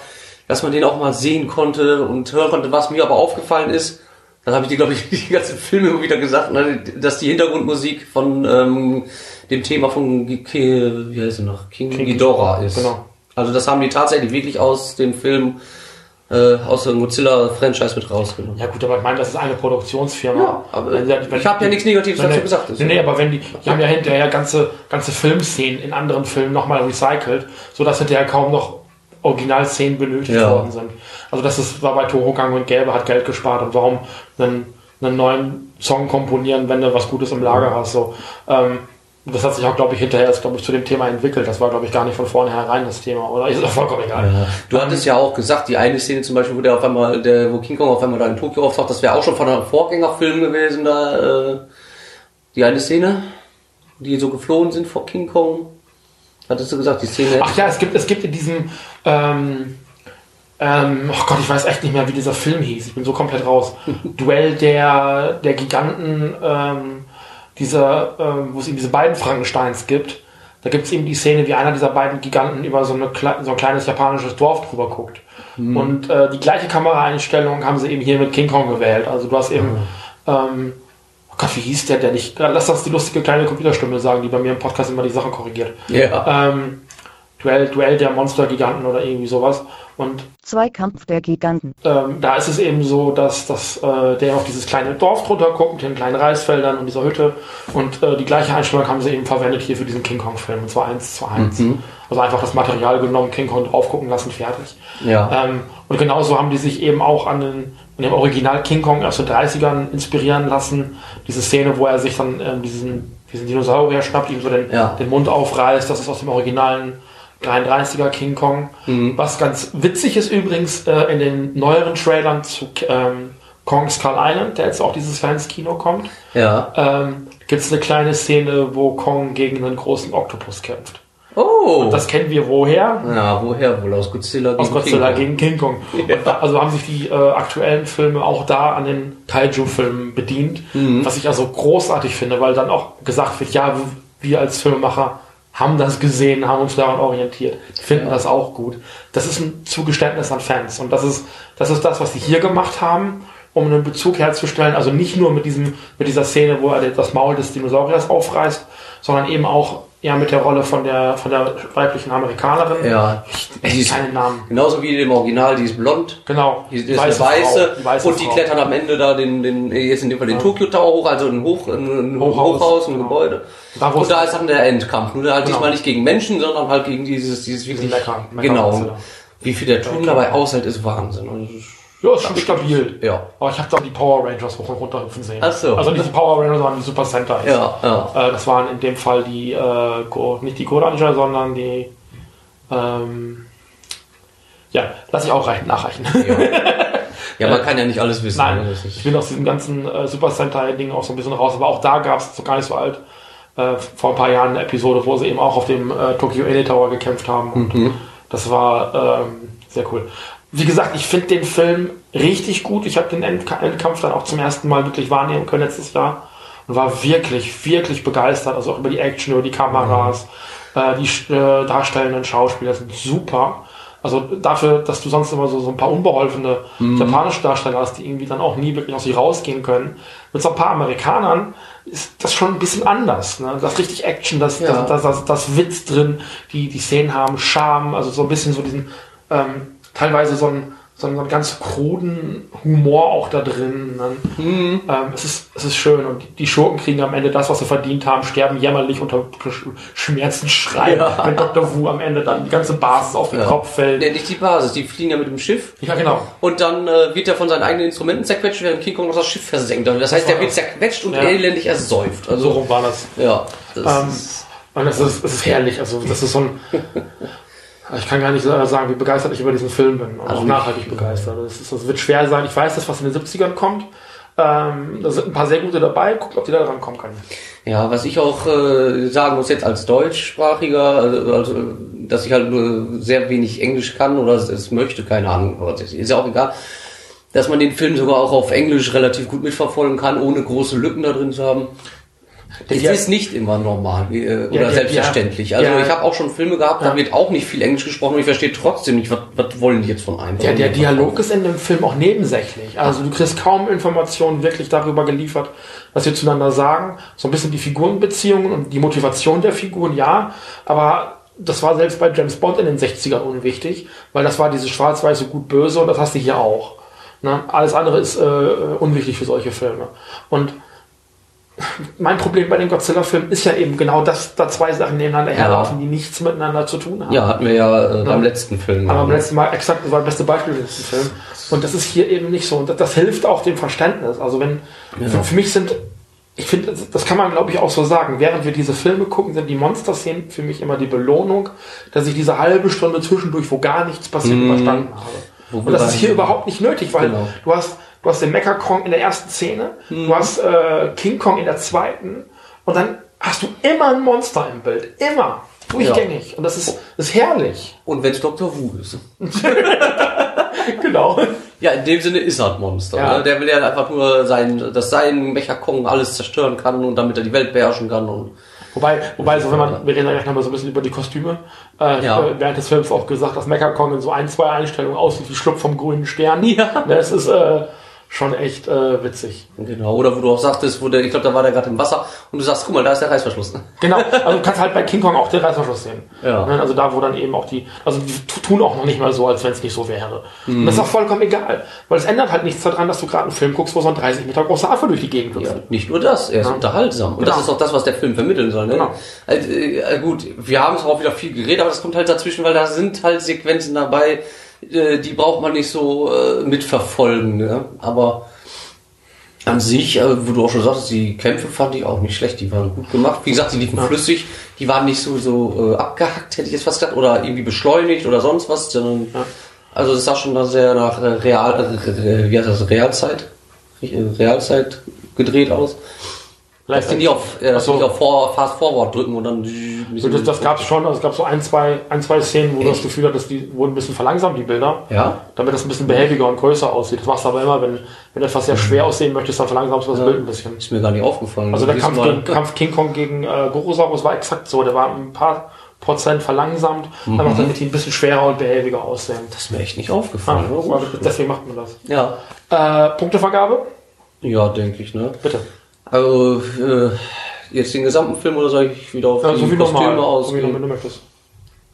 dass man den auch mal sehen konnte und hören konnte, was mir aber aufgefallen ist, dann habe ich dir, glaube ich, die ganzen Filme immer wieder gesagt, ne, dass die Hintergrundmusik von ähm, dem Thema von wie heißt er noch? King, King Ghidorah ist. genau. Also das haben die tatsächlich wirklich aus dem Film, äh, aus dem Godzilla-Franchise mit rausgenommen. Ja gut, aber ich meine, das ist eine Produktionsfirma. Ja, aber Wenn- wenn- ich habe ja nichts Negatives dazu gesagt. Nee, nee, aber wenn die, die haben ja hinterher ganze, ganze Filmszenen in anderen Filmen nochmal recycelt, sodass hinterher kaum noch Originalszenen benötigt Ja. worden sind. Also das ist, war bei Toho Gang und Gelbe, hat Geld gespart und warum einen, einen neuen Song komponieren, wenn du was Gutes im Lager hast. So. Ähm, das hat sich auch, glaube ich, hinterher erst, glaube ich, zu dem Thema entwickelt. Das war, glaube ich, gar nicht von vornherein das Thema, oder? Ist doch vollkommen egal. Du hattest ja auch gesagt, die eine Szene zum Beispiel, wo der auf einmal, der, wo King Kong auf einmal da in Tokio auftaucht, das wäre auch schon von einem Vorgängerfilm gewesen, da, äh, die eine Szene, die so geflohen sind vor King Kong. Hattest du gesagt, die Szene. Ach ja, es gibt, es gibt in diesem, ähm, ähm, oh Gott, ich weiß echt nicht mehr, wie dieser Film hieß. Ich bin so komplett raus. Duell der, der Giganten, ähm, dieser, ähm, wo es eben diese beiden Frankensteins gibt. Da gibt es eben die Szene, wie einer dieser beiden Giganten über so, eine, so ein kleines japanisches Dorf drüber guckt. Und äh, die gleiche Kameraeinstellung haben sie eben hier mit King Kong gewählt. Also du hast eben, ähm, oh Gott, wie hieß der denn nicht? Lass das die lustige kleine Computerstimme sagen, die bei mir im Podcast immer die Sachen korrigiert ja. ähm, Duell, Duell der Monstergiganten oder irgendwie sowas. Und Zweikampf der Giganten. ähm, da ist es eben so, dass, dass äh, der auf dieses kleine Dorf drunter guckt mit den kleinen Reisfeldern und dieser Hütte. Und äh, die gleiche Einstellung haben sie eben verwendet hier für diesen King Kong-Film. Und zwar eins zu eins. Also einfach das Material genommen, King Kong drauf gucken lassen, fertig. Ja. Ähm, und genauso haben die sich eben auch an, den, an dem Original King Kong aus den 30ern inspirieren lassen. Diese Szene, wo er sich dann ähm, diesen, diesen Dinosaurier schnappt, ihm so den, Ja. den Mund aufreißt. Das ist aus dem originalen 33er King Kong. Mhm. Was ganz witzig ist übrigens äh, in den neueren Trailern zu ähm, Kong Skull Island, der jetzt auch dieses Jahr ins Kino kommt, Ja. ähm, gibt es eine kleine Szene, wo Kong gegen einen großen Oktopus kämpft. Oh. Das kennen wir woher? ja, woher wohl? Aus Godzilla aus Godzilla King gegen King Kong. Und da, also haben sich die äh, aktuellen Filme auch da an den Kaiju-Filmen bedient, Mhm. was ich also großartig finde, weil dann auch gesagt wird, ja, wir als Filmemacher haben das gesehen, haben uns daran orientiert, finden das auch gut. Das ist ein Zugeständnis an Fans. Und das ist das, ist das was sie hier gemacht haben, um einen Bezug herzustellen, also nicht nur mit diesem mit dieser Szene, wo er das Maul des Dinosauriers aufreißt, sondern eben auch ja mit der Rolle von der von der weiblichen Amerikanerin. Ja. Die ist- keinen Namen. Genauso wie im Original, die ist blond. Genau. Die ist eine weiße, Frau, die weiße und die Frau. klettern am Ende da den, den jetzt in dem Fall den Tokyo Tower hoch, also ein, Hoch, ein, ein Hochhaus, Hochhaus, ein genau. Gebäude. Da, und da ist dann der Endkampf. Nur halt Genau. diesmal nicht gegen Menschen, sondern halt gegen dieses, dieses wirklich, Mecha- Mecha- genau. Wie viel der Ton dabei aushält, ist Wahnsinn. Und Ja, ist schon stabil. Ja. Aber ich habe da die Power Rangers hoch und runter hüpfen sehen. Ach so. Also nicht die Power Rangers, sondern die Super Sentai. Ja, ja. Äh, das waren in dem Fall die, äh, Go, nicht die Goranger, sondern die, ähm, ja, lass ich auch reichen, nachreichen. Ja, man kann ja nicht alles wissen. Nein, ne? Ich bin aus diesem ganzen äh, Super Sentai-Ding auch so ein bisschen raus. Aber auch da gab es so gar nicht so alt, äh, vor ein paar Jahren eine Episode, wo sie eben auch auf dem äh, Tokyo Ene Tower gekämpft haben. Und Mhm. das war ähm, sehr cool. Wie gesagt, ich finde den Film richtig gut. Ich habe den Endka Endkampf dann auch zum ersten Mal wirklich wahrnehmen können letztes Jahr und war wirklich, wirklich begeistert. Also auch über die Action, über die Kameras, äh, die äh, darstellenden Schauspieler sind super. Also dafür, dass du sonst immer so, so ein paar unbeholfene japanische Darsteller hast, die irgendwie dann auch nie wirklich aus sich rausgehen können. Mit so ein paar Amerikanern ist das schon ein bisschen anders. Ne? Das ist richtig Action, das, Ja. das, das, das, das Witz drin, die, die Szenen haben Charme, also so ein bisschen so diesen, ähm, teilweise so ein, so einen ganz kruden Humor auch da drin. Dann, Mhm. ähm, es, ist, es ist schön und die Schurken kriegen am Ende das, was sie verdient haben, sterben jämmerlich unter Sch- Schmerzensschrei, Ja. wenn Dr. Wu am Ende dann die ganze Basis auf den Ja. Kopf fällt. Nee, nicht die Basis, die fliegen ja mit dem Schiff. Ja, genau. Und dann äh, wird er von seinen eigenen Instrumenten zerquetscht, während King Kong noch das Schiff versenkt. Also Das heißt, der wird das. zerquetscht und Ja. elendig ersäuft. So Also, rum war das. ja. Das Ähm, Und es ist, es ist herrlich. Also das ist so ein. Ich kann gar nicht äh, sagen, wie begeistert ich über diesen Film bin. Also auch nachhaltig begeistert. Das, ist, das wird schwer sein. Ich weiß, dass was in den 70ern kommt. Ähm, da sind ein paar sehr gute dabei. Guckt, ob die da dran kommen können. ja, was ich auch äh, sagen muss jetzt als Deutschsprachiger, also, also dass ich halt nur sehr wenig Englisch kann oder es, möchte, keine Ahnung, ist ja auch egal, dass man den Film sogar auch auf Englisch relativ gut mitverfolgen kann, ohne große Lücken da drin zu haben. Es Ja. ist nicht immer normal wie, äh, oder ja, selbstverständlich. ja. Also Ja. ich habe auch schon Filme gehabt, Ja. da wird auch nicht viel Englisch gesprochen und ich verstehe trotzdem nicht, was, was wollen die jetzt von einem. Der, der Dialog ist in dem Film auch nebensächlich. Also du kriegst kaum Informationen wirklich darüber geliefert, was wir zueinander sagen. So ein bisschen die Figurenbeziehungen und die Motivation der Figuren, ja. Aber das war selbst bei James Bond in den 60ern unwichtig, weil das war dieses schwarz-weiße gut-böse und das hast du hier auch. Ne? Alles andere ist äh, unwichtig für solche Filme. Und mein Problem bei dem Godzilla-Film ist ja eben genau, dass da zwei Sachen nebeneinander Ja. herlaufen, die nichts miteinander zu tun haben. Ja, hatten wir ja äh, beim letzten Film. Aber beim letzten Mal exakt, das war das beste Beispiel für diesen Film. Und das ist hier eben nicht so. Und das, das hilft auch dem Verständnis. Also wenn, für, für mich sind, ich finde, das, kann man glaube ich auch so sagen, während wir diese Filme gucken, sind die Monster-Szenen für mich immer die Belohnung, dass ich diese halbe Stunde zwischendurch, wo gar nichts passiert, überstanden habe. Wo Und das ist hier überhaupt nicht nötig, weil Genau. du hast, du hast den Mecha Kong in der ersten Szene, du hast äh, King Kong in der zweiten und dann hast du immer ein Monster im Bild. Immer. Durchgängig. Und das ist, ist herrlich. Und wenn es Dr. Wu ist. genau. Ja, in dem Sinne ist er ein Monster. Ja. Ne? Der will ja einfach nur sein, dass sein Mecha-Kong alles zerstören kann und damit er die Welt beherrschen kann. Und Wobei, wobei, so wenn man, wir reden ja gleich nochmal so ein bisschen über die Kostüme. Äh, Ja. äh, während des Films auch gesagt, dass Mecha Kong in so ein, zwei Einstellungen aussieht wie Schlupf vom grünen Stern. Ja. Das ist äh, schon echt äh, witzig. genau. Oder wo du auch sagtest, wo der, ich glaube, da war der gerade im Wasser und du sagst, guck mal, da ist der Reißverschluss. Genau, also du kannst halt bei King Kong auch den Reißverschluss sehen. Ja. Ne, Also da, wo dann eben auch die, also die tu- tun auch noch nicht mal so, als wenn es nicht so wäre. Und das ist auch vollkommen egal, weil es ändert halt nichts daran, dass du gerade einen Film guckst, wo so ein 30 Meter großer Affe durch die Gegend hüpft. Ja, nicht nur das, er ist Ja. unterhaltsam. Und Genau. das ist auch das, was der Film vermitteln soll. Ne? Genau. Also, äh, gut, wir haben es auch wieder viel geredet, aber das kommt halt dazwischen, weil da sind halt Sequenzen dabei, äh, die braucht man nicht so äh, mitverfolgen. Ne? Aber an sich, äh, wo du auch schon sagst, die Kämpfe fand ich auch nicht schlecht, die waren gut gemacht. Wie gesagt, die liefen flüssig, die waren nicht so, so äh, abgehackt, hätte ich jetzt fast gesagt, oder irgendwie beschleunigt oder sonst was, sondern Ja. also es sah schon da sehr nach äh, Real, äh, wie heißt das, Realzeit, äh, Realzeit gedreht aus. Live Dass die auf, äh, dass die so. nicht auf vor, Fast Forward drücken und dann. So, das, das gab es schon, also es gab so ein, zwei, ein, zwei Szenen, wo du das Gefühl hattest, die wurden ein bisschen verlangsamt, die Bilder. Ja? Damit das ein bisschen behäbiger und größer aussieht. Das machst du aber immer, wenn, wenn etwas sehr schwer aussehen möchtest, dann verlangsamst du das Bild ein bisschen. Ist mir gar nicht aufgefallen. Also der Kampf, gegen, Kampf King Kong gegen äh, Gorosaurus war exakt so. Der war ein paar Prozent verlangsamt, einfach damit die ein bisschen schwerer und behäbiger aussehen. Das ist mir echt nicht Ah, aufgefallen. gut. aber deswegen macht man das. Ja. Äh, Punktevergabe? Ja, denke ich, ne? Bitte. Also, äh, jetzt den gesamten Film oder soll ich wieder auf Ja, die so Kostüme normal. So wie ausgehen? du möchtest.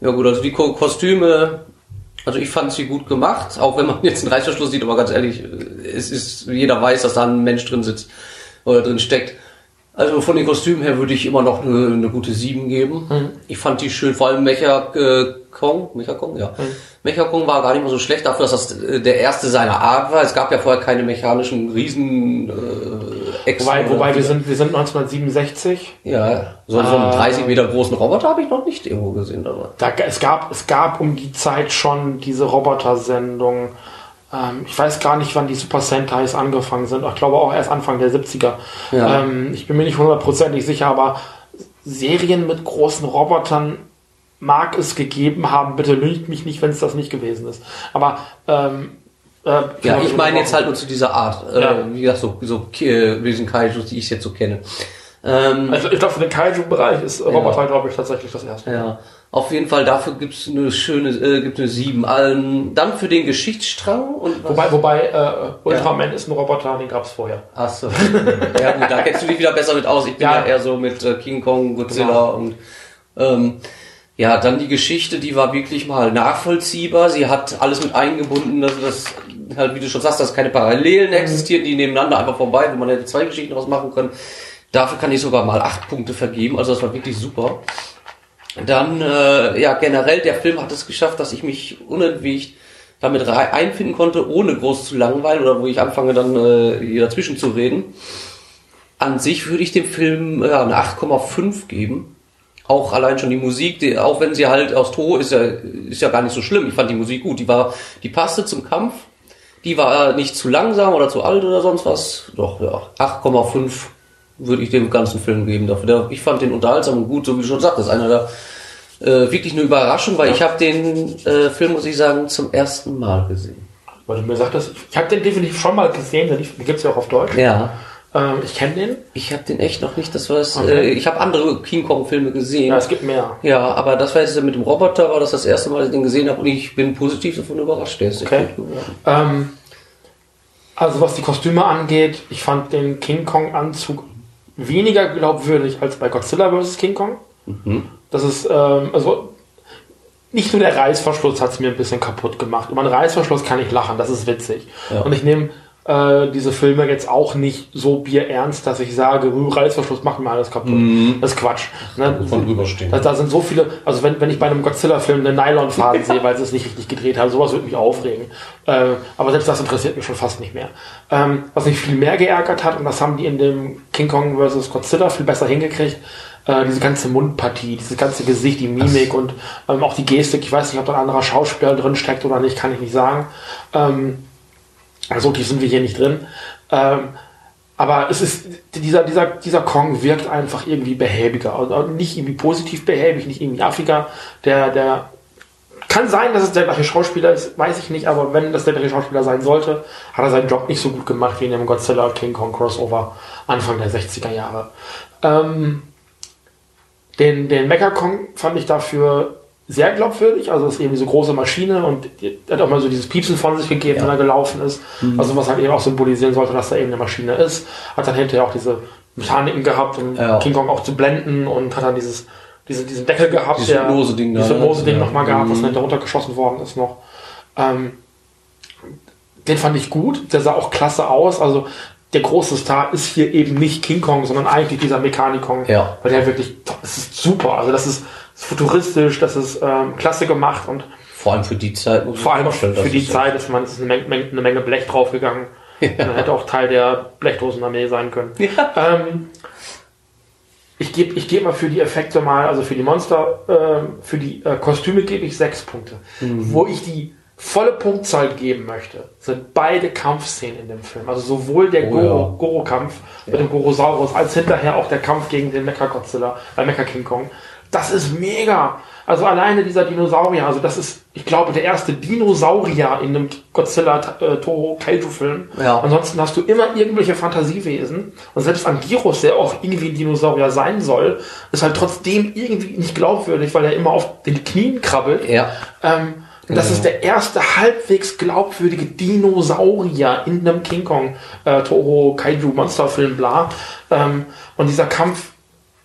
Ja gut, also die Ko Kostüme, also ich fand sie gut gemacht, auch wenn man jetzt einen Reißverschluss sieht, aber ganz ehrlich, es ist, jeder weiß, dass da ein Mensch drin sitzt oder drin steckt. Also von den Kostümen her würde ich immer noch eine, eine gute 7 geben. Mhm. Ich fand die schön, vor allem Mecha äh, Kong, Mecha Kong, ja. Mhm. Mecha Kong war gar nicht mal so schlecht dafür, dass das äh, der erste seiner Art war. Es gab ja vorher keine mechanischen Riesen äh, Ex Wobei, wobei wir sind, wir sind 1967. Ja, so, so einen 30 Meter großen Roboter habe ich noch nicht irgendwo gesehen. Aber. Da, es, gab, es gab um die Zeit schon diese Roboter-Sendung. Ähm, ich weiß gar nicht, wann die Super Sentais angefangen sind. Ich glaube auch erst Anfang der 70er. Ja. Ähm, ich bin mir nicht hundertprozentig sicher, aber Serien mit großen Robotern mag es gegeben haben. Bitte lügt mich nicht, wenn es das nicht gewesen ist. Aber ähm, äh, Ja, ich meine jetzt halt nur zu dieser Art. Äh, Ja. Wie gesagt, so, so äh, diesen Kaijus, die ich jetzt so kenne. Ähm, Also ich glaube, für den Kaiju-Bereich ist Roboter, glaube ich, tatsächlich das erste. ja, auf jeden Fall dafür gibt's eine schöne, äh, gibt eine 7. Ähm, dann für den Geschichtsstrang und was? Wobei, wobei äh, Ultraman ist ein Roboter, den gab es vorher. Achso. ja gut, da kennst du dich wieder besser mit aus. Ich bin ja, Ja. eher so mit äh, King Kong, Godzilla Genau. und ähm, Ja, dann die Geschichte, die war wirklich mal nachvollziehbar. Sie hat alles mit eingebunden, dass das halt, wie du schon sagst, dass keine Parallelen existieren, die nebeneinander einfach vorbei, wo man hätte zwei Geschichten daraus machen können. Dafür kann ich sogar mal acht Punkte vergeben, also das war wirklich super. Dann, äh, ja, generell, der Film hat es geschafft, dass ich mich unentwegt damit einfinden konnte, ohne groß zu langweilen oder wo ich anfange dann äh, hier dazwischen zu reden. An sich würde ich dem Film ja, eine 8,5 geben. Auch allein schon die Musik, die, auch wenn sie halt aus Toho ist ja, ist ja gar nicht so schlimm. Ich fand die Musik gut. Die war, die passte zum Kampf. Die war äh, nicht zu langsam oder zu alt oder sonst was. Doch, ja, 8,5 würde ich dem ganzen Film geben dafür. Der, ich fand den unterhaltsam und gut, so wie du schon sagtest. Einer der äh, wirklich eine Überraschung, weil ich habe den äh, Film, muss ich sagen, zum ersten Mal gesehen. Weil du mir sagtest, ich habe den definitiv schon mal gesehen, den gibt's ja auch auf Deutsch. Ja. Ähm, ich kenne den. Ich habe den echt noch nicht, das war es. Okay. Äh, ich habe andere King Kong Filme gesehen. Ja, es gibt mehr. Ja, aber das war jetzt mit dem Roboter, war das das erste Mal, dass ich den gesehen habe und ich bin positiv davon überrascht. Der ist echt Okay. gut geworden. Ähm, also was die Kostüme angeht, ich fand den King Kong Anzug weniger glaubwürdig als bei Godzilla vs. King Kong. Das ist, ähm, also nicht nur der Reißverschluss hat es mir ein bisschen kaputt gemacht. Über einen Reißverschluss kann ich lachen, das ist witzig. Ja. Und ich nehme äh, diese Filme jetzt auch nicht so bierernst, dass ich sage, "Rü- Reißverschluss macht mir alles kaputt. Das ist Quatsch. Ne? Von drüberstehen. Da, da sind so viele, also wenn, wenn ich bei einem Godzilla-Film einen Nylonfaden sehe, weil sie es nicht richtig gedreht haben, sowas würde mich aufregen. Äh, aber selbst das interessiert mich schon fast nicht mehr. Ähm, was mich viel mehr geärgert hat, und das haben die in dem King Kong vs. Godzilla viel besser hingekriegt, äh, diese ganze Mundpartie, dieses ganze Gesicht, die Mimik und ähm, auch die Gestik. Ich weiß nicht, ob da ein anderer Schauspieler drin steckt oder nicht, kann ich nicht sagen. Ähm, so tief sind wir hier nicht drin. Ähm, aber es ist, dieser, dieser, dieser Kong wirkt einfach irgendwie behäbiger. Also nicht irgendwie positiv behäbig, nicht irgendwie affiger. Der, der, kann sein, dass es der gleiche Schauspieler ist, weiß ich nicht, aber wenn das der gleiche Schauspieler sein sollte, hat er seinen Job nicht so gut gemacht wie in dem Godzilla King Kong Crossover Anfang der 60er Jahre. Ähm, den, den Mecha Kong fand ich dafür sehr glaubwürdig, also ist eben diese große Maschine und die hat auch mal so dieses Piepsen von sich gegeben, wenn er gelaufen ist. Also was halt eben auch symbolisieren sollte, dass da eben eine Maschine ist. Hat dann hinterher auch diese Mechaniken gehabt, um Ja. King Kong auch zu blenden und hat dann dieses, diese, diesen Deckel gehabt, Dieses der Hypnose-Ding da, dieses ne? Hypnose-Ding Ja. nochmal gehabt, was Mhm. dann hinterher runtergeschossen worden ist noch. Ähm, den fand ich gut, der sah auch klasse aus, also der große Star ist hier eben nicht King Kong, sondern eigentlich dieser Mechanikong, Ja. weil der wirklich, das ist super, also das ist futuristisch, das ist ähm, klasse gemacht und Vor allem für die Zeit. muss vor allem für die Zeit ist man ist eine Menge, eine Menge Blech draufgegangen. Man hätte auch Teil der Blechdosenarmee sein können. Ähm, ich gebe ich geb mal für die Effekte mal, also für die Monster, ähm, für die äh, Kostüme gebe ich sechs Punkte. Wo ich die volle Punktzahl geben möchte, sind beide Kampfszenen in dem Film. Also sowohl der Oh Goro, ja. Goro-Kampf mit dem Gorosaurus, als hinterher auch der Kampf gegen den Mecha-Godzilla, äh, Mecha-King Kong. Das ist mega. Also alleine dieser Dinosaurier, also das ist, ich glaube, der erste Dinosaurier in einem Godzilla äh, Toho Kaiju Film. Ja. Ansonsten hast du immer irgendwelche Fantasiewesen und selbst Anguirus, der auch irgendwie ein Dinosaurier sein soll, ist halt trotzdem irgendwie nicht glaubwürdig, weil er immer auf den Knien krabbelt. Ja. Ähm, und das ist der erste halbwegs glaubwürdige Dinosaurier in einem King Kong äh, Toho Kaiju Monsterfilm bla. Ähm, und dieser Kampf,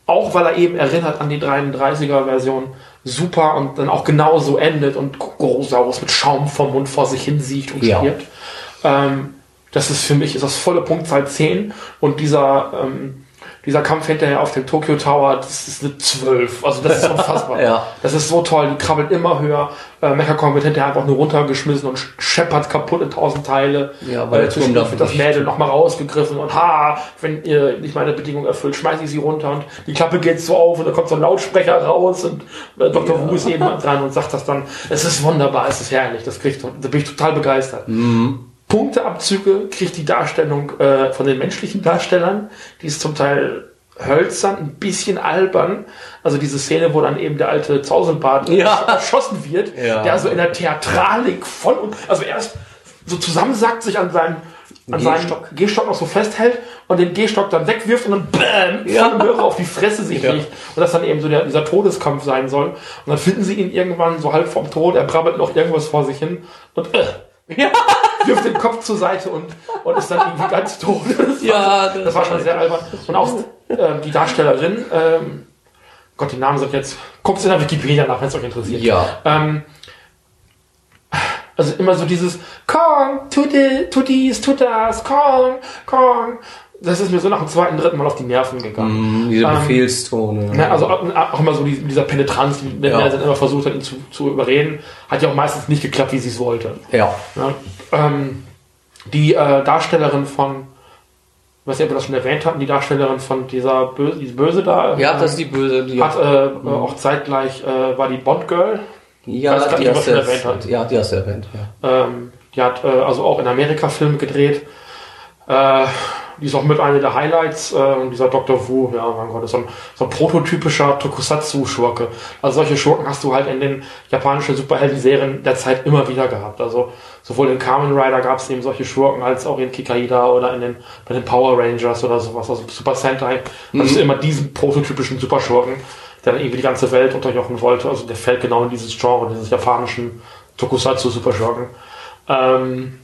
auch weil er eben erinnert an die 33er Version, super und dann auch genauso endet und Gorosaurus mit Schaum vom Mund vor sich hin sieht und Ja. stirbt. Ähm, das ist für mich ist das volle Punktzahl 10 und dieser ähm, dieser Kampf hinterher auf dem Tokyo Tower, das ist eine 12. Also das ist unfassbar. Ja. Das ist so toll, die krabbelt immer höher. Äh, Mechacon wird hinterher einfach nur runtergeschmissen und scheppert kaputt in tausend Teile. Ja, weil Turm da wird das bricht. Mädel nochmal rausgegriffen und ha, wenn ihr nicht meine Bedingung erfüllt, schmeiße ich sie runter und die Klappe geht so auf und da kommt so ein Lautsprecher raus und äh, Dr. Wu ist eben dran und sagt das dann. Es ist wunderbar, es ist herrlich, das kriegt, da bin ich total begeistert. Punkteabzüge kriegt die Darstellung äh, von den menschlichen Darstellern. Die ist zum Teil hölzern, ein bisschen albern. Also diese Szene, wo dann eben der alte Zausenbart Ja. erschossen wird, Ja. der also in der Theatralik voll und also erst so zusammensackt sich an seinem an seinen Gehstock. Gehstock noch so festhält und den Gehstock dann wegwirft und dann BÄM, Ja. Möhre auf die Fresse sich Ja. legt. Und das dann eben so der, dieser Todeskampf sein soll. Und dann finden sie ihn irgendwann so halb vom Tod, er brabbelt noch irgendwas vor sich hin und äh, wirft den Kopf zur Seite und, und ist dann irgendwie ganz tot. Das Ja, war, das das war schon sehr albern. Und auch ähm, die Darstellerin, ähm, Gott, die Namen sind jetzt, guckt in der Wikipedia nach, wenn es euch interessiert. Ja. Ähm, also immer so dieses Kong, tu, di, tu dies, tu das, Kong, Kong. Das ist mir so nach dem zweiten, dritten Mal auf die Nerven gegangen. Mm, diese Ähm, Befehlstone. Ne, also auch, auch immer so die, dieser Penetranz, der Ja. Nelson immer versucht hat, ihn zu, zu überreden, hat ja auch meistens nicht geklappt, wie sie es wollte. ja. Ne? Ähm, die äh, Darstellerin von, nicht, ob wir das schon erwähnt hatten, die Darstellerin von dieser Böse, diese Böse da, Ja, ähm, das ist die böse. Die hat äh, auch zeitgleich, äh, war die Bond-Girl, ja, gar die was hast du erwähnt hast. Ja, die hast du erwähnt. Ja. ähm, die hat äh, also auch in Amerika Filme gedreht, äh, die ist auch mit einer der Highlights, äh, und dieser Dr. Wu, ja, mein Gott, ist so ein, so ein prototypischer Tokusatsu-Schurke. Also solche Schurken hast du halt in den japanischen Superhelden-Serien der Zeit immer wieder gehabt. Also sowohl in Kamen Rider gab es eben solche Schurken, als auch in Kikaida oder in den, bei den Power Rangers oder sowas, also Super Sentai. Das ist immer diesen prototypischen Superschurken, der dann irgendwie die ganze Welt unterjochen wollte. Also der fällt genau in dieses Genre, dieses japanischen Tokusatsu-Superschurken. Ähm,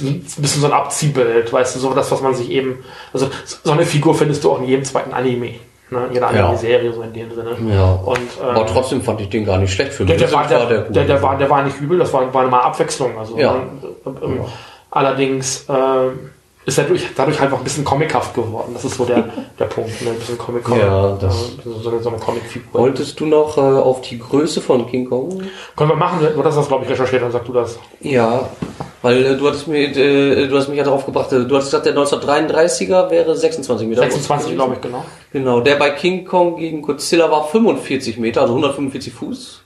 ein bisschen so ein Abziehbild, weißt du, so das, was man sich eben, also so eine Figur findest du auch in jedem zweiten Anime, ne, in jeder Ja. Anime-Serie so in dem Sinne. Ja. Und, ähm, Aber trotzdem fand ich den gar nicht schlecht für der, mich. der, war, der, der, der, war, der war nicht übel, das war, war mal Abwechslung. Also, Ja. ähm, ähm, Allerdings ähm, ist er durch, dadurch einfach ein bisschen comichaft geworden. Das ist so der, der Punkt. Ne? Ein bisschen Comic Ja, das- äh, so, eine, so eine Comic-Figur. Wolltest du noch äh, auf die Größe von King Kong? Können wir machen, hast das, glaube ich, recherchiert, dann sagst du das. Ja, weil äh, du hattest mir, äh, du hast mich ja darauf gebracht, äh, du hast gesagt, der 1933er wäre 26 Meter. 26, groß glaube ich, genau. Genau, der bei King Kong gegen Godzilla war 45 Meter, also 145 Fuß.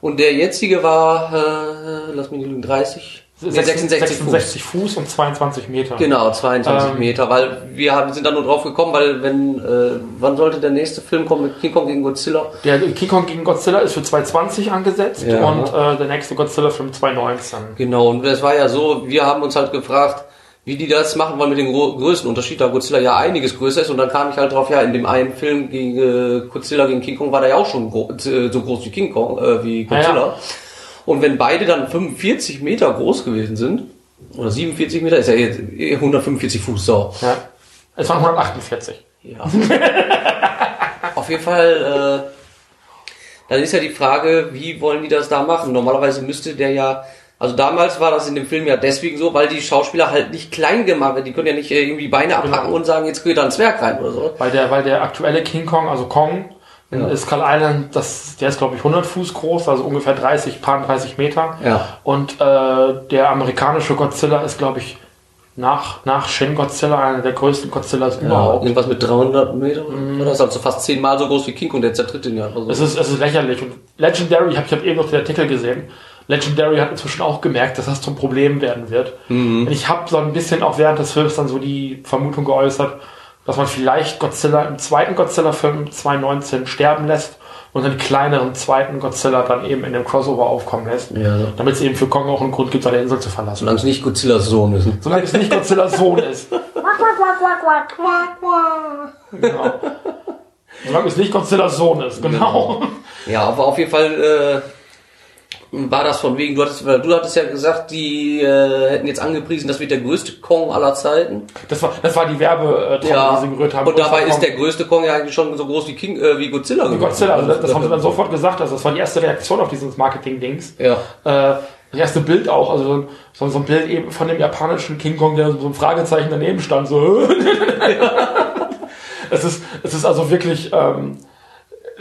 Und der jetzige war, äh, lass mich nicht lügen, 30? Nee, 66, 66 Fuß. Fuß und 22 Meter. Genau, 22 Ähm, Meter, weil wir haben, sind da nur drauf gekommen, weil wenn, äh, wann sollte der nächste Film kommen mit King Kong gegen Godzilla? Der King Kong gegen Godzilla ist für 2020 angesetzt Ja. und äh, der nächste Godzilla-Film 2019. Genau, und das war ja so, wir haben uns halt gefragt, wie die das machen wollen mit dem Gro Größenunterschied, da Godzilla ja einiges größer ist und dann kam ich halt drauf, ja, in dem einen Film gegen äh, Godzilla gegen King Kong war der ja auch schon gro äh, so groß wie King Kong, äh, wie Ja, ja. Und wenn beide dann 45 Meter groß gewesen sind, oder 47 Meter, ist ja jetzt 145 Fuß, so. Ja. Es waren 148. Ja. Auf jeden Fall, äh, dann ist ja die Frage, wie wollen die das da machen? Normalerweise müsste der ja, also damals war das in dem Film ja deswegen so, weil die Schauspieler halt nicht klein gemacht werden. Die können ja nicht äh, irgendwie Beine abpacken Genau. und sagen, jetzt geht da ein Zwerg rein oder so. Weil der, weil der aktuelle King Kong, also Kong, in Ja. Skull Island, das, der ist glaube ich 100 Fuß groß, also ungefähr 30, paar 30 Meter. Ja. Und äh, der amerikanische Godzilla ist glaube ich nach, nach Shin Godzilla einer der größten Godzillas Ja, überhaupt. irgendwas mit 300 Meter oder das ist also fast zehnmal so groß wie King und der zertritt den ja. Also, Es ist, es ist lächerlich. Und Legendary, ich habe ich hab eben noch den Artikel gesehen, Legendary hat inzwischen auch gemerkt, dass das zum Problem werden wird. Mhm. Und ich habe so ein bisschen auch während des Films dann so die Vermutung geäußert, dass man vielleicht Godzilla im zweiten Godzilla-Film 2019 sterben lässt und einen kleineren zweiten Godzilla dann eben in dem Crossover aufkommen lässt. Ja. Damit es eben für Kong auch einen Grund gibt, seine Insel zu verlassen. solange es nicht Godzillas Sohn ist. Solange es nicht Godzillas Sohn ist. Genau. Solange es nicht Godzillas Sohn ist, genau. Ja, aber auf jeden Fall äh, war das von wegen, du hattest, du hattest ja gesagt, die äh, hätten jetzt angepriesen, das wird der größte Kong aller Zeiten. Das war, das war die Werbetrommel, Ja, die sie gerührt haben. und dabei ist der größte Kong ja eigentlich schon so groß wie King, äh, wie Godzilla geworden. Godzilla. Also das, das haben sie dann sofort gesagt. Also das war die erste Reaktion auf dieses Marketing-Dings. Ja. Äh, das erste Bild auch, also so ein- so, so ein Bild eben von dem japanischen King Kong, der so ein Fragezeichen daneben stand. So. es, ist, es ist also wirklich, ähm,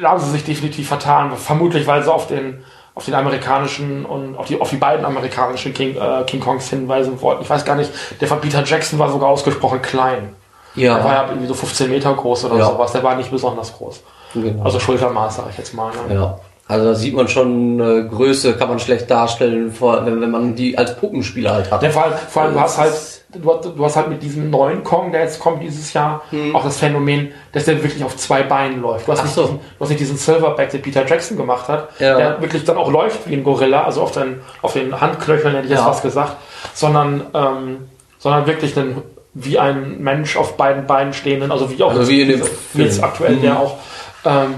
da haben sie sich definitiv vertan. Vermutlich, weil sie auf den, auf den amerikanischen und auf die, auf die beiden amerikanischen King, äh, King Kongs hinweisen wollten. Ich weiß gar nicht, der von Peter Jackson war sogar ausgesprochen klein. Der war Ja, ja irgendwie so 15 Meter groß oder Ja. sowas. Der war nicht besonders groß. genau. Also Schultermaß, sag ich jetzt mal. Ne? ja. Also da sieht man schon, äh, Größe kann man schlecht darstellen, vor, wenn, wenn man die als Puppenspieler halt hat. Ja, vor allem, vor allem du hast halt, du hast, du hast halt mit diesem neuen Kong, der jetzt kommt dieses Jahr, auch das Phänomen, dass der wirklich auf zwei Beinen läuft. Du hast, Ach nicht, so. diesen, du hast nicht diesen Silverback, den Peter Jackson gemacht hat, Ja. der wirklich dann auch läuft wie ein Gorilla, also auf den, auf den Handknöcheln hätte ich jetzt Ja. was gesagt, sondern, ähm, sondern wirklich einen, wie ein Mensch auf beiden Beinen stehenden, also wie auch Also wie in dem jetzt aktuell Mhm. der auch, ähm,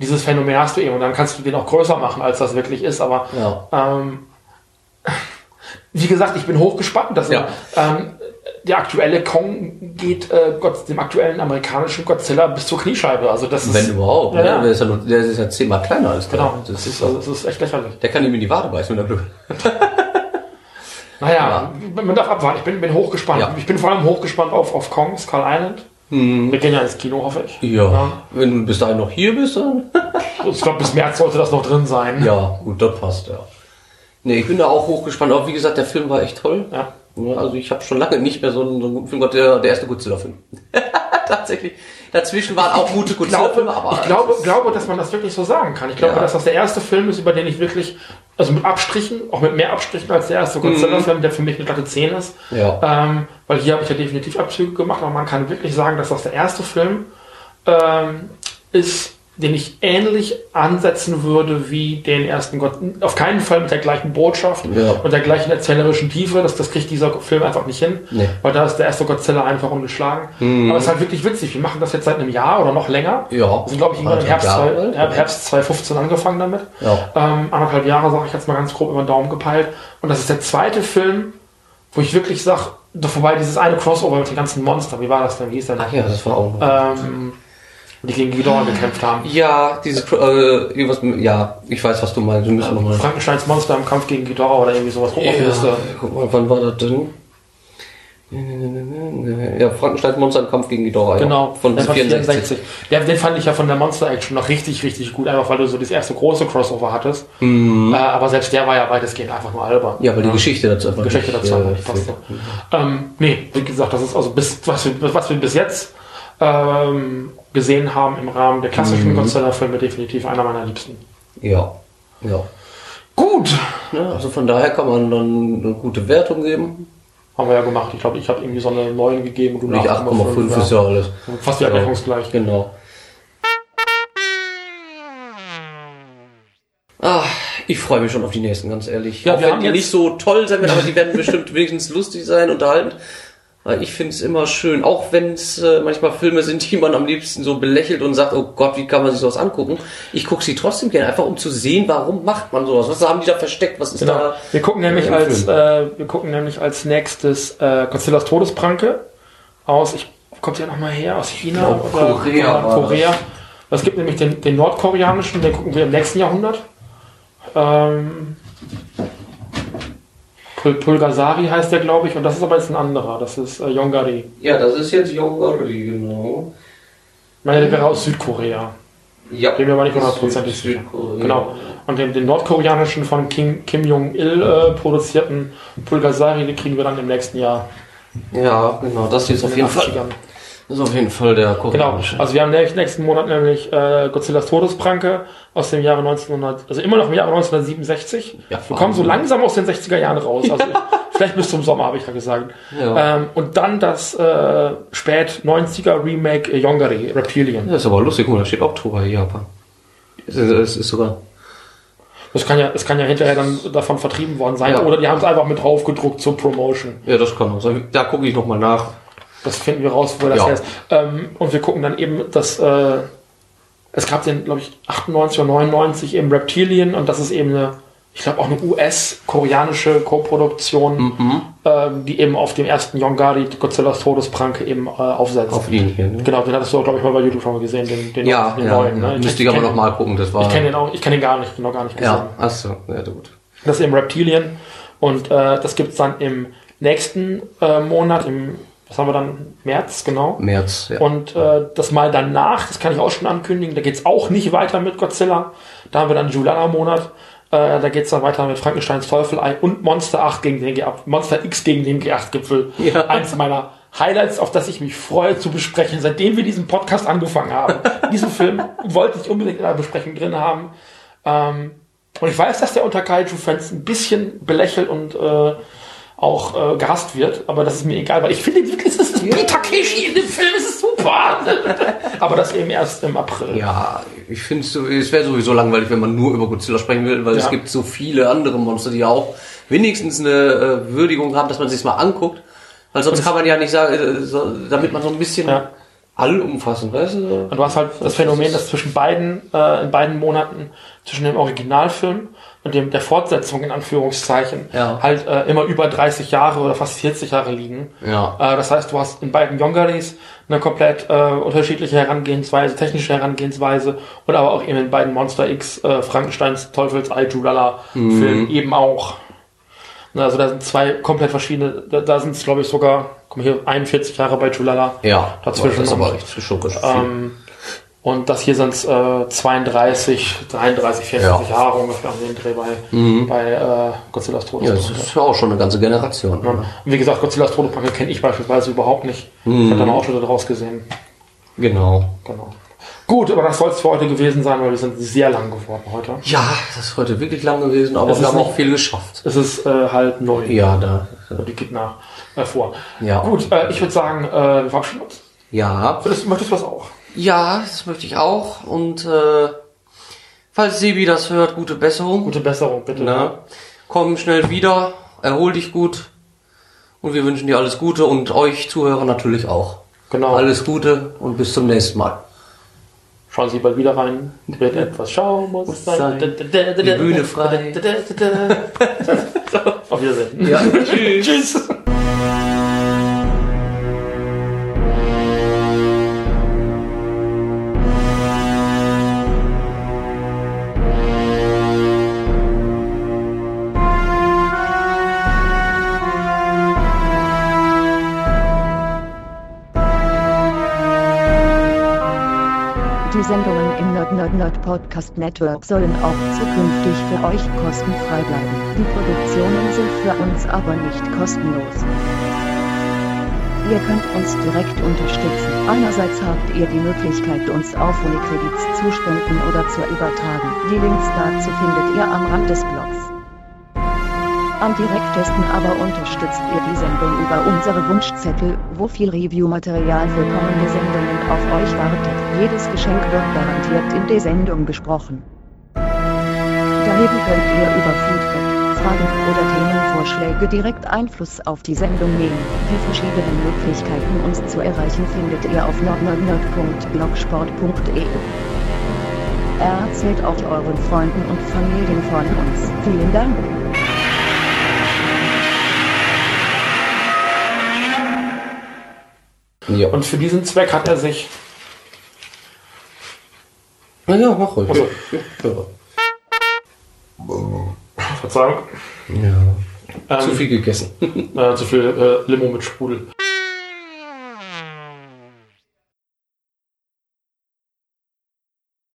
dieses Phänomen hast du eben und dann kannst du den auch größer machen, als das wirklich ist, aber Ja. ähm, wie gesagt, ich bin hochgespannt. Dass Ja. ähm, der aktuelle Kong geht äh, Gott, dem aktuellen amerikanischen Godzilla bis zur Kniescheibe. Also das ist, Wenn überhaupt. Ja, ja. Der, ist ja der ist ja zehnmal kleiner als der. genau, Das das ist, ist, also, das ist echt lächerlich. der kann ihm in die Wade beißen, wenn er Glück Naja, man darf abwarten. Ich bin, bin hochgespannt. Ja. Ich bin vor allem hochgespannt auf, auf Kong, Skull Island. Wir gehen ja ins Kino, hoffe ich. Ja. Wenn du bis dahin noch hier bist, dann. Ich glaube, bis März sollte das noch drin sein. ja, gut, das passt, ja. Nee, ich bin da auch hochgespannt. Auch wie gesagt, der Film war echt toll. Ja. Ja, Also ich habe schon lange nicht mehr so einen, so einen guten Film gehabt. Der, der erste Godzilla-Film. Tatsächlich. Dazwischen waren auch gute Godzilla-Filme, aber ich glaube, glaube, dass man das wirklich so sagen kann. Ich glaube, Ja. dass das der erste Film ist, über den ich wirklich, also mit Abstrichen, auch mit mehr Abstrichen als der erste Godzilla-Film, der für mich eine glatte 10 ist. Mhm. Ja. Ähm, weil hier habe ich ja definitiv Abzüge gemacht, aber man kann wirklich sagen, dass das der erste Film ähm, ist, den ich ähnlich ansetzen würde wie den ersten Gott. Auf keinen Fall mit der gleichen Botschaft Ja. und der gleichen erzählerischen Tiefe. Das, das kriegt dieser Film einfach nicht hin. Nee. Weil da ist der erste Godzilla einfach ungeschlagen. Aber es ist halt wirklich witzig. Wir machen das jetzt seit einem Jahr oder noch länger. Ja. Wir sind, glaube ich, irgendwann im Herbst, zwei- Herbst 2015 angefangen damit. Ja. Ähm, anderthalb Jahre, sage ich jetzt mal ganz grob über den Daumen gepeilt. Und das ist der zweite Film, wo ich wirklich sage, vorbei dieses eine Crossover mit den ganzen Monstern. Wie war das denn? Wie hieß der Ach ja, das war auch. Ähm, die gegen Ghidorah gekämpft haben. Ja, dieses, äh, mit- ja, ich weiß, was du meinst. Wir müssen nochmal. Frankensteins Monster im Kampf gegen Ghidorah oder irgendwie sowas. Guck mal, die Liste. guck mal, wann war das denn? Ja, Frankensteins Monster im Kampf gegen Ghidorah. ja. Genau, Von der 64. Der, den fand ich ja von der Monster Action noch richtig, richtig gut, einfach weil du so das erste große Crossover hattest. Mhm. Äh, aber selbst der war ja weitestgehend einfach nur albern. Ja, weil die Geschichte dazu einfach Geschichte nicht, dazu äh, nicht passte. Ähm, nee, wie gesagt, das ist also bis, was wir, was wir bis jetzt ähm, gesehen haben im Rahmen der Mhm. klassischen Godzilla-Filme definitiv einer meiner liebsten. Ja, ja. Gut, ja. Also von daher kann man dann eine gute Wertung geben. haben wir ja gemacht. Ich glaube, ich habe irgendwie so eine 9 gegeben. Du Nicht eine 8,5 ist ja alles. Fast wieder deckungsgleich. Genau. Ah, ich freue mich schon auf die nächsten, ganz ehrlich. Ja, Auch wir wenn haben die jetzt- nicht so toll sein werden, aber die werden bestimmt wenigstens lustig sein, unterhalten. Ich finde es immer schön, auch wenn es äh, manchmal Filme sind, die man am liebsten so belächelt und sagt, oh Gott, wie kann man sich sowas angucken? Ich gucke sie trotzdem gerne, einfach um zu sehen, warum macht man sowas? Was haben die da versteckt? Was ist Genau. da? Wir gucken nämlich im als äh, wir gucken nämlich als nächstes äh, Godzillas Todespranke aus. Ich kommt ja noch mal her aus China glaub, oder Korea war Korea. Es gibt nämlich den, den nordkoreanischen, den gucken wir im nächsten Jahrhundert. Ähm, Pul Pulgasari heißt der, glaube ich, und das ist aber jetzt ein anderer. Das ist äh, Yongari. Ja, das ist jetzt Yongari, genau. Ich meine, der wäre aus Südkorea. Ja. Bin mir aber nicht hundertprozentig Süd- sicher. Südkorea. Genau. Und den, den nordkoreanischen von Kim, Kim Jong-il äh, produzierten Pulgasari, den kriegen wir dann im nächsten Jahr. Ja, genau, das ist auf jeden Fall. 80ern. Das ist auf jeden Fall der Genau. koreanische. Also wir haben nächsten, Monat nämlich äh, Godzillas Todespranke aus dem Jahre 1900, also immer noch im Jahre 1967. Ja, wir kommen so langsam aus den 60er Jahren raus. Also vielleicht bis zum Sommer, habe ich ja gesagt. Ja. Ähm, und dann das äh, spät 90er Remake äh, Yongari, Reptilian. Das ist aber lustig, guck mal, da steht Oktober hier, Japan. Es ist, ist sogar. Das kann ja, das kann ja hinterher dann davon vertrieben worden sein. Ja. Oder die haben es einfach mit draufgedruckt zur Promotion. Ja, das kann auch sein. Da gucke ich nochmal nach. Das finden wir raus, wo das Ja. her ist. Ähm, und wir gucken dann eben, dass äh, es gab den, glaube ich, 98 oder 99 eben Reptilian und das ist eben eine, ich glaube auch eine US-koreanische Co-Produktion, ähm, die eben auf dem ersten Yongari Godzillas Todespranke eben äh, aufsetzt. Auf ihn hier. Ne? Genau, den hattest du auch, glaube ich, mal bei YouTube schon mal gesehen, den, den, Ja, den ja, neuen. Ne? Müsste ich aber kenn- nochmal gucken, das war. Ich kenne den auch, ich kenne den gar nicht, noch gar nicht gesehen. Ja, achso, ja, gut. Das ist eben Reptilian und äh, das gibt's dann im nächsten äh, Monat, im, was haben wir dann, März, genau. März, ja. Und äh, das Mal danach, das kann ich auch schon ankündigen, da geht's auch nicht weiter mit Godzilla. Da haben wir dann Juliana-Monat. Äh, da geht's dann weiter mit Frankensteins Teufelei und Monster 8 gegen den G Monster X gegen den G8-Gipfel. Ja. Eins meiner Highlights, auf das ich mich freue zu besprechen, seitdem wir diesen Podcast angefangen haben. Diesen Film wollte ich unbedingt in einer Besprechung drin haben. Ähm, und ich weiß, dass der unter Kaiju-Fans ein bisschen belächelt und äh, auch äh, gehasst wird, aber das ist mir egal, weil ich finde wirklich, das ist wie Takeshi in dem Film, es ist super. aber das eben erst im April. Ja, ich finde so, es wäre sowieso langweilig, wenn man nur über Godzilla sprechen will, weil Ja. es gibt so viele andere Monster, die ja auch wenigstens eine äh, Würdigung haben, dass man sich mal anguckt. Weil sonst kann man ja nicht sagen, äh, so, damit man so ein bisschen Ja. Allumfassend, weißt du? Und du hast halt das Phänomen, dass zwischen beiden, äh, in beiden Monaten, zwischen dem Originalfilm und dem, der Fortsetzung in Anführungszeichen, Ja. halt äh, immer über 30 Jahre oder fast 40 Jahre liegen. Ja. Äh, das heißt, du hast in beiden Yongalis eine komplett äh, unterschiedliche Herangehensweise, technische Herangehensweise und aber auch eben in beiden Monster X, äh, Frankensteins Teufelsei, Julala Filmen eben auch. Also da sind zwei komplett verschiedene, da, da sind es glaube ich sogar, guck mal hier, 41 Jahre bei Julala. Ja, Dazwischen Das ist aber echt viel. Ähm, und das hier sind es äh, 32, 33, 34 Ja. Jahre ungefähr den Dreh bei, bei äh, Godzillas ja, Todesbrücke. das ist ja auch schon eine ganze Generation. Und wie gesagt, Godzillas Todesbrücke kenne ich beispielsweise überhaupt nicht. Ich habe da noch Ausschnitte draus gesehen. Genau. Genau. Gut, aber das soll es für heute gewesen sein, weil wir sind sehr lang geworden heute. Ja, das ist heute wirklich lang gewesen, aber Es wir haben auch nicht- viel geschafft. Es ist äh, halt neu. Ja, da. Die geht nach äh, vor. Ja. Gut, äh, ich würde sagen, äh, wir verabschieden uns. Ja, Würdest, möchtest du was auch? Ja, das möchte ich auch. Und äh, falls Sebi das hört, gute Besserung. Gute Besserung, bitte. Na, komm schnell wieder, erhol dich gut. Und wir wünschen dir alles Gute und euch Zuhörer natürlich auch. Genau. Alles Gute und bis zum nächsten Mal. Schauen Sie bald wieder rein. Wird etwas schauen muss sein. sein. Die Bühne frei. Auf Wiedersehen. Ja, Tschüss. Die Nerd Podcast Network sollen auch zukünftig für euch kostenfrei bleiben. Die Produktionen sind für uns aber nicht kostenlos. Ihr könnt uns direkt unterstützen. Einerseits habt ihr die Möglichkeit, uns auf Unikredits zu spenden oder zu übertragen. Die Links dazu findet ihr am Rand des Blogs. Am direktesten aber unterstützt ihr die Sendung über unsere Wunschzettel, wo viel Review-Material für kommende Sendungen auf euch wartet. Jedes Geschenk wird garantiert in der Sendung besprochen. Daneben könnt ihr über Feedback, Fragen oder Themenvorschläge direkt Einfluss auf die Sendung nehmen. Die verschiedenen Möglichkeiten uns zu erreichen findet ihr auf nordnordnerd.blogsport.de. Erzählt auch euren Freunden und Familien von uns. Vielen Dank. Ja. Und für diesen Zweck hat er sich. Na ja, mach ruhig. Also. Ja. Verzeihung. ja. Ähm, Zu viel gegessen. Äh, zu viel äh, Limo mit Sprudel.